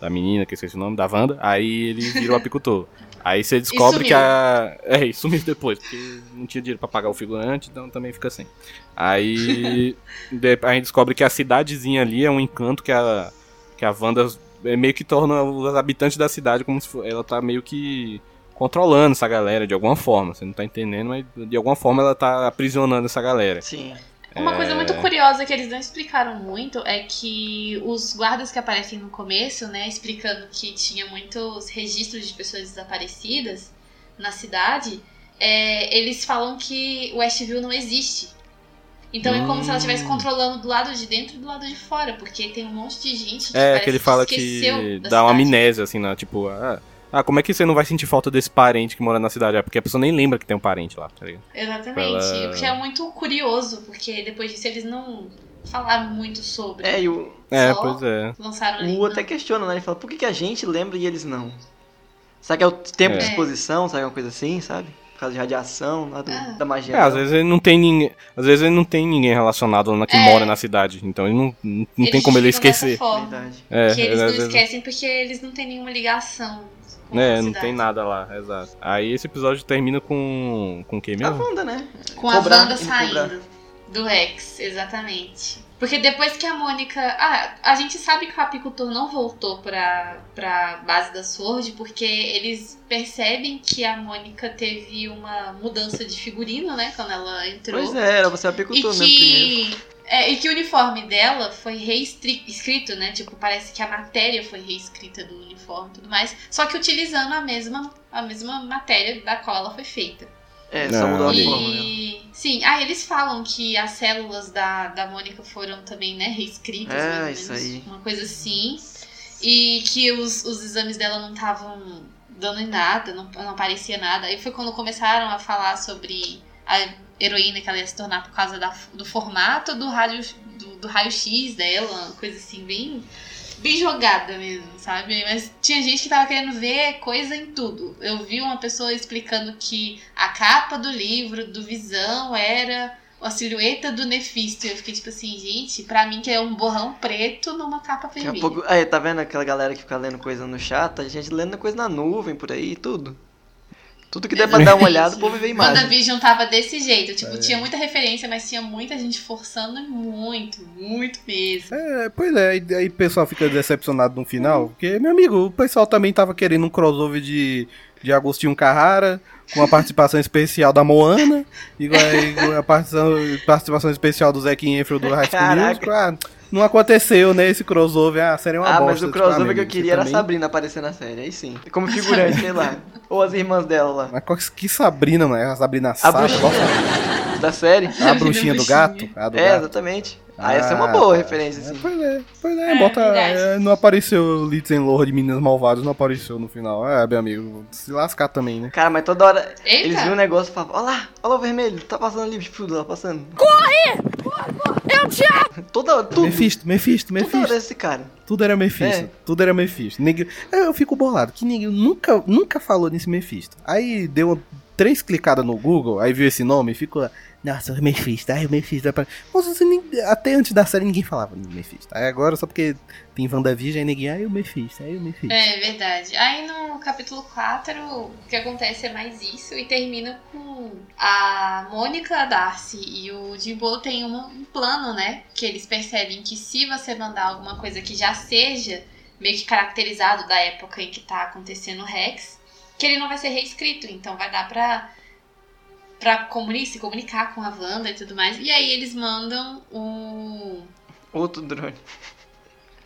da menina, que eu esqueci o nome, da Wanda, aí ele virou apicultor. Aí você descobre que a. É, e sumiu depois, porque não tinha dinheiro pra pagar o figurante, então também fica sem. Aí a gente descobre que a cidadezinha ali é um encanto que a, que a Wanda é, meio que torna os habitantes da cidade como se ela tá meio que controlando essa galera de alguma forma. Você não tá entendendo, mas de alguma forma ela tá aprisionando essa galera. Sim. Uma É. coisa muito curiosa que eles não explicaram muito é que os guardas que aparecem no começo, né, explicando que tinha muitos registros de pessoas desaparecidas na cidade, é, eles falam que o Westview não existe. Então é como se ela estivesse Hum. controlando do lado de dentro e do lado de fora, porque tem um monte de gente que É, que ele fala que dá uma cidade. amnésia, assim, né? Tipo, ah, ah, como é que você não vai sentir falta desse parente que mora na cidade? É porque a pessoa nem lembra que tem um parente lá, tá ligado? Exatamente. Ela- O que é muito curioso, porque depois disso eles não falaram muito sobre. É, e o, É, Só pois é. Lançaram ali. o U até questiona, né? Ele fala, por que, que a gente lembra e eles não? Será que é o tempo É. de exposição? Será que é uma coisa assim, sabe? Por causa de radiação, lá do- Ah. da magia. É, às vezes ele não tem ninguém. Às vezes ele não tem ninguém relacionado lá que É. mora na cidade. Então ele não, não, não tem como ele esquecer. forma. Verdade. É, que eles não vezes- esquecem porque eles não têm nenhuma ligação. Com É, a não tem nada lá, exato. Aí esse episódio termina com. Com quem A mesmo? Wanda, né? Com Cobrar, a Wanda indo saindo do Rex, exatamente. Porque depois que a Mônica. Ah, a gente sabe que o apicultor não voltou pra, pra base da Sword porque eles percebem que a Mônica teve uma mudança de figurino, né? Quando ela entrou. Pois é, era você E apicultor mesmo primeiro. É, e que o uniforme dela foi reescrito, né? Tipo, parece que a matéria foi reescrita do uniforme e tudo mais. Só que utilizando a mesma, a mesma matéria da qual ela foi feita. É, Não, só mudou a forma, né? E. Sim, ah, eles falam que as células da, da Mônica foram também, né, reescritas, É, mais ou isso menos, aí. Uma coisa assim. E que os, os exames dela não estavam dando em nada, não, não aparecia nada. Aí foi quando começaram a falar sobre a heroína que ela ia se tornar por causa da, do formato do rádio do, do raio-x dela, uma coisa assim, bem, bem jogada mesmo, sabe? Mas tinha gente que tava querendo ver coisa em tudo. Eu vi uma pessoa explicando que a capa do livro do Visão era a silhueta do Nefisto. E eu fiquei tipo assim, gente, pra mim que é um borrão preto numa capa vermelha. pouco. Aí, tá vendo aquela galera que fica lendo coisa no chat? A gente lendo coisa na nuvem por aí, tudo. Tudo que der pra dar uma olhada, o povo vê a imagem. WandaVision tava desse jeito. Tipo, É. tinha muita referência, mas tinha muita gente forçando muito, muito mesmo. É, pois é, aí, aí o pessoal fica decepcionado no final, porque, meu amigo, o pessoal também tava querendo um crossover de, de Agostinho Carrara, com a participação especial da Moana, e com a, com a participação, participação especial do Zac Efron do High School Caraca. Musical. Ah, não aconteceu, né, esse crossover, ah, seria uma Ah, bosta. mas o crossover ah, que eu queria era a Sabrina aparecer na série, aí sim. Como figurante, sei lá. Ou as irmãs dela lá. Mas qual- que Sabrina, mano? A Sabrina A Sabrina? da série. A bruxinha do gato? A do É, gato. exatamente. Ah, essa é uma boa tá. referência, É, assim. pois é, pois é, É, bota. é, não apareceu Litzen Lore de Meninas Malvadas, não apareceu no final. É, meu amigo, se lascar também, né? Cara, mas toda hora Eita! eles viam o negócio e falavam, olha lá, olha lá o vermelho, tá passando ali, tipo, lá passando. Corre! Eu te amo! Toda hora, tudo. Mephisto, Mephisto, Toda hora Mephisto. esse cara. Tudo era Mephisto, É. tudo era Mephisto. Ninguém... Eu fico bolado, que ninguém nunca, nunca falou nesse Mephisto. Aí deu três clicadas no Google, aí viu esse nome e ficou. Nossa, o Mephisto, ai, o Mephisto. Nossa, você nem, até antes da série ninguém falava do Mephisto. Aí agora, só porque tem WandaVision, aí ninguém, ai, o Mephisto, ai, o Mephisto. É verdade. Aí no capítulo 4, o que acontece é mais isso e termina com a Mônica, Darcy e o Jimbo tem um plano, né? Que eles percebem que se você mandar alguma coisa que já seja meio que caracterizado da época em que tá acontecendo o Rex, que ele não vai ser reescrito, então vai dar pra pra comuni se comunicar com a Wanda e tudo mais. E aí eles mandam o. Outro drone.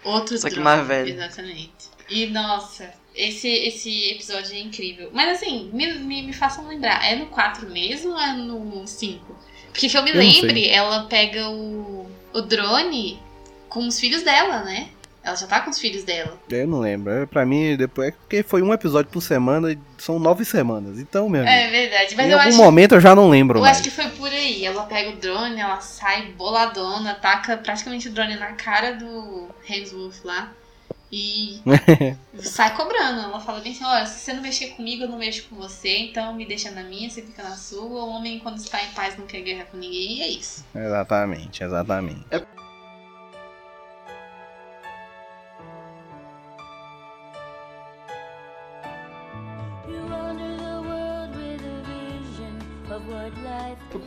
Outro Só drone. que mais velho. Exatamente. E nossa, esse, esse episódio é incrível. Mas assim, me, me, me façam lembrar, é no 4 mesmo ou é no 5? Porque que eu me Eu lembre, ela pega o, o drone com os filhos dela, né? Ela já tá com os filhos dela. Eu não lembro. É, Pra mim, depois é porque foi um episódio por semana e são nove semanas. Então, meu amigo, É verdade, mas em eu algum acho momento eu já não lembro Eu mais. acho que foi por aí. Ela pega o drone, ela sai boladona, taca praticamente o drone na cara do Hemsworth lá. E sai cobrando. Ela fala bem assim: olha, se você não mexer comigo, eu não mexo com você, então me deixa na minha, você fica na sua. O homem, quando está em paz, não quer guerra com ninguém, e é isso. Exatamente, exatamente.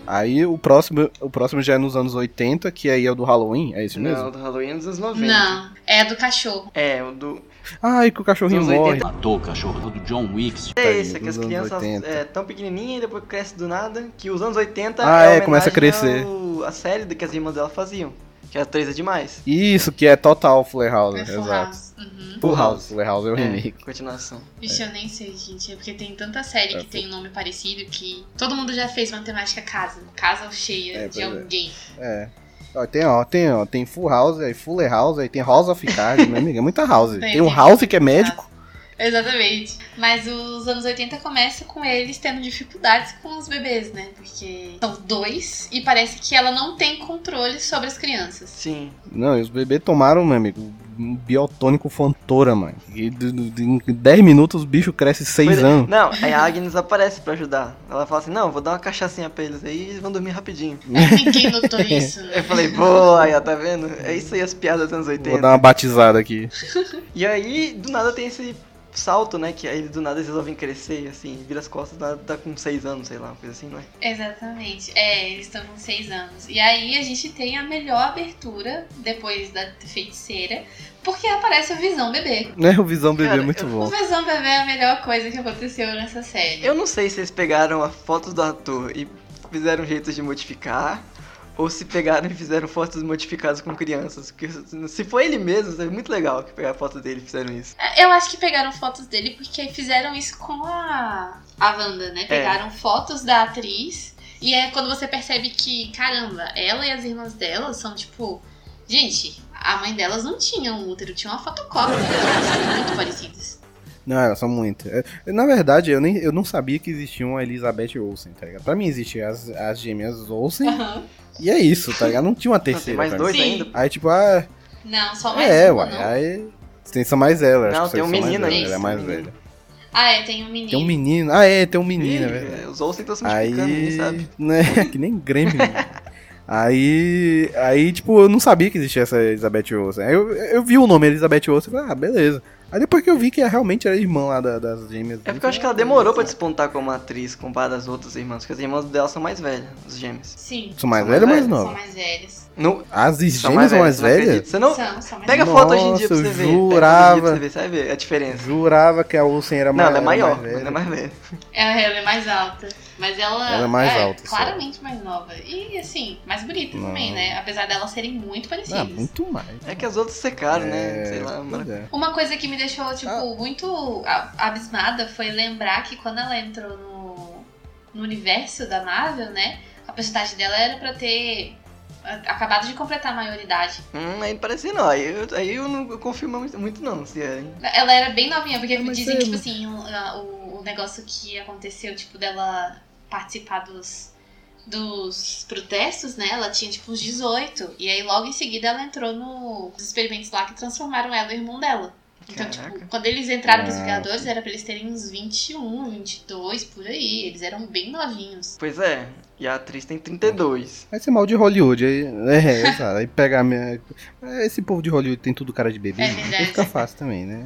Aí o próximo, o próximo já é nos anos 80, que aí é o do Halloween, é esse mesmo? Não, do Halloween é dos anos 90. Não, é do cachorro. É, o do. Ai, que o cachorrinho morre. 80. Matou o cachorro do John Wick. É esse, é que as crianças 80. é tão pequenininhas e depois cresce do nada, que os anos 80 Ah, é, uma começa a crescer. ao- A série que as irmãs dela faziam, que era 3 é demais. Isso, que é total Fuller House, É exato. Uhum. Full House, Fuller House é o remake. É, continuação. Vixe, eu nem sei, gente. É porque tem tanta série É, que tem um nome parecido que todo mundo já fez uma temática casa. Casa cheia É, de é. alguém. É. Ó, tem, ó, tem, ó, tem Full House, aí Fuller House, aí tem House of Cards, meu amigo, é muita House. Tem, Tem um House que é médico. Exatamente. Mas os anos 80 começam com eles tendo dificuldades com os bebês, né? Porque são dois e parece que ela não tem controle sobre as crianças. Sim. Não, e os bebês tomaram, meu amigo, um biotônico fontora, mano. E em 10 minutos os bichos crescem 6 Pois é. anos. Não, aí a Agnes aparece pra ajudar. Ela fala assim: Não, vou dar uma cachaçinha pra eles aí e eles vão dormir rapidinho. Ninguém notou isso, né? Eu falei: Boa, aí, ó, tá vendo? É isso aí as piadas dos anos Vou 80. dar uma batizada aqui. E aí, do nada tem esse salto, né? Que aí do nada eles resolvem crescer, assim, vira as costas, nada tá com 6 anos, sei lá, uma coisa assim, não é? Exatamente. É, eles estão com seis anos. E aí a gente tem a melhor abertura depois da feiticeira, porque aparece o Visão Bebê. Né, o Visão Bebê Cara, é muito eu- O bom. Visão Bebê é a melhor coisa que aconteceu nessa série. Eu não sei se eles pegaram a foto do ator e fizeram jeitos de modificar. Ou se pegaram e fizeram fotos modificadas com crianças. Porque se foi ele mesmo, é muito legal que pegaram foto dele e fizeram isso. Eu acho que pegaram fotos dele porque fizeram isso com a, a Wanda, né? Pegaram fotos da atriz. E é quando você percebe que, caramba, ela e as irmãs dela são tipo. Gente, a mãe delas não tinha um útero, tinha uma fotocópia. Elas são muito parecidas. Não, elas são muito. É, na verdade, eu, nem, eu não sabia que existia uma Elizabeth Olsen, tá ligado? Pra mim existiam as, as gêmeas Olsen Aham. e é isso, tá ligado? Não tinha uma Não, tem terceira. mais dois mim. Ainda. Aí, tipo, ah, Não, só mais é, uma, uai. não? Aí. Tem só mais ela, acho Não, que tem um menino ela, aí, Ela é mais menino. velha. Ah, é, tem um menino. Tem um menino. Ah, é, tem um menino, é verdade. Os Olsen estão se multiplicando, Aí, sabe. né, que nem Grêmio. né? aí, aí, tipo, eu não sabia que existia essa Elizabeth Olsen. Aí eu, eu vi o nome Elizabeth Olsen e falei, ah, beleza. Aí depois que eu vi que realmente era irmã lá da- das gêmeas. É porque eu acho que ela demorou pra despontar como atriz comparada às outras irmãs, porque as irmãs dela são mais velhas, os gêmeos. Sim, São mais São velhas ou mais mais são novas? mais velhas. No, As gêmeas são mais você não velhas? Você não. São, são mais Pega velhas. foto hoje em dia pra você ver. Pega hoje em dia jurava. pra você ver, você vai ver a diferença. Jurava que a Olsen era Não, mais ela é maior, mais ela é mais velha. Ela, ela é mais alta. Mas ela, Ela é mais alta, só. claramente mais nova. E assim, mais bonita também, Não. né? Apesar delas serem muito parecidas. Ah, muito mais. É que as outras secaram, né? É, Sei lá, é. Uma coisa que me deixou, tipo, Ah. muito abismada foi lembrar que quando ela entrou no, no universo da Marvel, né? A personagem dela era pra ter acabado de completar a maioridade. Hum, aí não parecia não. Aí eu, aí eu não confio muito, muito não, se é. hein? Ela era bem novinha, porque Ah, mas dizem é- que, tipo assim, o, o negócio que aconteceu, tipo, dela participar dos, dos protestos, né? Ela tinha, tipo, uns 18. E aí, logo em seguida, ela entrou no- nos experimentos lá que transformaram ela e o irmão dela. Então, tipo, Caraca. quando eles entraram pros Ah. Vingadores, era pra eles terem uns 21, 22, por aí. Eles eram bem novinhos. Pois é. E a atriz tem 32. Vai ser mal de Hollywood. Aí, é, exato. Aí pegar a minha. Esse povo de Hollywood tem tudo cara de bebê. É né? fica fácil também, né?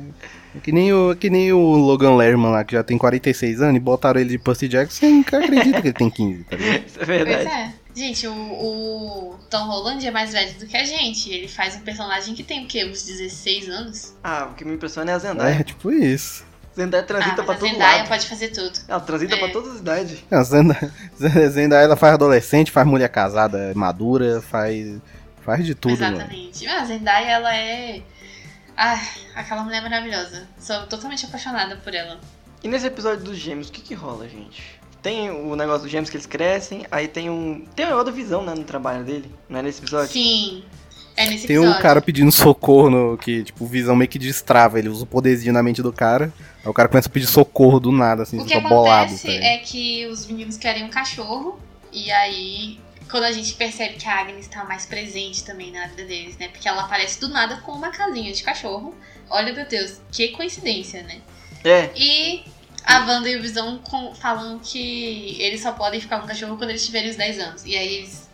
É Que nem, o, que nem o Logan Lerman lá, que já tem 46 anos, e botaram ele de Percy Jackson, você nunca acredita que ele tem 15, tá ligado? Isso é Pois verdade. é. Gente, o, o Tom Holland é mais velho do que a gente. Ele faz um personagem que tem o quê? Uns 16 anos? Ah, o que me impressiona é a Zendaya. É, tipo isso. Zendaya Ah, transita mas pra a todo Zendaya lado. pode fazer tudo. Ela transita É. pra todas as idades. Não, Zendaya, Zendaya, ela faz adolescente, faz mulher casada, madura, faz, faz de tudo, mano. Exatamente. Mas a Zendaya, ela é. Ah, aquela mulher maravilhosa. Sou totalmente apaixonada por ela. E nesse episódio dos gêmeos, o que que rola, gente? Tem o negócio dos gêmeos que eles crescem, aí tem um... Tem o negócio da visão, né, no trabalho dele. Não é nesse episódio? Sim. É nesse Tem episódio. um cara pedindo socorro, no, que, tipo, o Visão meio que destrava, ele usa o poderzinho na mente do cara, aí o cara começa a pedir socorro do nada, assim, O que fica bolado. acontece tá ligado? é que os meninos querem um cachorro. E aí, quando a gente percebe que a Agnes tá mais presente também na vida deles, né? Porque ela aparece do nada com uma casinha de cachorro. Olha, meu Deus, que coincidência, né? É. E a Wanda e o Visão falam que eles só podem ficar com o cachorro quando eles tiverem os 10 anos. E aí eles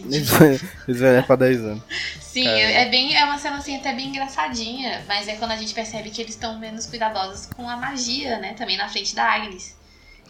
novo. eles velham pra 10 anos. Sim, Cara. é bem é uma cena assim até bem engraçadinha, mas é quando a gente percebe que eles estão menos cuidadosos com a magia, né? Também na frente da Agnes.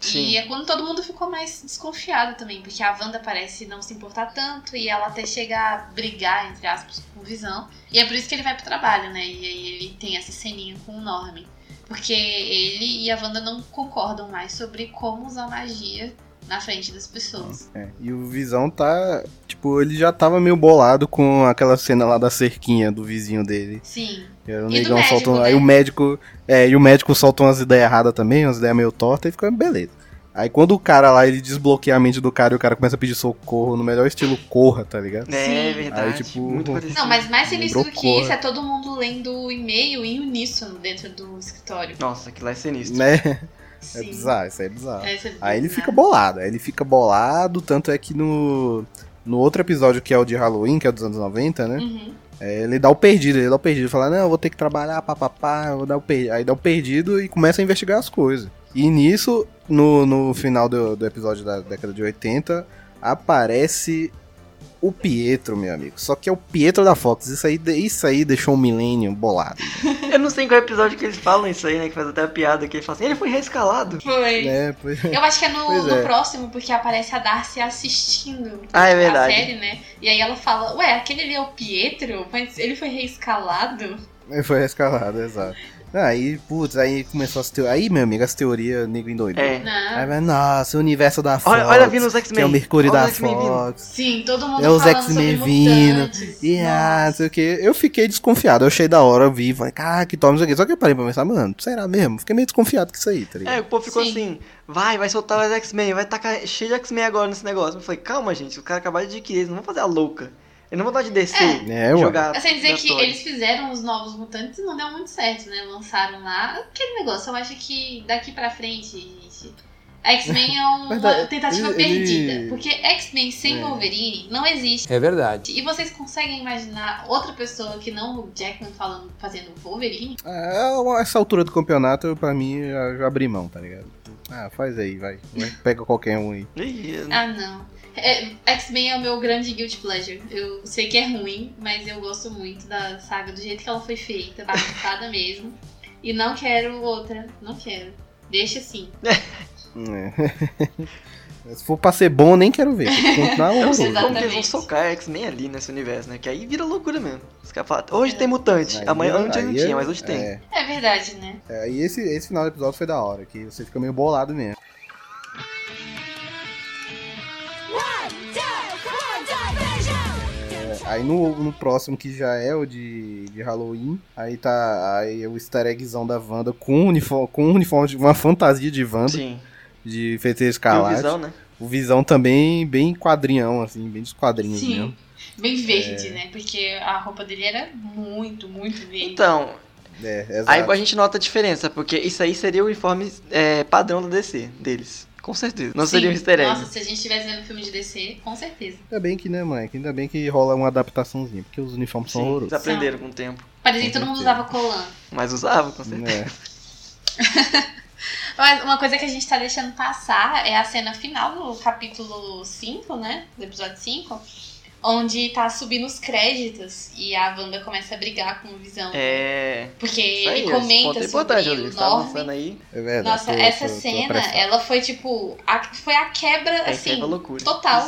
Sim. E é quando todo mundo ficou mais desconfiado também, porque a Wanda parece não se importar tanto e ela até chega a brigar, entre aspas, com o Visão. E é por isso que ele vai pro trabalho, né? E aí ele tem essa ceninha com o Norman. Porque ele e a Wanda não concordam mais sobre como usar magia na frente das pessoas. É, e o Visão tá. Tipo, ele já tava meio bolado com aquela cena lá da cerquinha do vizinho dele. Sim. E aí o E médico, um- né? Aí o médico. É, e o médico solta umas ideias erradas também, umas ideias meio tortas, e fica beleza. Aí quando o cara lá, ele desbloqueia a mente do cara e o cara começa a pedir socorro no melhor estilo corra, tá ligado? É Sim. verdade. Aí, tipo, Muito parecido. Não, mas mais sinistro do que isso é todo mundo lendo o e-mail em uníssono dentro do escritório. Nossa, aquilo lá é sinistro. Né? É Sim. bizarro, isso aí é bizarro. É, é Aí ele fica bolado, aí ele fica bolado, tanto é que no, no outro episódio que é o de Halloween, que é dos anos 90, né? Uhum. É, ele dá o perdido, ele dá o perdido, fala, não, eu vou ter que trabalhar, papapá, vou dar o perdido. Aí dá o perdido e começa a investigar as coisas. E nisso, no, no final do, do episódio da década de 80, aparece o Pietro, meu amigo. Só que é o Pietro da Fox. Isso aí, isso aí deixou o Millennium bolado. Eu não sei em qual episódio que eles falam isso aí, né? Que faz até a piada que ele fala assim, ele foi reescalado. Foi. né? Pois- Eu acho que é no, no é. próximo, porque aparece a Darcy assistindo Ah, é a verdade. série, né? E aí ela fala, ué, aquele ali é o Pietro? Mas ele foi reescalado? Ele foi rescalado, exato. Aí, putz, aí começou as teorias. Aí, meu amigo, as teorias, nego endoidou. É. Aí vai, nossa, o universo da Fox. Olha, olha vindo os Que X-Men. é o Mercúrio Olha da. Fox. Sim, todo mundo É os X-Men vindo. E ah, sei o que. Eu fiquei desconfiado. Eu achei da hora, eu vi, falei, cara, que toma isso aqui. Só que eu parei pra pensar, mano, será mesmo? Fiquei meio desconfiado com isso aí, tá ligado? É, o povo ficou Sim. assim, vai, vai soltar os X-Men, vai tacar cheio de X-Men agora nesse negócio. Eu falei, calma, gente, os caras acabaram de adquirir, eles não vão fazer a louca. Eles não vão dar de descer, É, ué. jogar. Eu sei dizer que eles fizeram os novos mutantes e não deu muito certo, né? Lançaram lá aquele negócio. Eu acho que daqui pra frente, gente. X-Men é uma Verdade, tentativa ele- perdida. ele- Porque X-Men sem É. Wolverine não existe. É verdade. E vocês conseguem imaginar outra pessoa que não o Jackman falando, fazendo Wolverine? Ah, essa altura do campeonato, pra mim, já, já abri mão, tá ligado? Ah, faz aí, vai. Pega qualquer um aí. Ah, não. É, X-Men é o meu grande guilty pleasure. Eu sei que é ruim, mas eu gosto muito da saga do jeito que ela foi feita, bagunçada mesmo. E não quero outra, não quero. Deixa assim. É. Se for pra ser bom, eu nem quero ver. Continuar Eu não sei horroroso. como que eles vão socar X-Men ali nesse universo, né? Que aí vira loucura mesmo. Os caras falam, hoje tem mutante, Aí- amanhã antes não tinha, é- mas hoje tem. É, É verdade, né? é, e esse, esse final do episódio foi da hora, que você fica meio bolado mesmo. Aí no, no próximo, que já é o de, de Halloween, aí tá aí é o easter eggzão da Wanda com um uniforme, com uniforme de uma fantasia de Wanda, Sim. de feiticeiro Tem o. Visão, né? O Visão também bem quadrinhão, assim, bem dos quadrinhos mesmo. Sim. Bem verde, né? Porque a roupa dele era muito, muito verde. Então, É. Aí a gente nota a diferença, porque isso aí seria o uniforme é, padrão da DC, deles. Com certeza. Não Sim. seria um easter egg. Nossa, se a gente estivesse vendo filme de DC, com certeza. Ainda bem que, né, moleque? Ainda bem que rola uma adaptaçãozinha, porque os uniformes são Sim, horrorosos. eles aprenderam com o tempo. Parecia que todo mundo usava colã. Mas usava, com certeza. É. Mas uma coisa que a gente tá deixando passar é a cena final do capítulo 5, né? Do episódio 5. Onde tá subindo os créditos e a Wanda começa a brigar com o Visão. É. Porque aí, ele comenta é sobre importante, o tá lançando aí. É verdade. Nossa, tô- essa tô- tô cena, apressado. ela foi tipo. a- foi a quebra, É, assim, loucura. total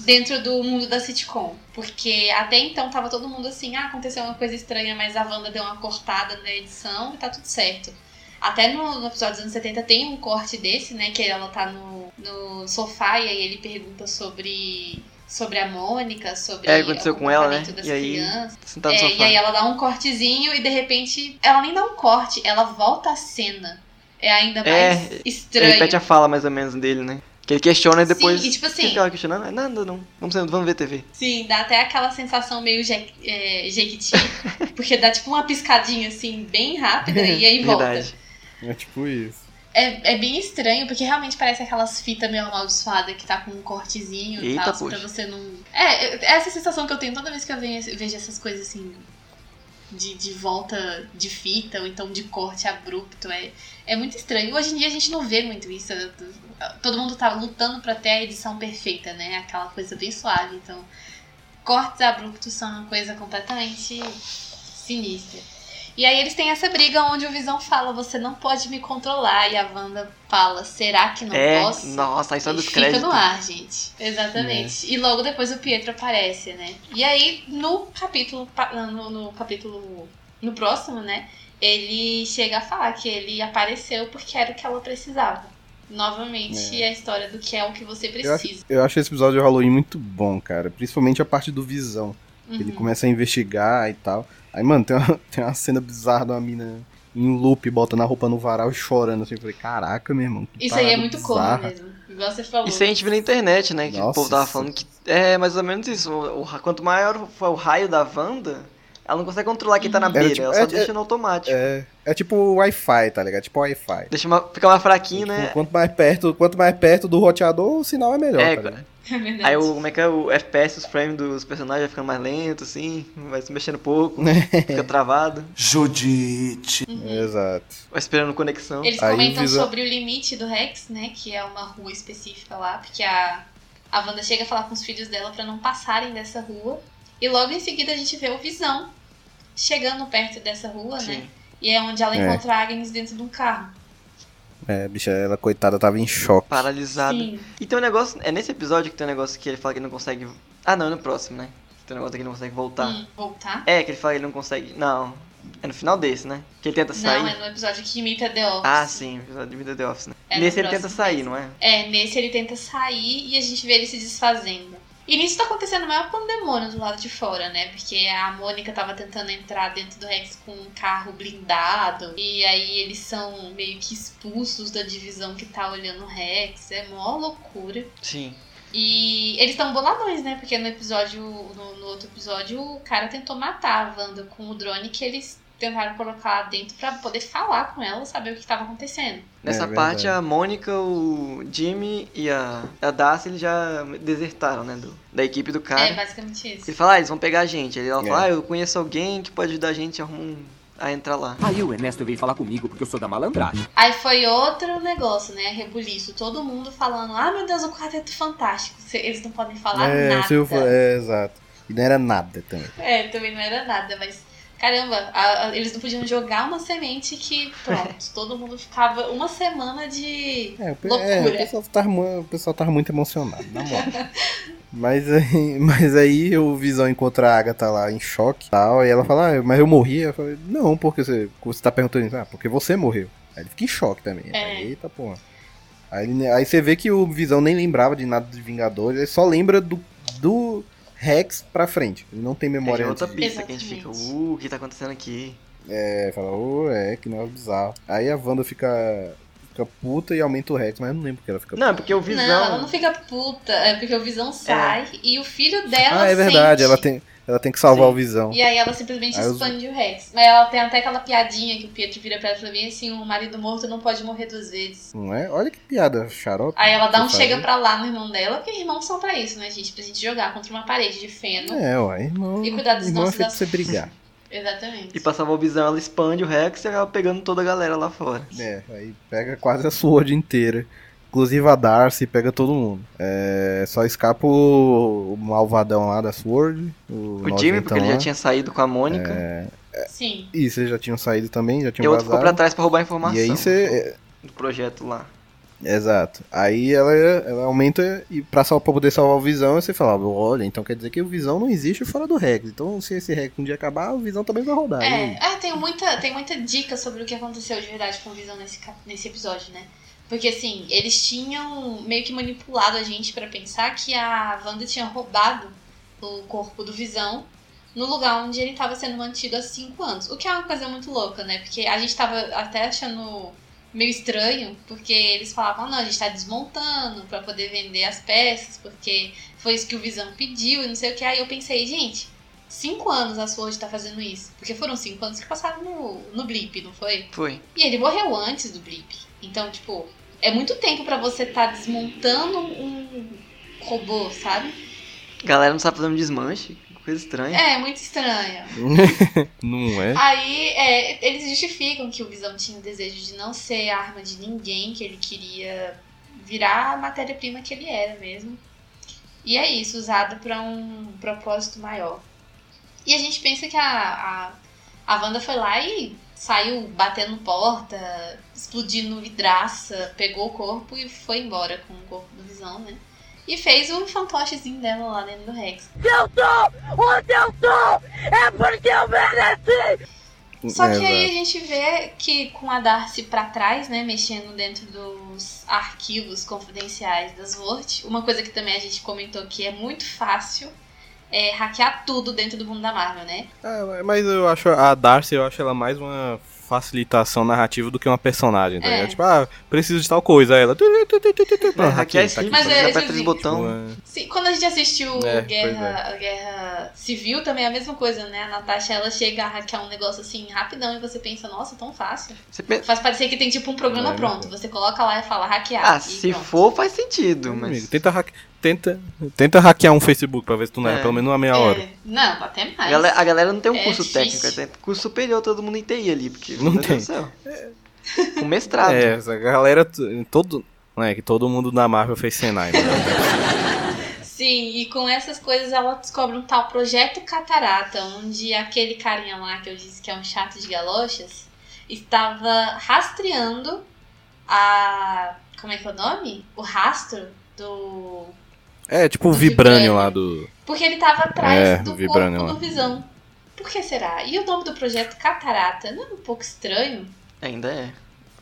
dentro do mundo da sitcom. Porque até então tava todo mundo assim, ah, aconteceu uma coisa estranha, mas a Wanda deu uma cortada na edição e tá tudo certo. Até no, no episódio dos anos 70 tem um corte desse, né? Que ela tá no, no sofá e aí ele pergunta sobre. Sobre a Mônica, sobre É, aconteceu o com ela, né? E aí, É, no e aí ela dá um cortezinho e de repente ela nem dá um corte, ela volta a cena. É ainda É, mais Ele estranho. repete a fala mais ou menos dele, né? Que ele questiona e depois. Sim, e tipo O que assim, que ela questionando? É nada, não. Vamos, vamos ver TV. sim, dá até aquela sensação meio je é, jequiti, porque dá tipo uma piscadinha assim, bem rápida e aí volta. Verdade. É tipo isso. É, é bem estranho, porque realmente parece aquelas fitas meio amaldiçoadas que tá com um cortezinho e tal, pra você não. É, é essa sensação que eu tenho toda vez que eu venho- vejo essas coisas assim. De, de volta de fita, ou então de corte abrupto. É, é muito estranho. Hoje em dia a gente não vê muito isso. Todo mundo tá lutando pra ter a edição perfeita, né? Aquela coisa bem suave. Então, cortes abruptos são uma coisa completamente sinistra. E aí eles têm essa briga onde o Visão fala, você não pode me controlar. E a Wanda fala, será que não é, posso? nossa, só E dos fica créditos. no ar, gente. Exatamente. E logo depois o Pietro aparece, né? E aí, no capítulo. pa- No, no capítulo. No próximo, né? Ele chega a falar que ele apareceu porque era o que ela precisava. Novamente, a história do que é o que você Eu acho, precisa. eu acho esse episódio de Halloween muito bom, cara. Principalmente a parte do Visão. Ele Uhum. começa a investigar e tal. Aí, mano, tem uma, tem uma cena bizarra de uma mina em loop, botando a roupa no varal e chorando assim. Eu falei, caraca, meu irmão. que Isso aí é muito bizarra. comum mesmo. Igual você falou. Isso aí a gente viu na internet, né? Que o Nossa, povo tava isso- falando que é mais ou menos isso. O, o- quanto maior for o raio da Wanda, ela não consegue controlar quem tá na beira. tipo- ela só é- deixa no automático. É, é tipo o Wi-Fi, tá ligado? Tipo Wi-Fi. Deixa uma, fica mais fraquinho, Tipo, né? quanto, mais perto, quanto mais perto do roteador, o sinal é melhor, É, tá ligado? É verdade. Aí o, como é que é o FPS, os frames dos personagens vai ficando mais lento, assim, vai se mexendo pouco, fica travado, Judite. Exato. vai esperando conexão. Eles Aí comentam o Visão- sobre o limite do Rex, né? Que é uma rua específica lá, porque a, a Wanda chega a falar com os filhos dela pra não passarem dessa rua. E logo em seguida a gente vê o Visão chegando perto dessa rua, né? Sim. E é onde ela É. encontra a Agnes dentro de um carro. É, bicha, ela, coitada, tava em choque. Paralisado. Sim. E tem um negócio, é nesse episódio que tem um negócio que ele fala que ele não consegue. Ah, não, é no próximo, né? Tem um negócio que ele não consegue voltar. Hum, voltar? É, que ele fala que ele não consegue. Não, é no final desse, né? Que ele tenta sair. Não, é no episódio que imita The Office. Ah, sim, episódio de Vida The Office, né? É Nesse ele tenta sair, mesmo. não é? É, nesse ele tenta sair e a gente vê ele se desfazendo. E nisso tá acontecendo o maior pandemônio do lado de fora, né? Porque a Mônica tava tentando entrar dentro do Rex com um carro blindado. E aí eles são meio que expulsos da divisão que tá olhando o Rex. É mó loucura. Sim. E eles estão boladões, né? Porque no episódio, no, no outro episódio, o cara tentou matar a Wanda com o drone que eles tentaram colocar lá dentro pra poder falar com ela, saber o que tava acontecendo. Nessa É parte, a Mônica, o Jimmy e a, a Darcy, eles já desertaram, né? do- da equipe do cara. É basicamente isso. Ele fala, ah, eles vão pegar a gente. Aí ela É. fala, ah, eu conheço alguém que pode ajudar a gente a, arrumar um- a entrar lá. Aí o Ernesto veio falar comigo porque eu sou da malandragem. Aí foi outro negócio, né? Rebuliço. Todo mundo falando, ah, meu Deus, o quarteto fantástico. Eles não podem falar é, nada. Silvio- é, exato. E não era nada também. É, também não era nada, mas. Caramba, a- a- eles não podiam jogar uma semente que, pronto, todo mundo ficava uma semana de. É, Loucura. é, o, pessoal tava, mu- o pessoal tava muito emocionado, na moral. mas, aí, mas aí o Visão encontra a Agatha lá em choque e tal, e ela fala, ah, mas eu morri? Eu falei, não, porque você, você tá perguntando isso, ah, porque você morreu. Aí ele fica em choque também. É. Aí, Eita porra. Aí, aí você vê que o Visão nem lembrava de nada dos Vingadores, ele só lembra do, do Rex pra frente. Ele não tem É memória outra antes disso. pista que a gente fica, uh, o que tá acontecendo aqui? É, fala, ô, é, que negócio bizarro. Aí a Wanda fica, fica puta e aumenta o Rex, mas eu não lembro porque ela fica Não, é puta. porque o Visão... Não, ela não fica puta. É porque o Visão sai e o filho dela Ah, é verdade, sente. ela tem. Ela tem que salvar Sim. o Visão. E aí ela simplesmente Aí os- expande o Rex. Mas ela tem até aquela piadinha que o Pietro vira pra ela e fala bem assim, o marido morto não pode morrer duas vezes. Não é? Olha que piada xarope. Aí ela dá um chega pra lá no irmão dela, porque irmãos são pra isso, né, gente? Pra gente jogar contra uma parede de feno. É, ué, irmão. E cuidar dos irmão é nossos você brigar. Exatamente. E pra salvar o Visão, ela expande o Rex e acaba pegando toda a galera lá fora. É, aí pega quase a Sword inteira. Inclusive a Darcy pega todo mundo. É, só escapa o, o malvadão lá da Sword. O, O Jimmy, porque ele já lá. tinha saído com a Mônica. É, Sim. Isso, eles já tinham saído também, já e tinham o outro ficou pra trás pra roubar a informação. E aí você. Do projeto lá. Exato. Aí ela, ela aumenta e pra, sal- pra poder salvar o Visão, você fala, olha, então quer dizer que o Visão não existe fora do Rex. Então se esse Rex um dia acabar, o Visão também vai rodar. E? É, é tem, muita, tem muita dica sobre o que aconteceu de verdade com o Visão nesse, nesse episódio, né? Porque assim, eles tinham meio que manipulado a gente pra pensar que a Wanda tinha roubado o corpo do Visão no lugar onde ele estava sendo mantido há cinco anos. O que é uma coisa muito louca, né? Porque a gente tava até achando meio estranho, porque eles falavam, não, a gente tá desmontando pra poder vender as peças, porque foi isso que o Visão pediu e não sei o que. Aí eu pensei, gente, cinco anos a Sword tá fazendo isso. Porque foram cinco anos que passaram no, no blip, não foi? Foi. E ele morreu antes do blip. Então, tipo, é muito tempo pra você tá desmontando um robô, sabe? Galera não sabe fazer um desmanche. Coisa estranha. É, muito estranho. Não é? Aí, é, eles justificam que o Visão tinha o desejo de não ser arma de ninguém, que ele queria virar a matéria-prima que ele era mesmo. E é isso, usado pra um propósito maior. E a gente pensa que a, a, a Wanda foi lá e saiu batendo porta, explodindo vidraça, pegou o corpo e foi embora com o corpo do Visão, né? E fez o fantochezinho dela lá dentro do Rex. Só que aí a gente vê que com a Darcy pra trás, né, mexendo dentro dos arquivos confidenciais das Word, uma coisa que também a gente comentou que é muito fácil é hackear tudo dentro do mundo da Marvel, né? É, mas eu acho a Darcy, eu acho ela mais uma facilitação narrativa do que uma personagem, tá É. ligado? Tipo, ah, preciso de tal coisa, aí ela... É, pronto, hackear é aqui, tá Mas você é, aperta tipo esse assim, botão. Ué. Sim, quando a gente assistiu É, Guerra, Guerra Civil, também é a mesma coisa, né? A Natasha, ela chega a hackear um negócio assim rapidão e você pensa, nossa, tão fácil. Você pensa, Faz parecer que tem tipo um programa É, pronto. né? Você coloca lá e fala hackear. ah, e se pronto. for, faz sentido, Amigo, mas. tenta, hack- tenta, tenta hackear um Facebook pra ver se tu não é, É. pelo menos uma meia hora. É, não, até A mais. galera, a galera não tem um É curso difícil. técnico, tem curso superior todo mundo em TI ali, porque. Não tem. Com mestrado. É, essa galera, todo, não é que todo mundo da Marvel fez Senai, né? Sim, e com essas coisas ela descobre um tal projeto Catarata, onde aquele carinha lá que eu disse que é um chato de galochas estava rastreando a. Como é que é o nome? O rastro do. É, tipo o Vibranium Vibranium. lá do... Porque ele estava atrás É, do o Vibranium corpo lá. do Visão. Por que será? E o nome do projeto Catarata? Não é um pouco estranho? Ainda é.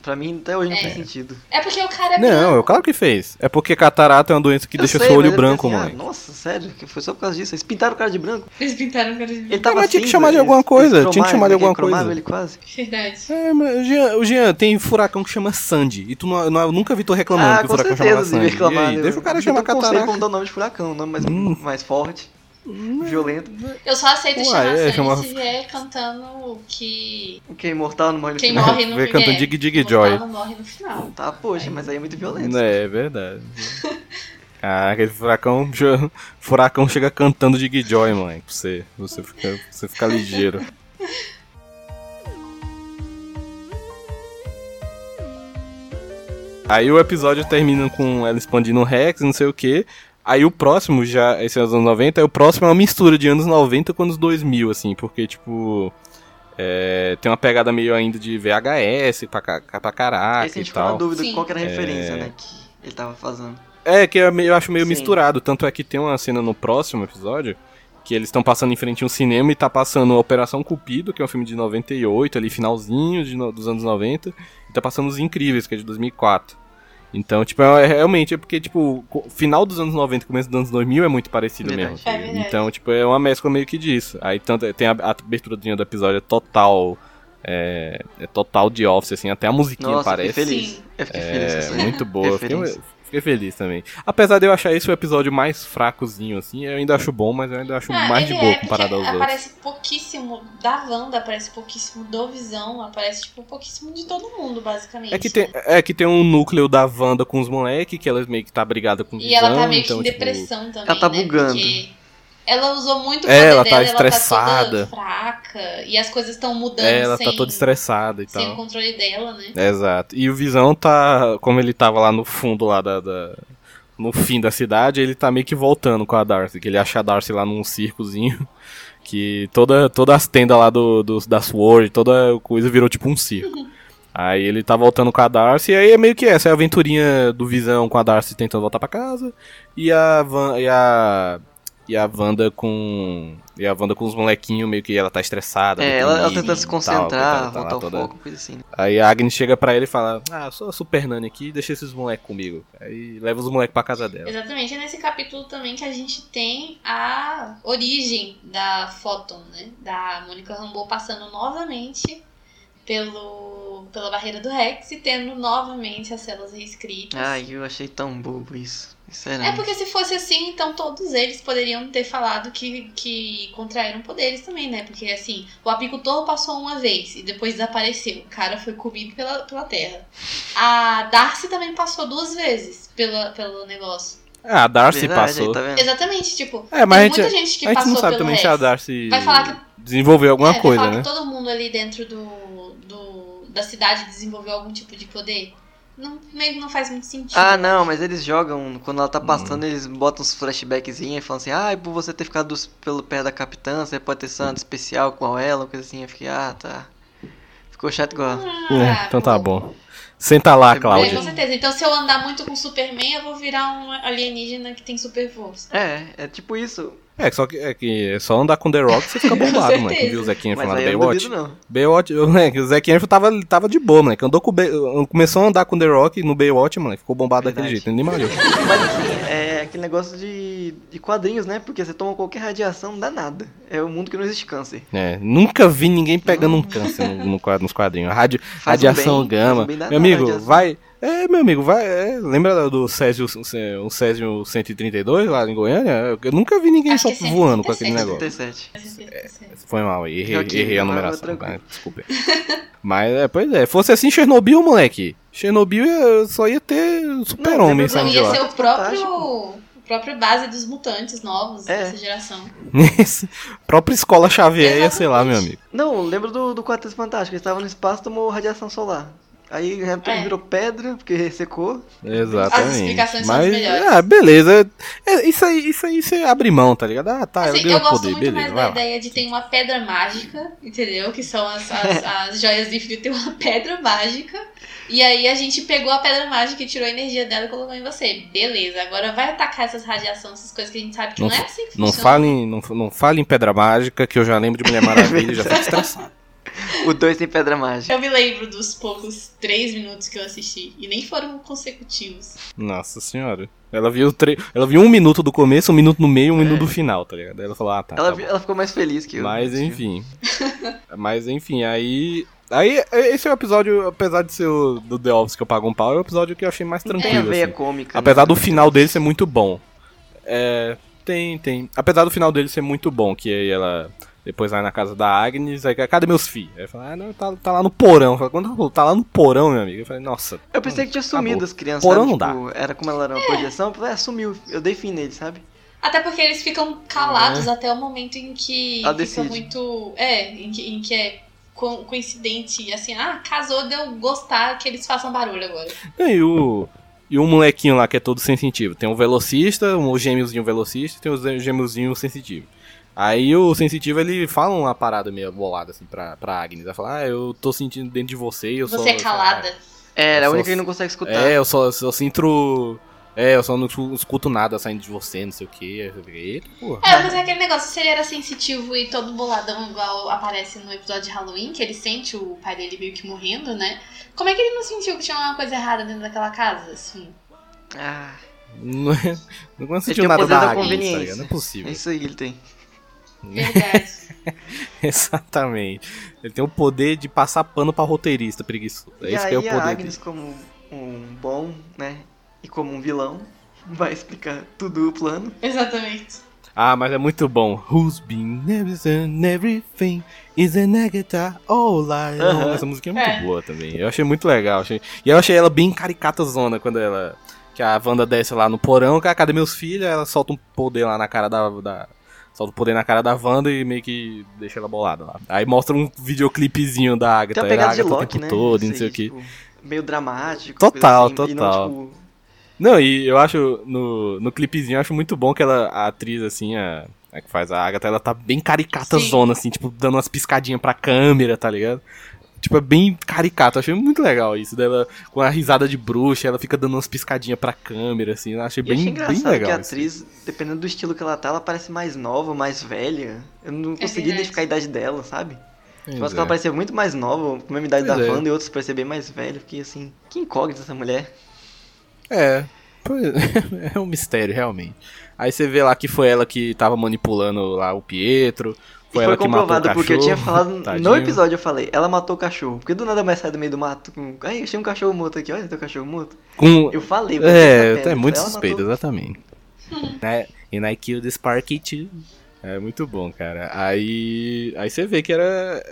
Pra mim, até hoje não É. faz sentido. É porque o cara é Não, é claro que fez. É porque catarata é uma doença que Eu deixa sei, seu olho eu branco, pensei, mãe. Ah, nossa, sério? Que foi só por causa disso. Eles pintaram o cara de branco. Eles pintaram o cara de Ele branco. tava mas tinha que cinza, chamar de alguma coisa, tinha que chamar de né, alguma coisa. ele quase. Verdade. É, mas o Jean, o Jean, tem furacão que chama Sandy. E tu não, não- eu nunca vi tu reclamando Ah, que o furacão certeza devia Sandy. reclamar. E aí, né? deixa o cara chamar ter um conselho pra catarata. mudar o nome de furacão, um nome mais, Hum. mais forte, violento. Eu só aceito Uai, chamar é, Sandy chama- se vier cantando que O que é imortal não morre no quem final. morre no Vem cantando é, Dig Dig Joy. não morre no final. Tá, poxa, mas aí é muito violento. É, é verdade. Ah, aquele furacão, furacão chega cantando de Joy, mãe. Pra você, você ficar você fica ligeiro. Aí o episódio termina com ela expandindo o Rex, não sei o que. Aí o próximo, já, esse é os anos 90, aí o próximo é uma mistura de anos 90 com anos 2000, assim, porque, tipo, é, tem uma pegada meio ainda de VHS pra, pra caraca Esse a e gente ficou na tal. dúvida Sim. qual que era a referência, É. né, que ele tava fazendo. É, que é meio- eu acho meio Sim. misturado. Tanto é que tem uma cena no próximo episódio que eles estão passando em frente a um cinema e tá passando Operação Cupido, que é um filme de 98, ali finalzinho de no- dos anos 90, e tá passando Os Incríveis, que é de 2004. Então, tipo, é, é realmente é porque, tipo, final dos anos 90 e começo dos anos 2000 é muito parecido Verdade. mesmo. É. Então, tipo, é uma mescla meio que disso. Aí tanto, é- tem a, a aberturazinha do episódio é total. É, é total de office, assim, até a musiquinha Nossa, eu parece. fiquei feliz. Eu fiquei feliz É, essa muito boa. Fiquei, referência. Fiquei feliz também. Apesar de eu achar esse o episódio mais fracozinho, assim, eu ainda acho bom, mas eu ainda acho Ah, mais de boa é, comparado aos outros. Aparece pouquíssimo da Wanda, aparece pouquíssimo do Visão, aparece tipo pouquíssimo de todo mundo, basicamente. É que, tem, né? é que tem um núcleo da Wanda com os moleques, que elas meio que tá brigada com o E ela tá Visão, meio que então, em tipo, depressão também. ela tá né? bugando. Porque ela usou muito o É, ela tá dela, estressada. ela tá fraca. E as coisas estão mudando É, ela sem, tá toda estressada e sem o tal. controle dela, né? Exato. E o Visão tá, como ele tava lá no fundo lá da, da- no fim da cidade, ele tá meio que voltando com a Darcy, que ele acha a Darcy lá num circozinho, que toda todas as tendas lá do, do da Sword, toda coisa virou tipo um circo. Aí ele tá voltando com a Darcy, e aí é meio que essa, é a aventurinha do Visão com a Darcy tentando voltar pra casa, e a Van, e a e a Wanda com e a Wanda com os molequinhos meio que ela tá estressada, É, ela, ela tentando se tal, concentrar, coitada, tá voltar toda- foco, coisa assim. né? Aí a Agnes chega pra ele e fala: Ah, eu sou a Super Nani aqui, deixa esses moleques comigo. Aí leva os moleques pra casa dela. Exatamente, é nesse capítulo também que a gente tem a origem da Photon, né? Da Mônica Rambeau passando novamente pelo, pela barreira do Rex e tendo novamente as células reescritas. Ai, eu achei tão bobo isso. É Sinceramente. porque se fosse assim, então todos eles poderiam ter falado que, que contraíram poderes também, né? Porque assim, o apicultor passou uma vez e depois desapareceu. O cara foi comido pela, pela terra. A Darcy também passou duas vezes pela, pelo negócio. Ah, a Darcy Verdade, passou. tá? Exatamente, tipo, É, mas tem a gente, muita gente que a gente passou não sabe pelo também Rex. se a Darcy Vai falar que desenvolveu alguma é, vai coisa, falar né? que todo mundo ali dentro do, do da cidade desenvolveu algum tipo de poder. Não, meio que não faz muito sentido. Ah, não, mas eles jogam, quando ela Hum. tá passando, eles botam uns flashbackzinhos e falam assim, ah, por você ter ficado pelo pé da capitã, você pode ter santo especial com ela, coisa assim. Eu fiquei, ah, tá. Ficou chato igual. Ah, É, então tá bom. Senta lá, É, É, Cláudia. com certeza. Então, se eu andar muito com Superman, eu vou virar um alienígena que tem super força. É, é tipo isso. É, só que é, que é só andar com The Rock você fica bombado, mano. certeza. Viu o Zequinha Mas falando eu não Baywatch? não. Baywatch, moleque, o Zac Efron tava, tava de boa, moleque. Andou com o Bay- começou a andar com The Rock no Baywatch, moleque. Ficou bombado daquele Verdade. jeito, ele nem malhou. Mas enfim, é aquele negócio de, de quadrinhos, né? Porque você toma qualquer radiação, não dá nada. É o mundo que não existe câncer. É, nunca vi ninguém pegando um câncer no, no quadro- nos quadrinhos. Rádio, Faz um radiação bem, gama. um meu amigo, radiação. vai. É, meu amigo, vai. é, lembra do Césio, o Césio 132 lá em Goiânia? Eu nunca vi ninguém Acho só que é voando com aquele 137. negócio. 37. Foi mal, errei, Ok, errei a numeração. tá? Desculpa. Mas, é, pois é, fosse assim Chernobyl, moleque. Chernobyl ia- só ia ter super-homem de ia lá. ser o próprio, próprio base dos mutantes novos É. dessa geração. Própria escola Xavier ia, sei lá, meu amigo. Não, lembro do, do Quarteto Fantástico. Eles estavam no espaço e tomou radiação solar. Aí É. virou pedra, porque ressecou. Exatamente. As explicações são Mas, as melhores. Ah, beleza. É, isso aí, isso aí você abre mão, tá ligado? Ah, tá, Assim, eu eu gosto poder, muito beleza, mais da lá. ideia de ter uma pedra mágica, entendeu? Que são as, as, as joias do infinito, tem uma pedra mágica. E aí a gente pegou a pedra mágica e tirou a energia dela e colocou em você. Beleza, agora vai atacar essas radiações, essas coisas que a gente sabe que não, Não é assim que Não funciona. fale, não, não fale em Pedra Mágica, que eu já lembro de Mulher Maravilha e já fico estressado. O 2 tem pedra mágica. Eu me lembro dos poucos três minutos que eu assisti. E nem foram consecutivos. Nossa senhora. Ela viu, tre... ela viu um minuto do começo, um minuto no meio e um minuto do final, tá ligado? Aí ela falou, ah, tá. ela, tá ela ficou mais feliz que eu. Mas enfim. Mas enfim, aí. Aí, esse é o episódio, apesar de ser o do The Office que eu pago um pau, é o episódio que eu achei mais Tem a tranquilo. veia assim. cômica. Apesar né? do final dele ser muito bom. É. Tem, tem. Apesar do final dele ser muito bom, que aí ela depois vai na casa da Agnes, aí cadê meus filhos? Aí fala, ah, não, tá, tá lá no porão. Eu falei, Quando ela falou, tá lá no porão, meu amigo. Eu falei, nossa. Eu pensei que tinha sumido Acabou. as crianças. Porão sabe? não Tipo, Era como ela era uma projeção, eu falei, ah, sumiu. Eu dei fim nele, sabe? Até porque eles ficam calados até o momento em que Ela fica muito. É, em que, em que é co- coincidente, assim, ah, casou de eu gostar que eles façam barulho agora. E o. E um molequinho lá que é todo sensitivo. Tem um velocista, um gêmeozinho velocista e tem o gêmeozinho sensitivo. Aí o sensitivo ele fala uma parada meio bolada assim pra, pra Agnes. Ela fala, ah, eu tô sentindo dentro de você e eu sou. Você é calada. É, era Eu a só- única que não consegue escutar. É, eu só, eu sinto. É, eu só não escuto nada saindo de você, não sei o que. Eita, porra. É, mas é aquele negócio, se ele era sensitivo e todo boladão, igual aparece no episódio de Halloween, que ele sente o pai dele meio que morrendo, né? Como é que ele não sentiu que tinha uma coisa errada dentro daquela casa, assim? Ah, Não, é- não ele sentiu nada da da Agnes, tá conveniência. ligado? Não é É possível. isso aí que ele tem. Verdade. Exatamente. Ele tem o poder de passar pano pra roteirista preguiçoso. É e isso aí que é o a poder Agnes, como um bom, né, e como um vilão, vai explicar tudo o plano. Exatamente. Ah, mas é muito bom. Who's been and everything is a negative all life. Aham. Essa música é muito É. boa também. Eu achei muito legal. Achei... E eu achei ela bem caricata zona quando ela. Que a Wanda desce lá no porão, cara, cadê meus filhos? Ela solta um poder lá na cara da. da... Solta o poder na cara da Wanda e meio que deixa ela bolada lá. Aí mostra um videoclipezinho da Agatha. Tem uma pegada de Agatha o Loki, né? todo, não sei o que. tipo, meio dramático. Total, assim, e não, total. tipo, Não, e eu acho, no, no clipezinho, eu acho muito bom que ela, a atriz, assim, a, a que faz a Agatha, ela tá bem caricata zona, assim, tipo, dando umas piscadinhas pra câmera, tá ligado? Tipo, é bem caricato, eu achei muito legal isso dela, com a risada de bruxa, ela fica dando umas piscadinhas pra câmera, assim, eu achei E eu achei bem, bem engraçado legal que a isso. atriz, dependendo do estilo que ela tá, ela parece mais nova, mais velha. Eu não consegui verdade. identificar a idade dela, sabe? Pois Eu acho que é. ela parecia muito mais nova, com a mesma idade Pois da é. Wanda e outros parecia bem mais velha. Eu Fiquei assim, que incógnita essa mulher. É, é um mistério, realmente. Aí você vê lá que foi ela que tava manipulando lá o Pietro, foi foi ela que matou o comprovado, cachorro. porque eu tinha falado tadinho. no episódio, eu falei, ela matou o cachorro. Porque do nada mais sai do meio do mato com. Ai, achei um cachorro morto aqui, olha teu cachorro morto. Com, Eu falei, É, é muito suspeito, matou. exatamente. né? And I killed the Sparky too. É muito bom, cara. Aí. Aí você vê que era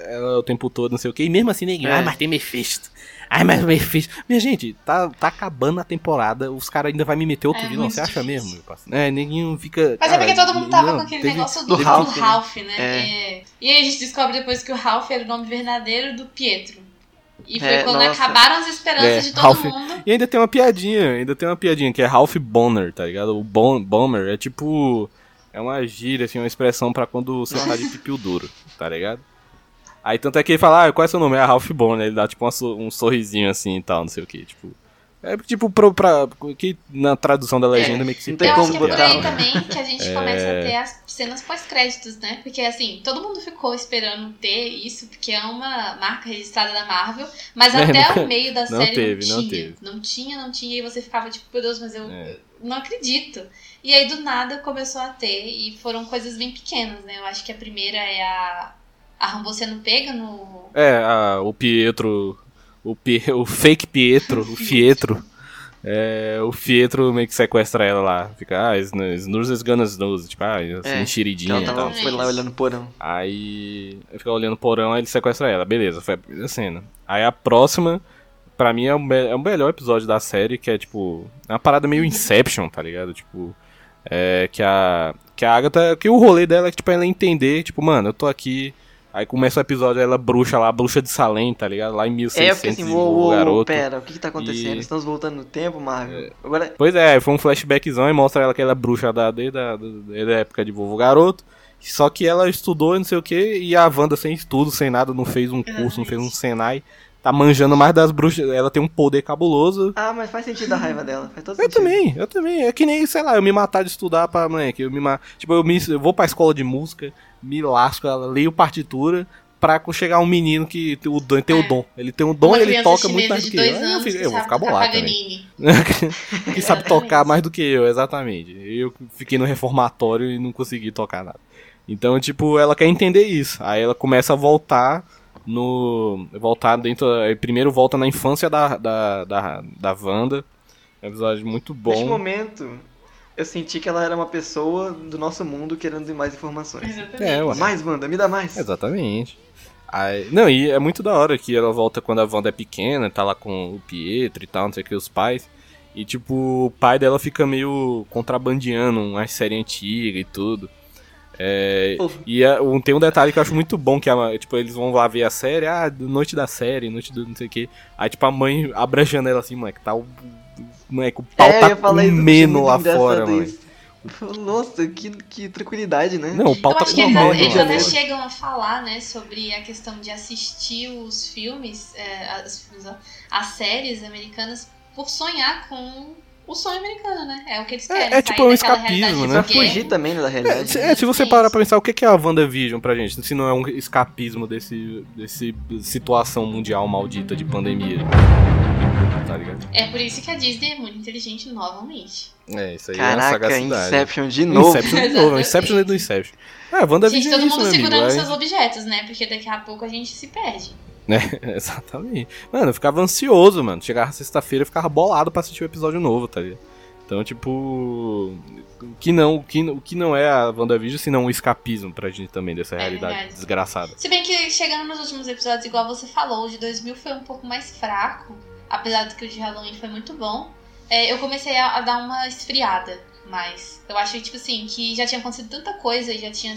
ela o tempo todo, não sei o que. E mesmo assim, ninguém. É. Ah, mas tem Mephisto. Ai, mas Mephisto. Minha gente, tá, tá acabando a temporada. Os caras ainda vai me meter outro É vilão. Você acha mesmo, meu parceiro? É, ninguém fica. Mas é cara, porque todo mundo tava não, com aquele teve- negócio do do, Ralph, do né? Ralph, né? É. É. E aí a gente descobre depois que o Ralph era o nome verdadeiro do Pietro. E foi É, quando nossa. acabaram as esperanças É, de todo Ralph- mundo. E ainda tem uma piadinha, ainda tem uma piadinha que é Ralph Bonner, tá ligado? O bon, Bomber é tipo. É uma gíria, assim, uma expressão pra quando você tá de pipiu duro, tá ligado? Aí tanto é que ele fala, ah, qual é seu nome? É Ralph Bonner, ele dá tipo um sorrisinho assim e tal, não sei o que, tipo. É tipo pro, pra. que na tradução da legenda meio que se não tem Eu perde, acho como que é por aí também que a gente É. começa a ter as cenas pós-créditos, né? Porque assim, todo mundo ficou esperando ter isso, porque é uma marca registrada da Marvel, mas É, até não- o meio da não série teve, não não tinha. teve. Não tinha, não tinha, e você ficava tipo, meu Deus, mas eu, É. eu não acredito. E aí do nada começou a ter, e foram coisas bem pequenas, né? Eu acho que a primeira é a. A Rambo sendo pega no. É, a- o Pietro. O, Pie- o fake Pietro, o Fietro. É, o Fietro meio que sequestra ela lá. Fica, ah, Snooze is gonna snooze. Tipo, ah, assim, É, enxeridinha Ela e tal. Foi lá olhando o porão. Aí ele fica olhando o porão, aí ele sequestra ela. Beleza, foi a cena. Aí a próxima, pra mim, é o, é o melhor episódio da série, que é tipo. É uma parada meio Inception, tá ligado? Tipo. É que a. Que a Agatha. Que o rolê dela é tipo ela entender, tipo, mano, eu tô aqui. Aí começa o episódio, ela bruxa lá, bruxa de Salem, tá ligado? Lá em É, 1600 eu fiquei assim, uou, uou, garoto. pera, o que que tá acontecendo? E- Estamos voltando no tempo, Marvel. Agora, Pois é, foi um flashbackzão e mostra ela que ela é bruxa da, desde, a, desde a época de vovô garoto. Só que ela estudou e não sei o que, e a Wanda sem estudo, sem nada, não fez um curso, não fez um Senai. Tá manjando mais das bruxas. Ela tem um poder cabuloso. ah, mas faz sentido a raiva dela, faz todo Eu sentido. também, eu também. É que nem, sei lá, eu me matar de estudar pra moleque. Eu me ma... Tipo, eu, me, eu vou pra escola de música, me lasco, ela leio partitura. Pra chegar um menino que tem o dom, tem o É. dom. Ele tem um dom Uma e ele toca muito mais do que eu. eu, anos fico- que eu vou ficar bolado também. Que sabe tocar mais do que eu, exatamente. Eu fiquei no reformatório e não consegui tocar nada. Então, tipo, ela quer entender isso. Aí ela começa a voltar no. Voltar dentro. aí Primeiro volta na infância da, da, da, da Wanda. É um episódio muito Neste bom. momento, eu senti que ela era uma pessoa do nosso mundo querendo mais informações. Exatamente. É, ué. Mais, Wanda, me dá mais. Exatamente. Aí, não, e é muito da hora que ela volta quando a Wanda é pequena, tá lá com o Pietro e tal, não sei o que, os pais. E, tipo, o pai dela fica meio contrabandeando umas série antiga e tudo. É, e é, um- tem um detalhe que eu acho muito bom, que a, tipo, eles vão lá ver a série, ah, noite da série, noite do não sei o que. Aí, tipo, a mãe abre a janela assim, moleque, tá o. Moleque, o pau é, tá comendo lá fora, mano. isso. Nossa, que, que tranquilidade, né? Não, o pau Eu tá acho que eles, comendo eles até chegam a falar, né, sobre a questão de assistir os filmes, é, as, as séries americanas, por sonhar com o sonho americano, né? É o que eles É- querem. é tipo sair um escapismo, né? Pra fugir também né, da É, realidade. se, é, se você parar pra pensar, o que é a WandaVision pra gente? Se não é um escapismo desse, desse situação mundial maldita de pandemia. Tá ligado? É por isso que a Disney é muito inteligente novamente. É, isso aí é uma Caraca, sagacidade. Inception de novo. Inception de novo, é Inception do Inception. É, a Gente, WandaVision é todo isso, mundo amigo. segurando é- seus objetos, né? Porque daqui a pouco a gente se perde. Né, exatamente. Mano, eu ficava ansioso, mano. Chegava sexta-feira, eu ficava bolado pra assistir o um episódio novo, tá ligado? Então, tipo, o que não, o que, o que não é a WandaVision, senão um escapismo pra gente também dessa é realidade verdade. desgraçada. Se bem que chegando nos últimos episódios, igual você falou, o de 2000 foi um pouco mais fraco, apesar de que o de Halloween foi muito bom. É, eu comecei a, a, dar uma esfriada, mas eu achei, tipo assim, que já tinha acontecido tanta coisa e já tinha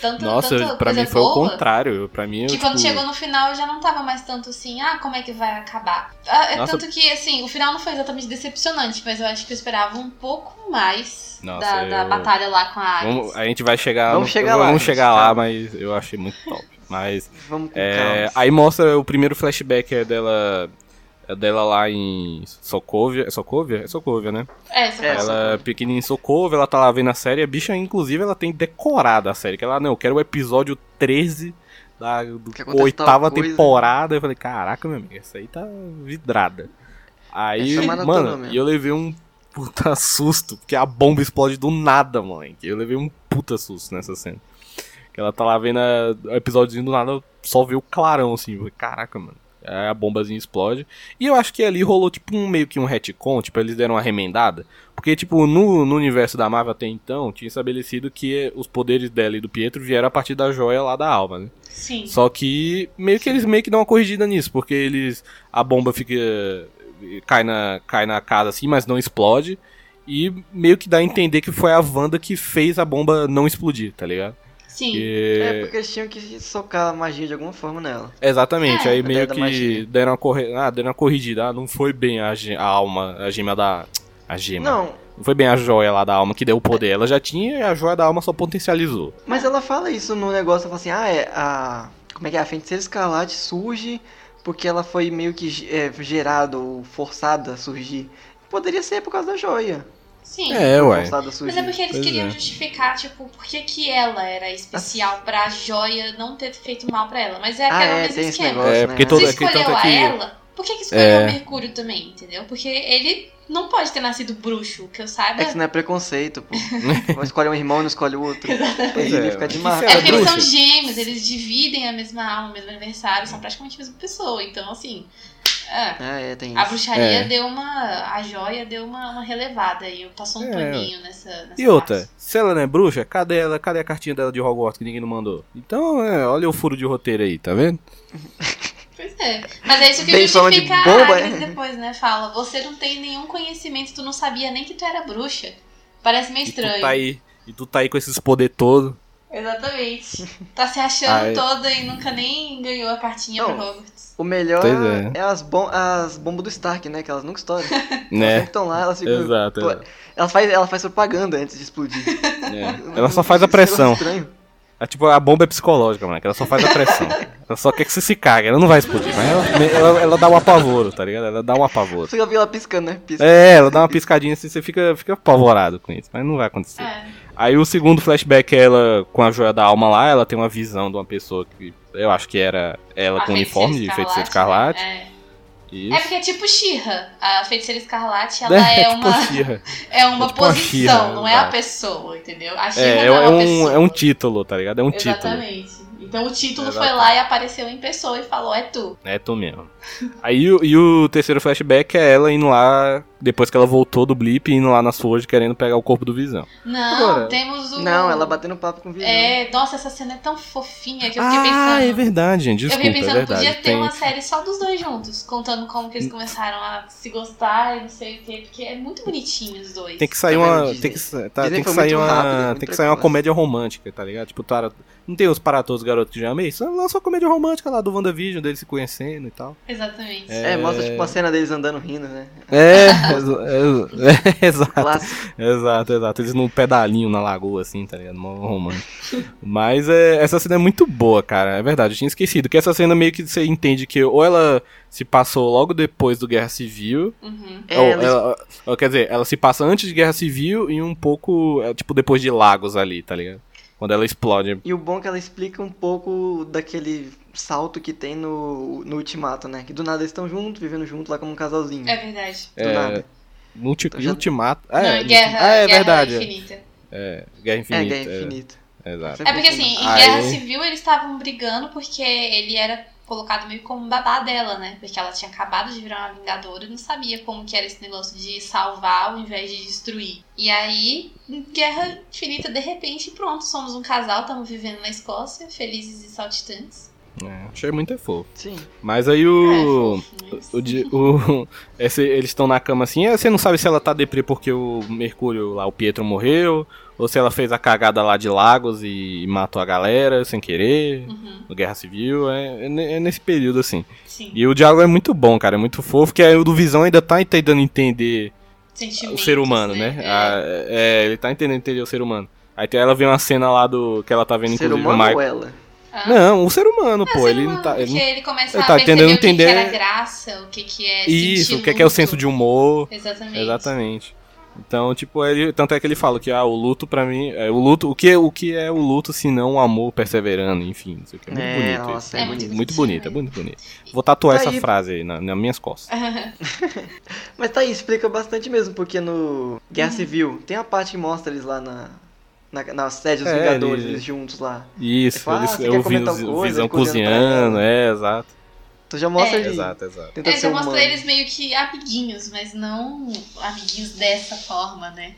tanto, Nossa, pra mim foi o contrário. Pra mim, que tipo... quando chegou no final eu já não tava mais tanto assim, ah, como é que vai acabar? Ah, é Nossa. Tanto que, assim, o final não foi exatamente decepcionante, mas eu acho que eu esperava um pouco mais Nossa, da, eu... da batalha lá com a Ares. a gente vai chegar. Vamos chegar lá. Vamos chegar lá, mas eu achei muito top. Mas. Vamos com é, Aí mostra o primeiro flashback é dela dela lá em Sokovia. É Sokovia? É Sokovia, né? É, Sokovia. Ela é pequenininha em Sokovia, ela tá lá vendo a série. A bicha, inclusive, ela tem decorado a série. Que ela, não, eu quero o episódio 13 da oitava temporada. Eu falei, caraca, meu amigo, essa aí tá vidrada. Aí, é mano, e eu levei um puta susto, porque a bomba explode do nada, mãe. Eu levei um puta susto nessa cena. Que ela tá lá vendo o episódio do nada, só vê o clarão assim. Eu falei, caraca, mano a bombazinha explode. E eu acho que ali rolou tipo um meio que um retcon, tipo, eles deram uma remendada. Porque, tipo, no, no universo da Marvel até então, tinha estabelecido que os poderes dela e do Pietro vieram a partir da joia lá da alma, né? Sim. Só que meio que eles meio que dão uma corrigida nisso, porque eles. A bomba fica. cai na, cai na casa assim, mas não explode. E meio que dá a entender que foi a Wanda que fez a bomba não explodir, tá ligado? Sim. E... É porque eles tinham que socar magia de alguma forma nela. Exatamente, é. aí meio que deram uma, corre... ah, deram uma corrigida. Ah, não foi bem a, ge... a alma, a gema da. A gema. Não. Não foi bem a joia lá da alma que deu o poder. Ela já tinha e a joia da alma só potencializou. Mas ela fala isso no negócio, ela fala assim, ah, é a. Como é que é? A feiticeira escarlate surge porque ela foi meio que é, gerada ou forçada a surgir. Poderia ser por causa da joia. Sim. É, ué. Mas é porque eles pois queriam é. justificar, tipo, por que, que ela era especial pra joia não ter feito mal pra ela. Mas é aquele ah, é, mesmo esquema. Negócio, é, porque né? todo, Se escolheu a ela, por que, que escolheu é. o Mercúrio também, entendeu? Porque ele não pode ter nascido bruxo, que eu saiba. É que isso não é preconceito, pô. escolhe um irmão, não escolhe o outro. Exatamente. É, fica demais. É porque eles são gêmeos, eles dividem a mesma alma, o mesmo aniversário, são praticamente a mesma pessoa. Então, assim, é. Ah, é, tem A bruxaria é. deu uma. A joia deu uma, uma relevada e passou um é. paninho nessa, nessa. E outra, parte. se ela não é bruxa, cadê ela? Cadê a cartinha dela de Hogwarts que ninguém não mandou? Então, é, olha o furo de roteiro aí, tá vendo? Pois é. Mas é isso que Bem justifica de bomba, a Agnes depois, né? Fala, você não tem nenhum conhecimento, tu não sabia nem que tu era bruxa. Parece meio estranho. E tu tá aí, e tu tá aí com esses poder todo. Exatamente. Tá se achando toda e nunca nem ganhou a cartinha não, pro Hogwarts. O melhor é. é, as, bom as bombas do Stark, né? Que elas nunca estouram. né? Elas estão lá, elas ficam. Exato. Pô, ela, faz, ela faz propaganda antes de explodir. É. Ela só faz a pressão. É tipo, a bomba é psicológica, mano. Ela só faz a pressão. ela só quer que você se cague. Ela não vai explodir, mas ela, ela, ela dá um apavoro, tá ligado? Ela dá um apavoro. Você já viu ela piscando, né? Pisca. É, ela dá uma piscadinha assim, você fica, fica apavorado com isso. Mas não vai acontecer. É. Aí o segundo flashback é ela com a joia da alma lá. Ela tem uma visão de uma pessoa que eu acho que era ela a com uniforme de feiticeira escarlate. Né? É. Isso. É porque é tipo Xirra. A feiticeira escarlate, ela é, é, tipo uma. é uma é tipo posição, não é a pessoa, entendeu? A Xirra é, é, é, um, pessoa. é um título, tá ligado? É um Exatamente. título. Exatamente. Então o título Exato. foi lá e apareceu em pessoa e falou: é tu. É tu mesmo. Aí e o terceiro flashback é ela indo lá, depois que ela voltou do blip, indo lá na Sword querendo pegar o corpo do Visão. Não, Agora, temos o. Não, ela batendo papo com o Visão. É, nossa, essa cena é tão fofinha que eu fiquei ah, pensando. Ah, é verdade, gente. Desculpa, eu fiquei pensando, é verdade. podia ter Tem... uma série só dos dois juntos, contando como que eles começaram a se gostar e não sei o quê, porque é muito bonitinho os dois. Tem que sair tá uma. Tem que, tá, tem que sair uma. Rápido, tem que sair uma comédia romântica, tá ligado? Tipo, tá, não tem os para todos garotos que já amei? Só lança uma comédia romântica lá do WandaVision, deles se conhecendo e tal. Exatamente. É, é mostra tipo uma cena deles andando rindo, né? É, é, é exato. Clássico. Exato, exato. Eles num pedalinho na lagoa, assim, tá ligado? Mó romântico. Mas é, essa cena é muito boa, cara. É verdade, eu tinha esquecido. Que essa cena meio que você entende que ou ela se passou logo depois do Guerra Civil. Uhum. Ou, é, ela, ela, quer dizer, ela se passa antes de Guerra Civil e um pouco, é, tipo, depois de Lagos ali, tá ligado? Quando ela explode. E o bom é que ela explica um pouco daquele salto que tem no, no Ultimato, né? Que do nada eles estão juntos, vivendo juntos lá como um casalzinho. É verdade. Do é... nada. No ulti... então, já... Ultimato. Ah, é, guerra, ah, é guerra verdade. Infinita. É, Guerra Infinita. É, Guerra Infinita. É. Exato. É porque assim, em Guerra Civil eles estavam brigando porque ele era colocado meio como babá dela, né? Porque ela tinha acabado de virar uma vingadora e não sabia como que era esse negócio de salvar ao invés de destruir. E aí, Guerra Infinita, de repente, pronto, somos um casal, estamos vivendo na Escócia, felizes e saltitantes. É, achei muito fofo. Sim. Mas aí o. É, O, de- o- esse- eles estão na cama assim, aí você não sabe se ela tá deprê porque o Mercúrio lá, o Pietro morreu, ou se ela fez a cagada lá de Lagos e matou a galera sem querer, Uhum, no Guerra Civil, é, é é nesse período assim. sim. E o diálogo é muito bom, cara, é muito fofo, que aí o do Visão ainda tá tentando entender o ser humano, né? É. Ah, é, ele tá entendendo entender o ser humano. Aí tem- ela vê uma cena lá do que ela tá vendo, Ser inclusive, o humano Michael. ou ela? Ah. Não, o ser humano, Ah, pô, ser ele humano, não tá. Ele ele começa ele a tá perceber tentando o que, que entender- era graça, o que, que é Isso, o que é, que é o senso de humor. Exatamente. Exatamente. Então, tipo, ele, tanto é que ele fala que ah, o luto pra mim, é, o luto, o que, o que é o luto se não o amor perseverando, enfim, não sei o que. É muito É, bonito nossa, isso. é É bonito. muito bonito, é muito bonito. Vou tatuar Tá essa aí. frase aí na, nas minhas costas. Mas tá aí, explica bastante mesmo, porque no Uhum. Guerra Civil tem a parte que mostra eles lá na, na, na sede dos É, Vingadores, ele- eles juntos lá. Isso, fala, eles, ah, eu vi coisa? Visão cozinhando é, exato. Tu já mostra É. ele Exato, exato. tenta É, ser já mostra humano. eles meio que amiguinhos, mas não amiguinhos dessa forma, né?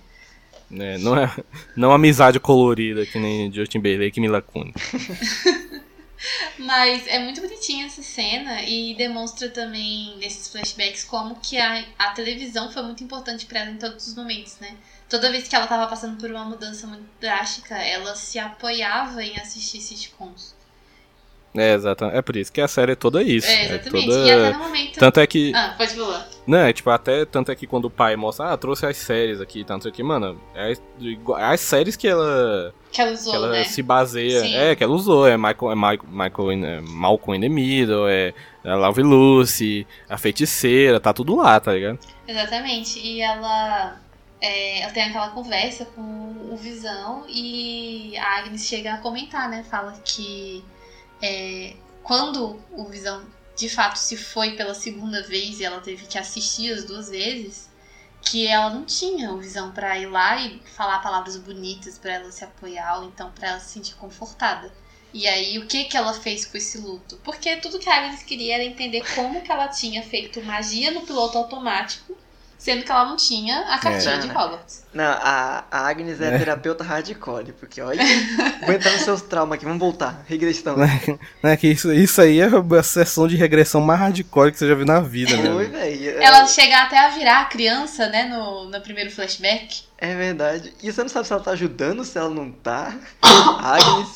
É, não é não amizade colorida que nem Justin Timberlake e Mila Kunis. Mas é muito bonitinha essa cena e demonstra também nesses flashbacks como que a, a televisão foi muito importante pra ela em todos os momentos, né? Toda vez que ela tava passando por uma mudança muito drástica, ela se apoiava em assistir sitcoms. É, exato. É por isso que a série é toda isso. É, exatamente. toda... E até no momento. Tanto é que. Ah, pode falar. Não, é tipo, até tanto é que quando o pai mostra, ah, trouxe as séries aqui, tanto aqui, mano, é igual- é as séries que ela, Que ela usou, que ela né? se baseia, Sim. é, que ela usou, é Michael, é Michael, Michael é Malcolm in the Middle, é, é Love Lucy, a feiticeira, tá tudo lá, tá ligado? Exatamente. E ela, é, ela tem aquela conversa com o Visão e a Agnes chega a comentar, né? Fala que é, quando o Visão de fato se foi pela segunda vez e ela teve que assistir as duas vezes, que ela não tinha o Visão pra ir lá e falar palavras bonitas pra ela se apoiar ou então pra ela se sentir confortada. E aí, o que que ela fez com esse luto? Porque tudo que a Agnes queria era entender como que ela tinha feito magia no piloto automático, sendo que ela não tinha a cartinha É. de Hogwarts. Não, a, a Agnes é, É. terapeuta hardcore, porque olha, vou entrar nos seus traumas aqui, vamos voltar, regressão. Né, que isso, isso aí é a sessão de regressão mais hardcore que você já viu na vida, né? Oi, velho. Ela chega até a virar criança, né, no, no primeiro flashback. É verdade. E você não sabe se ela tá ajudando, se ela não tá. A Agnes.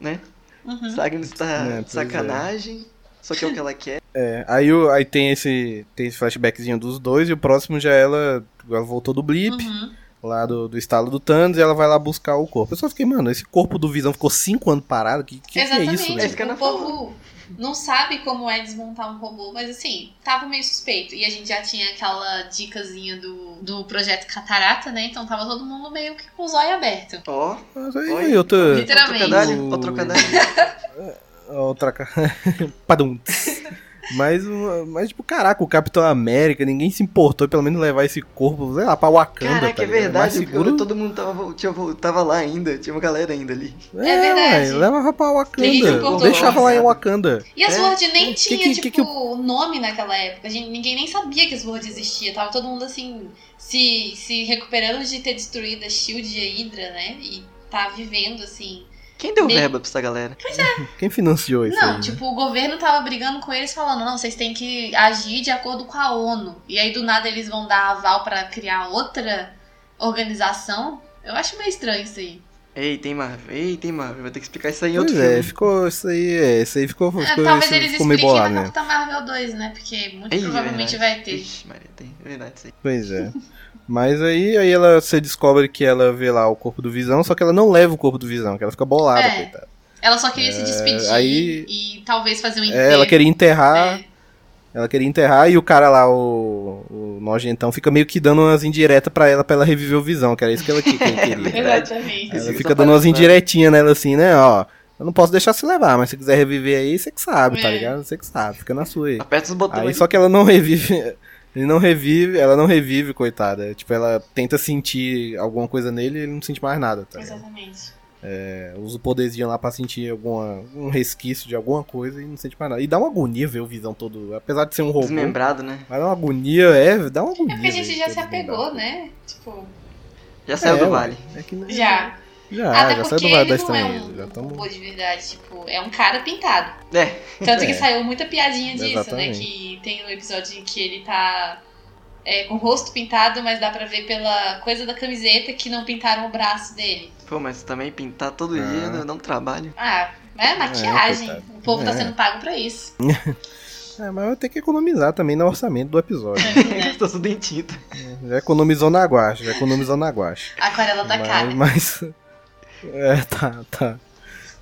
né? Uhum. Se a Agnes tá É, de pois é. sacanagem. Só que é o que ela quer. É, aí, o- aí tem esse tem esse flashbackzinho dos dois e o próximo já é ela, ela voltou do blip, Uhum. lá do, do estalo do Thanos e ela vai lá buscar o corpo. Eu só fiquei, mano, esse corpo do Visão ficou 5 anos parado, que que, que é Exatamente. isso, É velho? que eu o povo não sabe como é desmontar um robô, mas assim, tava meio suspeito. E a gente já tinha aquela dicasinha do, do projeto Catarata, né? Então tava todo mundo meio que com os olhos abertos. Ó, Mas aí, Oi. eu tô... Literalmente. ó, trocadilho, ó, trocadilho. Outra... ca- Padum. Mas, mas, tipo, caraca, o Capitão América, ninguém se importou pelo menos levar esse corpo, sei lá, pra Wakanda, Caraca, tá é ligado? Mais verdade, seguro... todo mundo tava, tinha, tava lá ainda, tinha uma galera ainda ali. É, verdade. ué, leva pra Ninguém se Wakanda. importou. Deixava lá em Wakanda. E a É? Sword nem Que- tinha, que- tipo, que que nome naquela época. A gente, ninguém nem sabia que a Sword existia. Tava todo mundo, assim, se, se recuperando de ter destruído a Shield e a Hydra, né? E tá vivendo, assim... Quem deu Nem- verba pra essa galera? Quem financiou isso Não, aí? né? tipo, o governo tava brigando com eles falando, não, vocês têm que agir de acordo com a ONU. E aí do nada eles vão dar aval pra criar outra organização. Eu acho meio estranho isso aí. Ei, tem Marvel, ei, tem Marvel, vai ter que explicar isso aí em Pois outro é, filme. ficou isso aí, é, isso aí ficou, É, ficou, talvez isso eles ficou expliquem bolado, na né? Capitã Marvel 2, né? Porque muito Ei, é provavelmente verdade. vai ter. Ixi, Maria, tem, é verdade isso aí. Pois é. Mas aí, aí ela se descobre que ela vê lá o corpo do Visão, só que ela não leva o corpo do Visão, que ela fica bolada, É. coitada. Ela só queria se despedir aí- e talvez fazer um enterro. É, ela queria enterrar, É. ela queria enterrar e o cara lá, o, o nojentão, fica meio que dando umas indiretas pra ela, pra ela reviver o Visão, que era isso que ela, que, que ele queria. verdade. Exatamente. Ela Isso fica dando umas indiretinhas nela assim, né, ó. Eu não posso deixar se levar, mas se quiser reviver aí, você que sabe, tá É. ligado? Você que sabe, fica na sua aí. Aperta os botões Aí aí. só que ela não revive. Ele não revive, ela não revive, coitada. Tipo, ela tenta sentir alguma coisa nele e ele não sente mais nada, tá? Exatamente. É, usa o poderzinho lá pra sentir alguma, um resquício de alguma coisa e não sente mais nada. E dá uma agonia ver o Visão todo, apesar de ser um robô. Desmembrado, né? Mas dá uma agonia, é, dá uma agonia. É porque a gente já se apegou, né? Tipo, Já saiu É, do vale. é que, né, já. Já, Até já saiu porque do Vale da ele não é Estranheza. um Já tamo... robô de verdade, tipo, é um cara pintado. É, Tanto que É. saiu muita piadinha disso, Exatamente. né? Que tem um episódio em que ele tá é, com o rosto pintado, mas dá pra ver pela coisa da camiseta que não pintaram o braço dele. pô, mas também pintar todo Ah. dia não, não trabalho. Ah, é maquiagem. coitado. o povo tá É. sendo pago pra isso. É, mas vai ter que economizar também no orçamento do episódio. né? Gastou tudo em tinta. já economizou na guache, já economizou na guache. Aquarela da mas, cara. mas. É, tá, tá.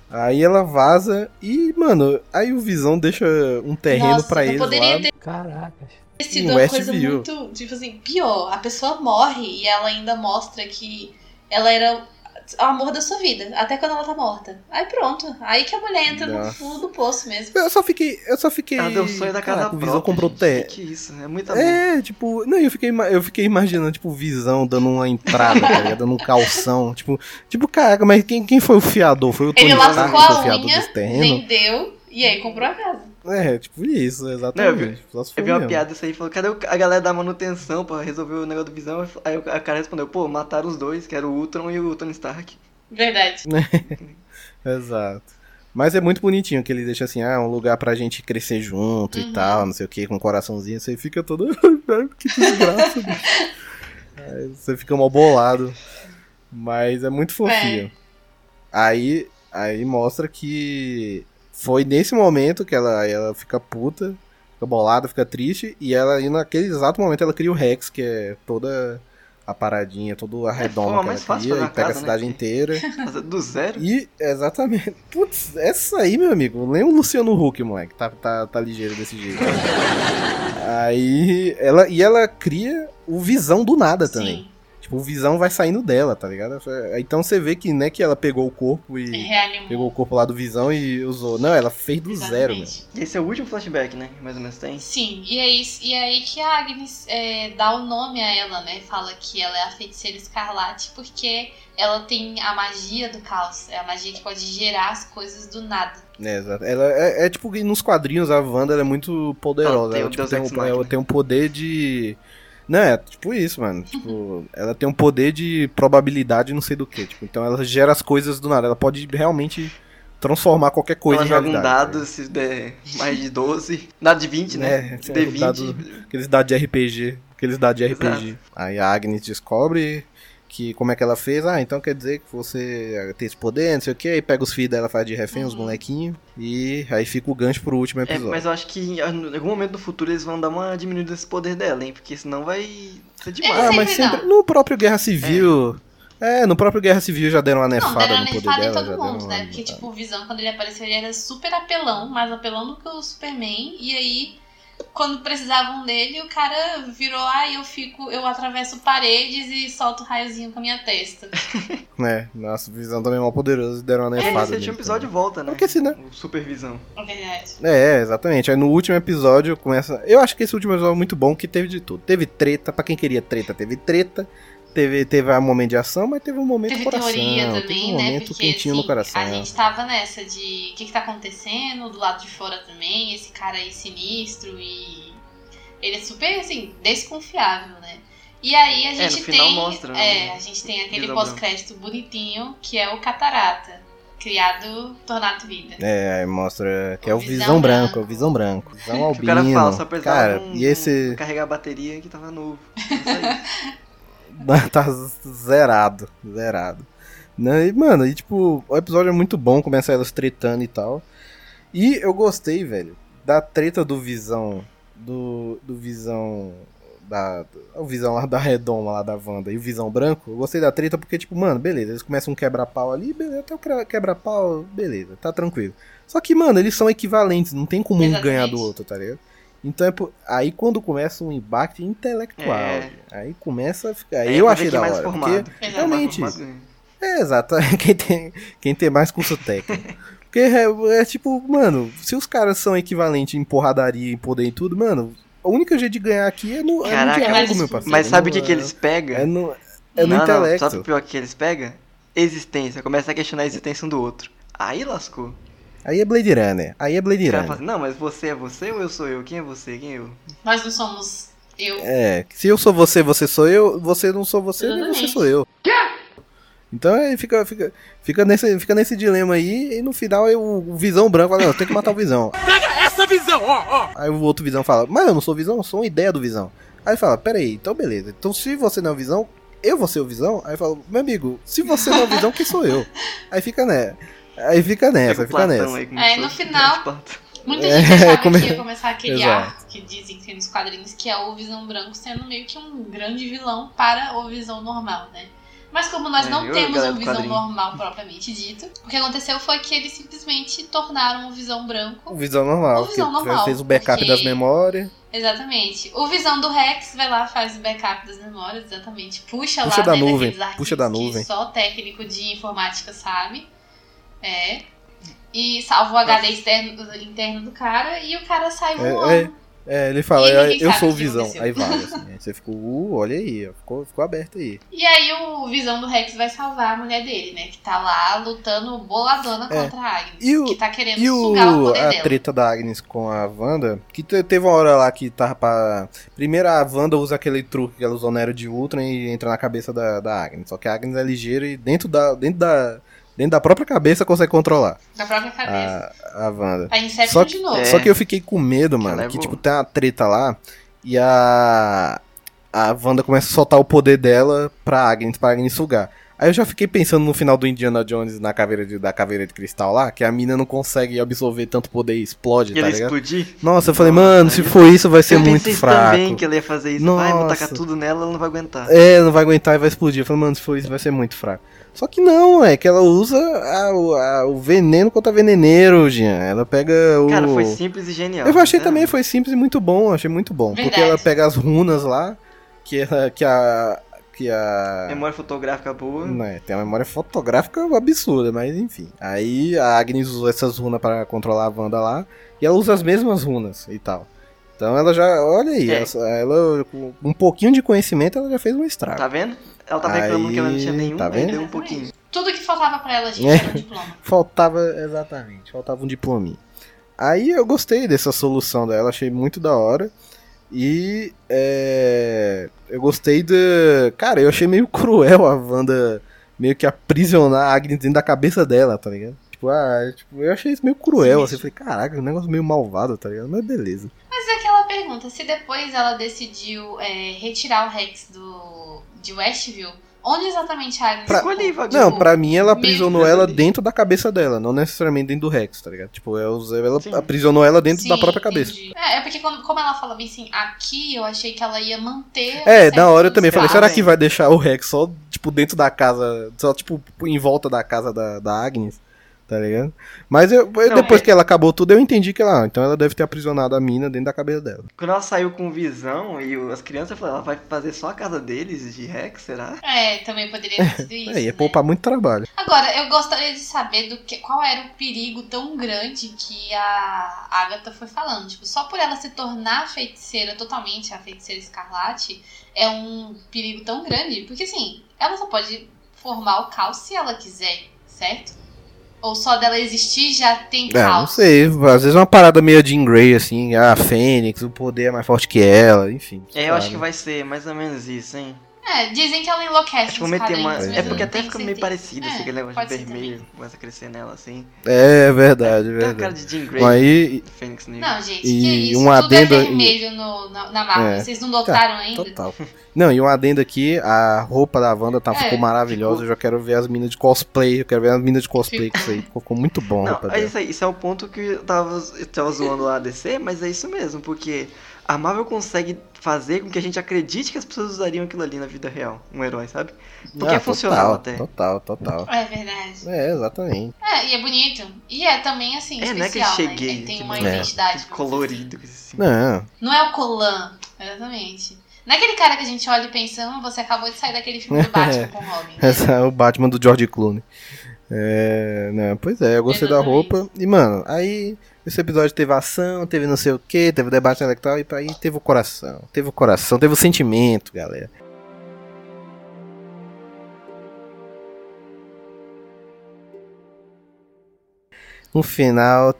Aí ela vaza e, mano, aí o Visão deixa um terreno Nossa, pra não eles poderia lá. ter Caracas. sido uma coisa Westview. muito, tipo assim, pior. A pessoa morre e ela ainda mostra que ela era o amor da sua vida, até quando ela tá morta. Aí pronto. Aí que a mulher entra no Nossa. fundo do poço mesmo. Eu só fiquei. Eu só fiquei. Ela deu sonho da casa Caraca, o própria. Visão comprou gente. terra. Que, isso? É muito amor. É, tipo, não, eu fiquei, eu fiquei imaginando, tipo, Visão dando uma entrada, tá ligado? Dando um calção. Tipo, tipo, caraca, mas quem, quem foi o fiador? Foi o Tony Ele Stark lascou a unha, vendeu e aí comprou a casa. É, tipo isso, Não, eu exatamente. vi- for Eu vi uma mesmo. piada isso aí, falou, cadê a galera da manutenção pra resolver o negócio do Visão? Aí o a cara respondeu, pô, mataram os dois, que era o Ultron e o Tony Stark. Verdade. Exato. Mas é muito bonitinho que ele deixa assim, ah, um lugar pra gente crescer junto Uhum. e tal, não sei o que, com um coraçãozinho, você fica todo. que desgraça, bicho. Aí você fica mal bolado. Mas é muito fofinho. Aí, aí mostra que foi nesse momento que ela, ela fica puta, fica bolada, fica triste, e ela aí naquele exato momento ela cria o Rex, que é toda a paradinha, toda a É, foi redonda que ela fácil cria, e pega a casa, né, cidade que- inteira. Fazer do zero. E, exatamente. Putz, essa aí, meu amigo. Nem o Luciano Huck, moleque. Tá, tá, tá ligeiro desse jeito. aí, ela, e ela cria o visão do nada também. Tipo, o visão vai saindo dela, tá ligado? Então você vê que, né, que ela pegou o corpo e. Reanimou. Pegou o corpo lá do visão e usou. Não, ela fez do zero. Exatamente. E esse é o último flashback, né? Mais ou menos tem. Sim, e é, isso, e é aí que a Agnes é, dá o nome a ela, né? Fala que ela é a feiticeira escarlate porque ela tem a magia do caos. É a magia que pode gerar as coisas do nada. É, exato. Ela é, é tipo que nos quadrinhos a Wanda ela é muito poderosa. Ela tem Ela, o tipo, tem, um, ela tem um poder de. Não, é tipo isso, mano. Tipo, ela tem um poder de probabilidade não sei do que. Tipo, então ela gera as coisas do nada. Ela pode realmente transformar qualquer coisa ela em joga um dado, se der mais de 12. Dado de 20, né? É, se der o 20. dado- Aqueles dados de RPG. Aqueles dados de Exato. RPG. Aí a Agnes descobre que como é que ela fez. Ah, então quer dizer que você tem esse poder, não sei o que. Aí pega os filhos dela, faz de refém, os Uhum. molequinhos. E aí fica o gancho pro último É, episódio. mas eu acho que em algum momento no futuro eles vão dar uma diminuída desse poder dela, hein? Porque senão vai ser demais. Ah, Sempre mas sempre. não. No próprio Guerra Civil. É. no próprio Guerra Civil já deram uma Não, nefada deram uma no poder nefada em dela. todo já mundo, deram né? Porque, tipo, o Visão, quando ele apareceu, ele era super apelão, mais apelão do que o Superman. E aí, quando precisavam dele, o cara virou, ah, eu fico, eu atravesso paredes e solto raiozinho com a minha testa. É, nossa, visão também é mal poderoso e deram uma É, nefada. esse nele último episódio também. volta, né? Porque se não- O Supervisão. É verdade. É, exatamente. Aí no último episódio começa. Eu acho que esse último episódio é muito bom, que teve de tudo. Teve treta, pra quem queria treta, teve treta. Teve, teve um momento de ação, mas teve um momento Teve coração. teoria teve também, um né? momento Porque quentinho assim, no coração. a gente tava nessa de o que, que tá acontecendo, do lado de fora também, esse cara aí sinistro e. Ele é super, assim, desconfiável, né? E aí a no gente final tem. mostra, né, É, a gente tem aquele pós-crédito bonitinho, que é o Catarata, criado Tornado Vida. É, aí mostra que é O o Visão Visão Branco, Branco. é o Visão Branco. Visão Que o Albino. cara fala, só precisava Cara, um, e esse. um- carregar a bateria que tava novo. Tá zerado, zerado. Né? E, mano, e tipo, o episódio é muito bom, começa elas tretando e tal. E eu gostei, velho, da treta do Visão. Do, do Visão. Da, o Visão lá da Redoma, lá da Wanda, e o Visão Branco. Eu gostei da treta porque, tipo, mano, beleza, eles começam um quebra-pau ali, beleza, até o quebra- quebra-pau, beleza, tá tranquilo. Só que, mano, eles são equivalentes, não tem como um Exatamente. ganhar do outro, tá ligado? Então é por- aí quando começa um embate intelectual, É. aí começa a ficar. Aí eu pra achei da é hora. mais porque- formado. Exato. realmente. Formado é, exato. Quem tem, quem tem mais curso técnico. Porque é, é tipo, mano, se os caras são equivalentes em porradaria, em poder e tudo, mano, a única jeito de ganhar aqui é no, é no Caraca, diálogo, mas- meu parceiro. Mas sabe o que, que eles pegam? É no, é no não, não, intelecto. sabe o pior que eles pegam? existência, começa a questionar a existência um do outro. Aí lascou. Aí é Blade Runner. Aí é Blade Runner. fala assim, não, mas você é você ou eu sou eu? Quem é você? Quem é eu? Nós não somos eu. É, se eu sou você, você sou eu, você não sou você, nem você sou eu. Então aí fica, fica, fica, nesse, fica nesse dilema aí, e no final eu, o Visão Branco fala, não, tem que matar o Visão. Pega essa visão, ó, ó. Aí o outro Visão fala, mas eu não sou Visão, eu sou uma ideia do Visão. Aí fala, peraí, então beleza, então se você não é o Visão, eu vou ser o Visão? Aí fala, meu amigo, se você não é o Visão, quem sou eu? Aí fica né, aí fica nessa, fica nessa. aí, É, no final-. Muita É, gente achava come- que ia começar aquele Exato. Que dizem que tem nos quadrinhos, que é o Visão Branco sendo meio que um grande vilão para o Visão normal, né? Mas como nós É, não temos um Visão quadrinho. normal propriamente dito, o que aconteceu foi que eles simplesmente tornaram o Visão Branco O Visão normal, O Visão normal, fez o backup porque- das memórias. Exatamente. O Visão do Rex vai lá, faz o backup das memórias, exatamente. Puxa, Puxa lá da né, nuvem, puxa da nuvem. só o técnico de informática sabe. É. E salva o HD externo, interno do cara e o cara sai É, voando. É, ele fala, eu sabe sou o Visão. aconteceu. Aí vai, assim. Aí você ficou, uh, olha aí, ficou, ficou aberto aí. E aí o Visão do Rex vai salvar a mulher dele, né? Que tá lá lutando boladona É. contra a Agnes. E o- que tá querendo E sugar o o, poder a dela. treta da Agnes com a Wanda, que te- teve uma hora lá que tava pra... Primeiro a Wanda usa aquele truque que ela usou na Era de Ultron e entra na cabeça da, da Agnes. Só que a Agnes é ligeira e dentro da, dentro da, dentro da própria cabeça consegue controlar Da própria cabeça. a, a Wanda. A Inception Só que- de novo. É. Só que eu fiquei com medo, mano, Ela é que tipo tem uma treta lá e a... A Wanda começa a soltar o poder dela pra Agnes, pra Agnes sugar. Aí eu já fiquei pensando no final do Indiana Jones na caveira de, da caveira de cristal lá, que a mina não consegue absorver tanto poder e explode, E tá ele ligado? explodir. Nossa, eu falei, Nossa, mano, se for isso vai ser eu muito pensei fraco. também que ela ia fazer isso. Ai, vou tacar Nossa. tudo nela, ela não vai aguentar. É, não vai aguentar e vai explodir. Eu falei, mano, se for isso vai ser muito fraco. Só que não, é que ela usa a- o- a- o veneno contra veneneiro, Jean. Ela pega o. Cara, foi simples e genial. Eu achei né? também, foi simples e muito bom, achei muito bom. Porque Verdade. ela pega as runas lá, que, ela- que a. Que a. Memória fotográfica boa. Né, tem uma memória fotográfica absurda, mas enfim. Aí a Agnes usou essas runas pra controlar a Wanda lá, e ela usa as mesmas runas e tal. Então ela já, olha aí, É. ela, ela- com um pouquinho de conhecimento ela já fez um estrago. Tá vendo? Ela tava reclamando que ela não tinha Aí, nenhum, tá aí vendo? deu um pouquinho. Tudo que faltava pra ela, gente, É. era um diploma. Faltava, exatamente, faltava um diplominha. Aí eu gostei dessa solução dela, achei muito da hora. E é, eu gostei da. Cara, eu achei meio cruel a Wanda meio que aprisionar a Agnes dentro da cabeça dela, tá ligado? Tipo, ah, tipo, eu achei isso meio cruel, Sim, assim, eu falei, caraca, um negócio meio malvado, tá ligado? Mas beleza. Mas é aquela pergunta, se depois ela decidiu é, retirar o Rex do, de Westview, onde exatamente a Agnes Pra-? Escolhi, Valdir. Não, Tipo, pra mim ela aprisionou ela dentro da cabeça dela, não necessariamente dentro do Rex, tá ligado? Tipo, ela, ela Sim. aprisionou ela dentro Sim, da própria cabeça. entendi. É, é porque quando, como ela fala bem assim, aqui eu achei que ela ia manter. É, na hora eu também falei, será que vai deixar o Rex só, tipo, dentro da casa, só, tipo, em volta da casa da, da Agnes, tá ligado? Mas eu, eu- Não, depois é- que ela acabou tudo, eu entendi que ela, ah, então ela deve ter aprisionado a mina dentro da cabeça dela. Quando ela saiu com visão e as crianças falei, ela vai fazer só a casa deles de Rex, será? É, também poderia ter sido isso. é, ia né? poupar muito trabalho. Agora, eu gostaria de saber do que, qual era o perigo tão grande que a Agatha foi falando. Tipo, só por ela se tornar feiticeira totalmente, a feiticeira escarlate, é um perigo tão grande. Porque assim, ela só pode formar o caos se ela quiser, certo? Ou só dela existir já tem É, não sei, às vezes é uma parada meio Jean Grey, assim, a Fênix, o poder é mais forte que ela, enfim. É, eu acho que vai ser mais ou menos isso, hein? É, dizem que ela enlouquece Acho que vou nos meter uma. É porque até fica meio parecido, assim, É, aquele negócio de vermelho, começa a crescer nela, assim. É verdade, Tem a cara verdade. de Jean Grey, aí, Fênix Negra. Não, gente, E que isso? um Tudo adendo- é vermelho no, na, na Marvel. É. Vocês não notaram ainda? Total. Não, e um adendo aqui, a roupa da Wanda tá, É, ficou maravilhosa. ficou- Eu já quero ver as minas de cosplay. Eu quero ver as minas de cosplay com isso aí. Ficou, muito bom Não, é isso aí, isso é o ponto que eu tava, eu tava zoando a DC, mas é isso mesmo, porque a Marvel consegue fazer com que a gente acredite que as pessoas usariam aquilo ali na vida real, um herói, sabe? Porque Ah, é funcional total, até. Total, total. É verdade. É, exatamente. É, e é bonito. E é também, assim, É, não é que especial, cheguei, né? Tem que uma não é. identidade. Colorido, assim. Não, Não é o Colan, exatamente. Não é aquele cara que a gente olha e pensa, hum, você acabou de sair daquele filme do Batman com o Robin. né? essa é o Batman do George Clooney. É, não, pois é, eu gostei da roupa. E, mano, aí esse episódio teve ação, teve não sei o que, teve debate intelectual, e aí teve o coração. Teve o coração, teve o sentimento, galera. No final,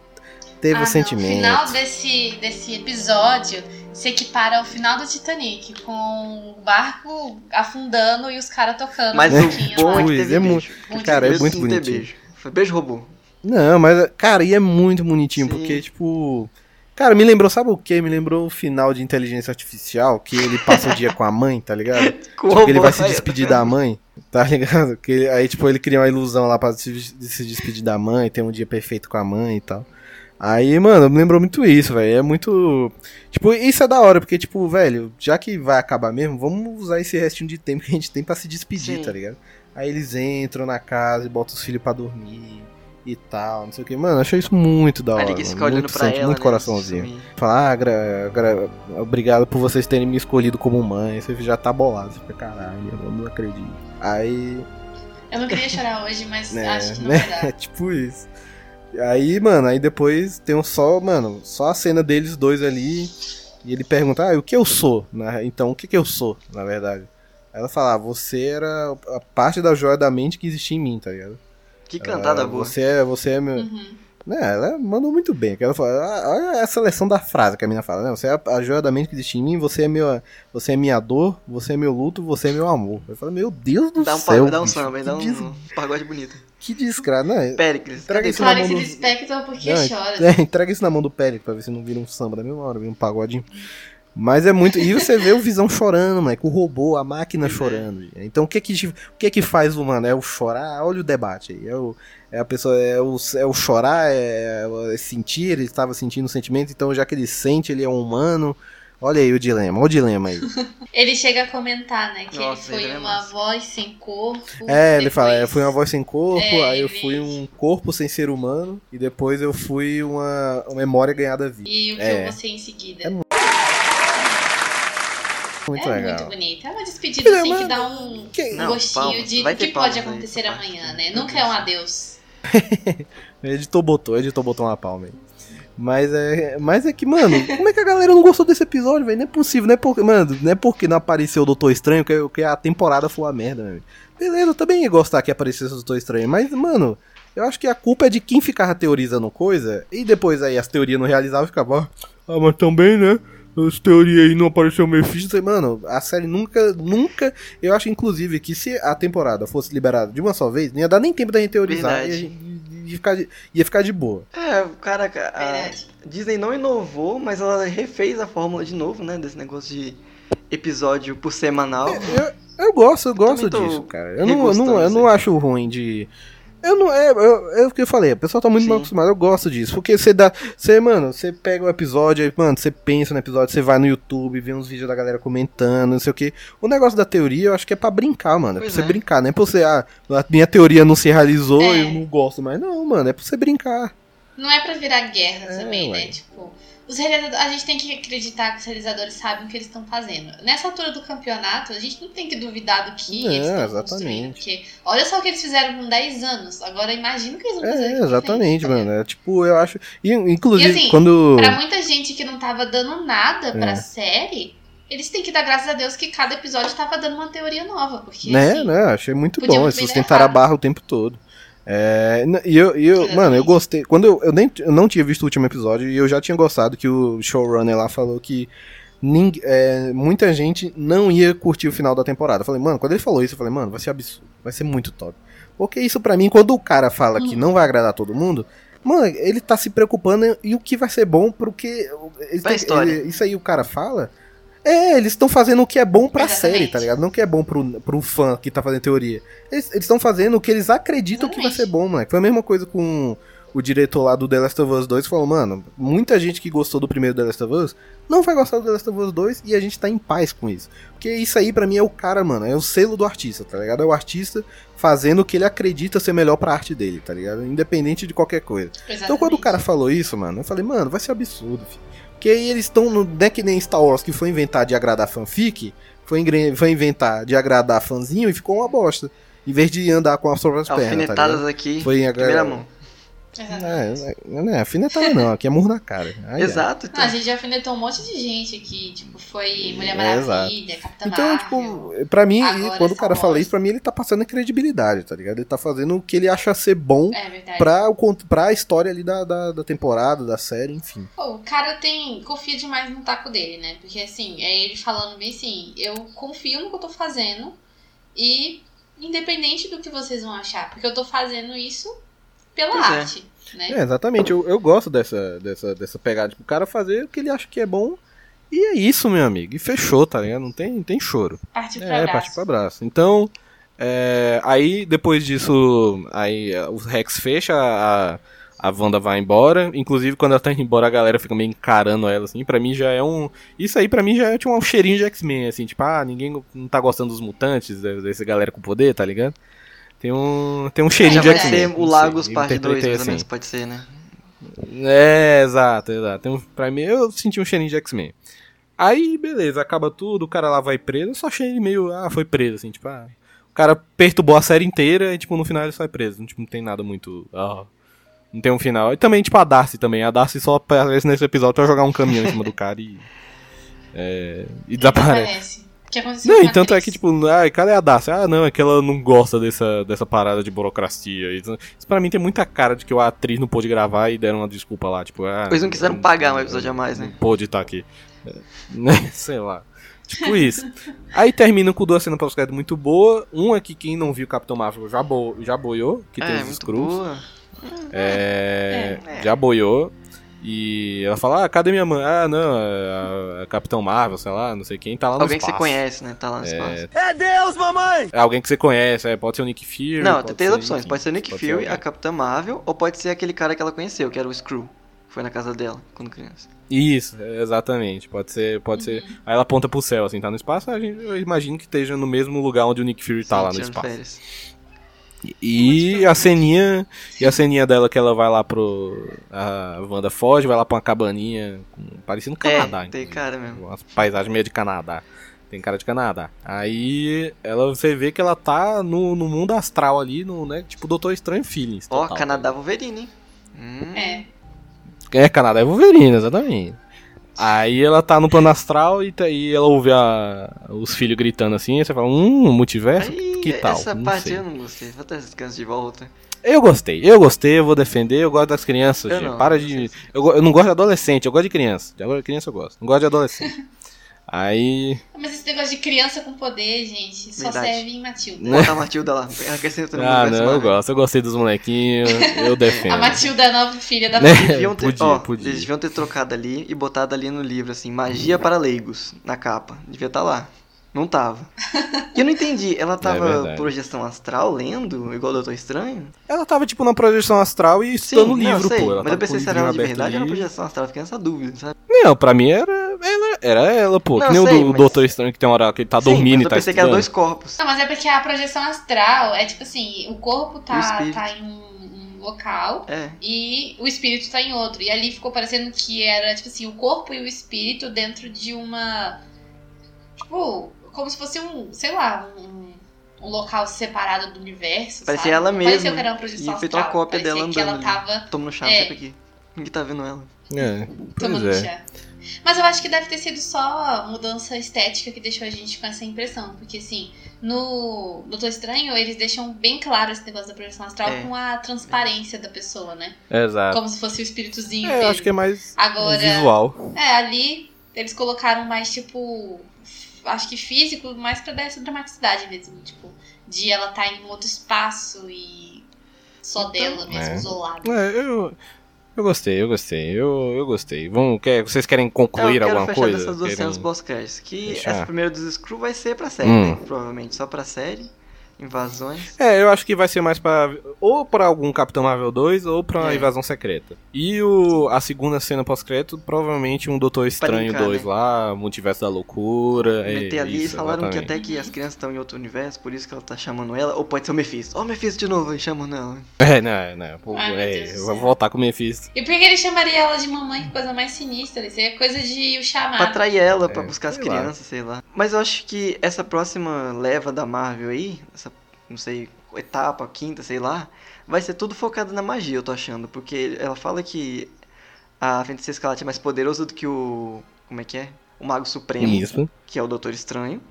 teve ah, o sentimento. No final desse, desse episódio, se equipara ao final do Titanic, com o barco afundando e os caras tocando. Mas um o bom é que teve é beijo. Muito, cara, é muito bonitinho. Beijo. Foi beijo robô. Não, mas, cara, e é muito bonitinho, Sim. porque, tipo. Cara, me lembrou, sabe o que? Me lembrou o final de inteligência artificial, que ele passa o dia com a mãe, tá ligado? tipo, ele vai se despedir da mãe, tá ligado? Que aí, tipo, ele cria uma ilusão lá pra se, se despedir da mãe, ter um dia perfeito com a mãe e tal. Aí, mano, me lembrou muito isso, velho. É muito. Tipo, isso é da hora, porque, tipo, velho, já que vai acabar mesmo, vamos usar esse restinho de tempo que a gente tem para se despedir, Sim. tá ligado? Aí eles entram na casa e botam os filhos para dormir e tal, não sei o que. Mano, achei isso muito da hora. Mano, muito sente, ela, muito né, coraçãozinho. Falar, ah, gra, gra, obrigado por vocês terem me escolhido como mãe. Você já tá bolado, você fica, caralho, eu não acredito. Aí. Eu não queria chorar hoje, mas né, acho que não né? vai dar. É tipo isso. Aí, mano, aí depois tem um só, mano, só a cena deles dois ali. E ele pergunta, ah, o que eu sou? Então, o que que eu sou, na verdade? Aí ela fala, ah, você era a parte da joia da mente que existia em mim, tá ligado? Que cantada ela, boa. Você é, você é meu. Uhum. Né, ela mandou muito bem. Ela fala, ah, olha a seleção da frase que a menina fala, né? Você é a, joia da mente que existe em mim, você é, meu, você é minha dor, você é meu luto, você é meu amor. Eu falo, meu Deus do dá um céu. Dá um samba, dá um, um pagode bonito. Que desgraça, né? Péricles. Entrega isso na mão do... Porque não, chora. É, entrega isso na mão do Péricles pra ver se não vira um samba da mesma hora, vira um pagodinho. Mas é muito. E você vê o Visão chorando, moleque. O robô, a máquina chorando. Então o que que, o que que faz o mano? É o chorar? Olha o debate aí. É, o, é a pessoa. É o, é o chorar, é, é sentir. Ele estava sentindo o sentimento. Então já que ele sente, ele é um humano. Olha aí o dilema, olha o dilema aí. ele chega a comentar, né, que Nossa, ele foi ele é uma voz sem corpo. É, ele fala, eu fui uma voz sem corpo, é, aí eu fui um corpo sem ser humano, e depois eu fui uma, uma memória ganhada vida. E o que é. eu vou ser em seguida. É muito é legal. muito bonito. É uma despedida assim que dá um. Não, gostinho de o que pode acontecer amanhã, né? Nunca é um adeus. editor botou, editor botou uma palma aí. Mas é, mas é que, mano, como é que a galera não gostou desse episódio, velho? Não é possível, não é porque, mano, não é porque não apareceu o Doutor Estranho que, que a temporada foi uma merda, velho. Beleza, eu também ia gostar que aparecesse o Doutor Estranho, mas, mano, eu acho que a culpa é de quem ficava teorizando coisa e depois aí as teorias não realizavam e ficava, ah, mas também, né? As teorias aí não apareceu o Mephisto. Mano, a série nunca, nunca. Eu acho, inclusive, que se a temporada fosse liberada de uma só vez, não ia dar nem tempo da gente teorizar. Ia, ia, ficar, de, ia ficar de boa. É, cara, a Disney não inovou, mas ela refez a fórmula de novo, né? Desse negócio de episódio por semanal. É, eu, eu gosto, eu gosto disso, cara. Eu não, eu não, eu não acho ruim de eu não. É, é, é o que eu falei, a pessoa tá muito Sim. mal acostumada, eu gosto disso. Porque você dá. Você, mano, você pega o episódio, aí, mano, você pensa no episódio, você vai no YouTube, vê uns vídeos da galera comentando, não sei o que. O negócio da teoria eu acho que é pra brincar, mano. É pois pra você é. brincar, não é pra você, ah, a minha teoria não se realizou, é. eu não gosto mais. Não, mano, é pra você brincar. Não é pra virar guerra é, também, ué. né? Tipo. Os realizadores, a gente tem que acreditar que os realizadores sabem o que eles estão fazendo. Nessa altura do campeonato, a gente não tem que duvidar do que eles estão construindo. Porque olha só o que eles fizeram com 10 anos. Agora imagina o que eles vão fazer. É, exatamente, mano. É tipo, eu acho. Inclusive, e, assim, quando. Pra muita gente que não tava dando nada pra é. série. Eles têm que dar graças a Deus que cada episódio tava dando uma teoria nova. Porque, né, assim, né? Achei muito bom. Eles sustentaram a barra o tempo todo. É, e eu, e eu mano, eu gostei. Quando eu, eu, nem, eu não tinha visto o último episódio e eu já tinha gostado que o showrunner lá falou que é, muita gente não ia curtir o final da temporada. Eu falei, mano, quando ele falou isso, eu falei, mano, vai ser absurdo, vai ser muito top. Porque isso para mim, quando o cara fala que não vai agradar todo mundo, mano, ele tá se preocupando e o que vai ser bom porque. Ele, ele, isso aí o cara fala é, eles estão fazendo o que é bom pra Exatamente. série, tá ligado? Não o que é bom pro, pro fã que tá fazendo teoria. Eles estão fazendo o que eles acreditam Exatamente. que vai ser bom, mano. Foi a mesma coisa com o diretor lá do The Last of Us 2 falou, mano, muita gente que gostou do primeiro The Last of Us não vai gostar do The Last of Us 2 e a gente tá em paz com isso. Porque isso aí para mim é o cara, mano, é o selo do artista, tá ligado? É o artista fazendo o que ele acredita ser melhor pra arte dele, tá ligado? Independente de qualquer coisa. Exatamente. Então quando o cara falou isso, mano, eu falei, mano, vai ser absurdo, filho. Que aí eles estão, não é que nem Star Wars que foi inventar de agradar fanfic, foi, foi inventar de agradar fãzinho e ficou uma bosta. Em vez de andar com as próprias pernas. Alfinetadas tá aqui, foi em primeira mão. É, não é afinetada não, aqui é murro na cara. Ai, Exato. Então. Não, a gente já afinetou um monte de gente aqui, tipo, foi Mulher Maravilha, é, Capitã então, Marvel. tipo, pra mim, quando o cara fala isso, pra mim ele tá passando a credibilidade, tá ligado? Ele tá fazendo o que ele acha ser bom é pra, o, pra história ali da, da, da temporada, da série, enfim. Pô, o cara tem. confia demais no taco dele, né? Porque assim, é ele falando bem assim, eu confio no que eu tô fazendo e independente do que vocês vão achar, porque eu tô fazendo isso pela pois é. arte. É. Né? É, exatamente, eu, eu gosto dessa, dessa, dessa pegada. Tipo, o cara fazer o que ele acha que é bom. E é isso, meu amigo. E fechou, tá ligado? Não tem, não tem choro. Parte pra é, abraço. parte pra abraço. Então, é, aí depois disso, aí o Rex fecha, a, a Wanda vai embora. Inclusive, quando ela tá indo embora, a galera fica meio encarando ela, assim. Pra mim já é um. Isso aí, pra mim, já é tipo, um cheirinho de X-Men, assim. Tipo, ah, ninguém não tá gostando dos mutantes, dessa galera com poder, tá ligado? Tem um, tem um cheirinho Já de X-Men. o Lagos parte 2, mais ou menos, assim. pode ser, né? É, exato, exato. Tem um, pra mim, eu senti um cheirinho de X-Men. Aí, beleza, acaba tudo, o cara lá vai preso. Eu só achei ele meio, ah, foi preso, assim, tipo, ah. O cara perturbou a série inteira e, tipo, no final ele sai preso. Tipo, não tem nada muito. Ah, não tem um final. E também, tipo, a Darcy também. A Darcy só aparece nesse episódio pra jogar um caminhão em cima do cara e. É, e desaparece que aconteceu Não, e tanto é que, tipo, ai, cadê a Darcy? Ah, não, é que ela não gosta dessa, dessa parada de burocracia. Isso, pra mim tem muita cara de que a atriz não pôde gravar e deram uma desculpa lá, tipo, ah. Eles não quiseram pagar um episódio a mais, né? Não pôde estar aqui. É, né? Sei lá. Tipo isso. Aí termina com duas cenas pós-crédito muito boa. Um é que quem não viu Capitão Marvel já, bo já boiou, que é, tem os Screws. É, é, já boiou. E ela fala, ah, cadê minha mãe? Ah, não, a, a Capitão Marvel, sei lá, não sei quem, tá lá no Alguém espaço. que você conhece, né? Tá lá no é... espaço. É Deus, mamãe! É alguém que você conhece, é, pode ser o Nick Fury. Não, tem três opções. Enfim, pode ser o Nick Fury, a Capitã Marvel, ou pode ser aquele cara que ela conheceu, que era o Screw. Foi na casa dela, quando criança. Isso, exatamente. Pode ser, pode ser. Uhum. Aí ela aponta pro céu, assim, tá no espaço, a gente, eu imagino que esteja no mesmo lugar onde o Nick Fury tá Sim, lá no espaço. Férias. E a ceninha. E a ceninha dela que ela vai lá pro. A Wanda foge, vai lá pra uma cabaninha. Parecendo Canadá. É, tem cara mesmo. Uma paisagem meio de Canadá. Tem cara de Canadá. Aí ela você vê que ela tá no, no mundo astral ali, no, né? Tipo Doutor Estranho Feelings. Ó, oh, Canadá Wolverine, hein? Hum. É. É, Canadá é Wolverine, exatamente. Aí ela tá no plano astral e, tá, e ela ouve a, os filhos gritando assim, e você fala, hum, multiverso? Aí, que tal? Essa não parte sei. eu não gostei, vou ter crianças de volta. Eu gostei, eu gostei, eu vou defender, eu gosto das crianças, eu gente. Não, Para de. Eu, eu, não gosto de adolescente, eu gosto de criança. De criança eu gosto. Não gosto de adolescente. Aí. Mas esse negócio de criança com poder, gente, só Verdade. serve em Matilda. Bota a Matilda lá. Ah, não, eu gosto. Eu gostei dos molequinhos. Eu defendo. a Matilda é a nova filha da Eles deviam ter, podia, ó, podia. Eles deviam ter trocado ali e botado ali no livro, assim, magia para leigos, na capa. Devia estar tá lá. Não tava. E eu não entendi. Ela tava é projeção astral lendo, igual o Doutor Estranho? Ela tava, tipo, na projeção astral e estudando o livro, sei, pô. Ela mas eu pensei se era ela de verdade ou era projeção astral. Fiquei nessa dúvida, sabe? Não, pra mim era ela, era ela pô. Não, que nem sei, o do mas... Doutor Estranho que tem uma hora que ele tá Sim, dormindo e tá eu pensei que eram dois corpos. Não, mas é porque a projeção astral é tipo assim, o corpo tá, o tá em um local é. e o espírito tá em outro. E ali ficou parecendo que era, tipo assim, o corpo e o espírito dentro de uma. Tipo, como se fosse um, sei lá, um, um local separado do universo. Parecia sabe? ela mesma. Parecia que era uma projeção E feito uma cópia dela andando. Ela tava, Toma no chá, é, aqui. Ninguém tá vendo ela. É, tomando é. chá. Mas eu acho que deve ter sido só mudança estética que deixou a gente com essa impressão. Porque, assim, no Doutor Estranho, eles deixam bem claro esse negócio da projeção astral é. com a transparência da pessoa, né? Exato. Como se fosse o espíritozinho. É, eu acho que é mais Agora, visual. É, ali eles colocaram mais, tipo, acho que físico, mais pra dar essa dramaticidade mesmo. Tipo, de ela estar tá em outro espaço e só então, dela mesmo, é. isolada. É, eu, eu gostei, eu gostei, eu, eu gostei. Vamos, quer, vocês querem concluir eu alguma coisa? dessas duas querem... cenas pós Que fechar. essa primeira dos Screw vai ser pra série, hum. né? Provavelmente, só pra série invasões. É, eu acho que vai ser mais para ou para algum Capitão Marvel 2 ou para é. invasão secreta. E o a segunda cena pós-crédito provavelmente um Doutor Estranho 2 né? lá, Multiverso da Loucura, Meter é, ali isso, falaram exatamente. que até que as crianças estão em outro universo, por isso que ela tá chamando ela, ou pode ser o Mephisto. Ó, oh, Mephisto de novo, chamando ela. É, não, não, pô, Ai, é, eu vou voltar com o Mephisto. E por que ele chamaria ela de mamãe? Que coisa mais sinistra, isso é coisa de o chamar. Pra atrair ela, é, pra buscar as crianças, lá. sei lá. Mas eu acho que essa próxima leva da Marvel aí, essa não sei etapa, quinta, sei lá, vai ser tudo focado na magia, eu tô achando. Porque ela fala que a Feiticeira Escarlate é mais poderoso do que o. Como é que é? O Mago Supremo, Isso. que é o Doutor Estranho.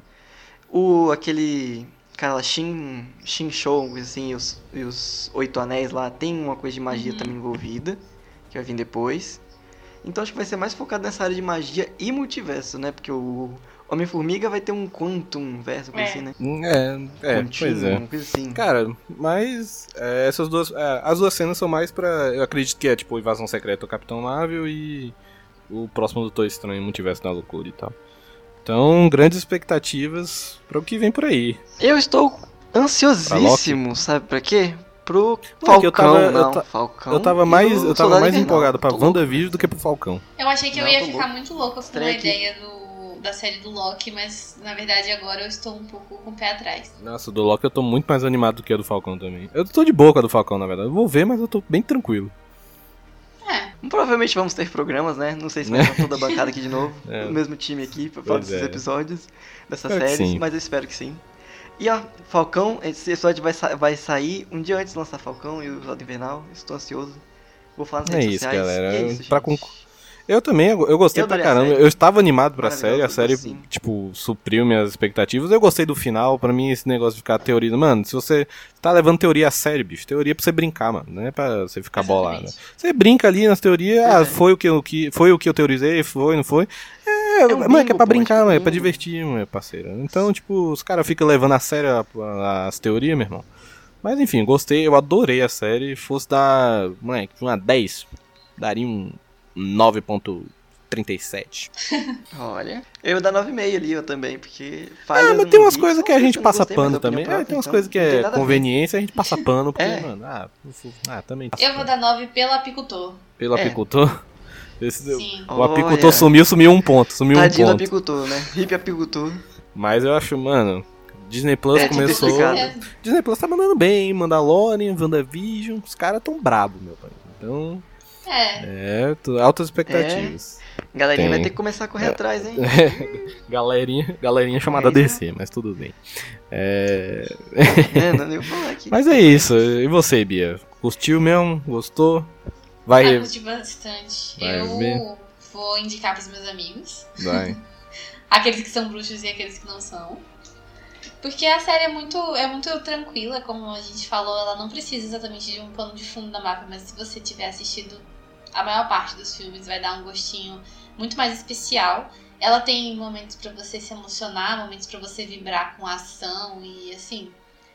O. aquele. Cara, Shin, Shin Show, assim, e os, e os Oito Anéis lá, tem uma coisa de magia também envolvida, que vai vir depois. Então acho que vai ser mais focado nessa área de magia e multiverso, né? Porque o Homem-Formiga vai ter um Quantum verso, coisa É. assim, né? É, é, Continuum, pois é. uma coisa assim. Cara, mas é, essas duas. é, as duas cenas são mais pra. Eu acredito que é tipo Invasão Secreta do Capitão Marvel e o próximo Doutor Estranho Multiverso da Loucura e tal. Então, grandes expectativas para o que vem por aí. Eu estou ansiosíssimo, sabe pra quê? Pro Não, é eu Falcão, tava- eu não, ta- Falcão eu tava mais, o eu tava mais empolgado pra louco. WandaVision do que pro Falcão. Eu achei que eu Não, ia tô ficar louco. muito louca com a ideia do, da série do Loki, mas na verdade agora eu estou um pouco com o pé atrás. Nossa, do Loki eu tô muito mais animado do que a do Falcão também. Eu tô de boa com a do Falcão, na verdade. Eu vou ver, mas eu tô bem tranquilo. É, Provavelmente vamos ter programas, né? Não sei se vai estar toda a bancada aqui de novo. É. O mesmo time aqui pra falar desses é. episódios, séries, sim. mas eu espero que sim. E ó, Falcão, esse episódio vai, sa- vai sair um dia antes de lançar Falcão e o Soldado Invernal. Estou ansioso. Vou falar nas É redes isso, sociais. galera. E é isso, Pra gente. Eu também, eu gostei Eu pra caramba. Eu estava animado pra série, a série, tipo, supriu minhas expectativas. Eu gostei do final, pra mim esse negócio de ficar teoria. Mano, se você tá levando teoria a sério, bicho, teoria é pra você brincar, mano, não é pra você ficar bolado. exatamente. Você brinca ali nas teorias, Pois ah, é. foi o que, eu- que, foi o que eu teorizei, foi, não foi. É, É um mano, é que é bingo, pra brincar, mano, é pra bingo. divertir, meu parceiro. Então, tipo, os caras ficam levando a sério as teorias, meu irmão. Mas enfim, gostei, eu adorei a série. Fosse dar, moleque, uma 10, daria um 9.37. Olha, eu dar 9,5 ali eu também, porque falhas Ah, mas tem umas coisas que a gente passa pano é também. É, própria, tem umas então coisas que é nada a conveniência, a gente passa pano, porque, É. mano, ah, ah, também. eu vou dar 9 pelo apicultor. Pelo É. apicultor. Esse- Sim. o apicultor Olha. sumiu, sumiu um ponto, sumiu Tadinho um do ponto. apicultor, né? Hip apicultor. Mas eu acho, mano, Disney Plus É, começou. Disney Plus tá mandando bem, hein? Mandalorian, WandaVision, os caras tão brabo, meu pai. Então, É, é, tô- altas expectativas. Galerinha vai Tem. ter que começar a correr É. atrás, hein? galerinha, galerinha chamada É DC, mas tudo bem. É... é, não nem vou falar aqui. Mas é isso. E você, Bia? Curtiu mesmo? Gostou? ah, Vai. curti bastante. Vai eu ver. vou indicar pros meus amigos. Vai. Aqueles que são bruxos e aqueles que não são. Porque a série é muito, é muito tranquila, como a gente falou, ela não precisa exatamente de um pano de fundo da mapa, mas se você tiver assistido a maior parte dos filmes, vai dar um gostinho muito mais especial. Ela tem momentos pra você se emocionar, momentos pra você vibrar com a ação e assim.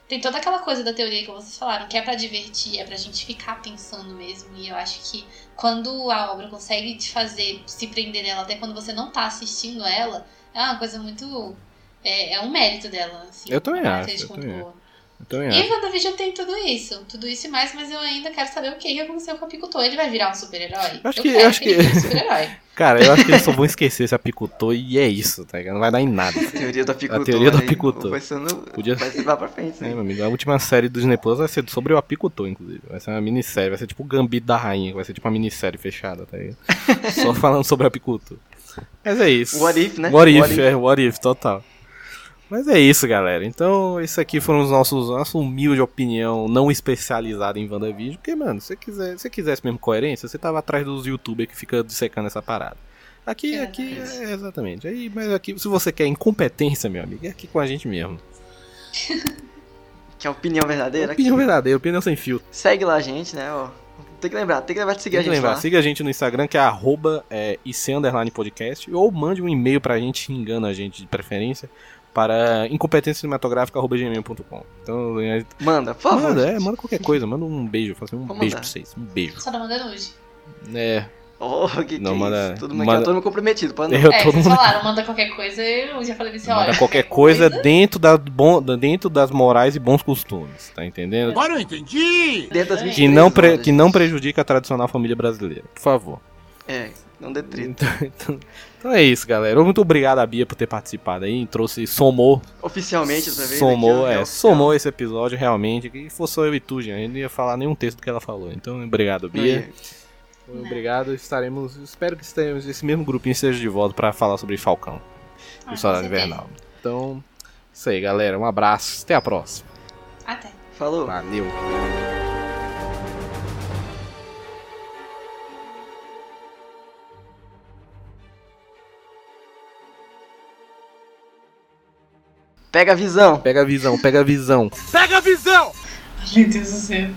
Tem toda aquela coisa da teoria que vocês falaram, que é pra divertir, é pra gente ficar pensando mesmo. E eu acho que quando a obra consegue te fazer se prender nela, até quando você não tá assistindo ela, é uma coisa muito. É, é um mérito dela, assim. Eu também acho, característica eu também Eu também E acho. WandaVision tem tudo isso, tudo isso e mais, mas eu ainda quero saber o que aconteceu com o apicultor. Ele vai virar um super-herói? Acho eu que- quero acho ele que- um super-herói. Cara, eu acho que eles só vão esquecer esse apicultor e é isso, tá ligado? Não vai dar em nada. Teoria do apicultor. teoria do apicultor. Vai, sendo, Podia- vai levar pra frente, É, né? meu amigo, a última série do Disney Plus vai ser sobre o apicultor, inclusive. Vai ser uma minissérie, vai ser tipo o Gambito da Rainha, vai ser tipo uma minissérie fechada, tá ligado? Só falando sobre o apicultor. Mas é isso. What if, né? What if, What if. é, what if, total. Mas é isso, galera. Então, isso aqui foram os nossos, nossa humilde opinião não especializada em WandaVision. Porque, mano, se você quiser, se quisesse mesmo coerência, você tava atrás dos youtubers que fica dissecando essa parada. Aqui, aqui, Exatamente. é, exatamente. Aí, mas aqui, se você quer incompetência, meu amigo, é aqui com a gente mesmo. Que é a opinião verdadeira. Opinião aqui. verdadeira, opinião sem filtro. Segue lá a gente, né? Ó. Tem que lembrar, tem que lembrar de seguir Tem a que gente lembrar, lá. siga a gente no Instagram, que é arroba é, podcast, ou mande um e-mail pra gente, xingando a gente de preferência, para incompetenciacinematográfica.gmail.com. Então, é, Manda, por favor. manda, é, manda qualquer coisa, manda um beijo, assim, um Vou beijo mandar. pra vocês, um beijo. Só não manda nude. É, Oh, que que Não, é manda- isso? Todo mundo, manda- aqui é todo mundo comprometido, pode não. eu, é, todo mundo falaram, manda qualquer coisa, eu já falei assim, olha. manda qualquer coisa dentro, da, bom, dentro das morais e bons costumes, tá entendendo? Agora eu entendi! Dentro das Que 23 Que não, pre- que não prejudica a tradicional família brasileira, por favor. É, não detrito. Então, então- então é isso, galera. Muito obrigado a Bia por ter participado aí, trouxe, somou Oficialmente, dessa vez. somou, é, ó, somou esse episódio realmente. Que fosse só eu e tu, gente, gente não ia falar nenhum texto do que ela falou. Então, obrigado, Não Bia. ia. Obrigado. Estaremos. Espero que estejamos, esse mesmo grupinho esteja de volta pra falar sobre Falcão Ah, e Soldado. Invernal. Então, isso aí, galera. Um abraço. Até a próxima. Até. Falou. Valeu. Pega a visão. Pega a visão, pega a visão. Pega a visão! Meu Deus do céu.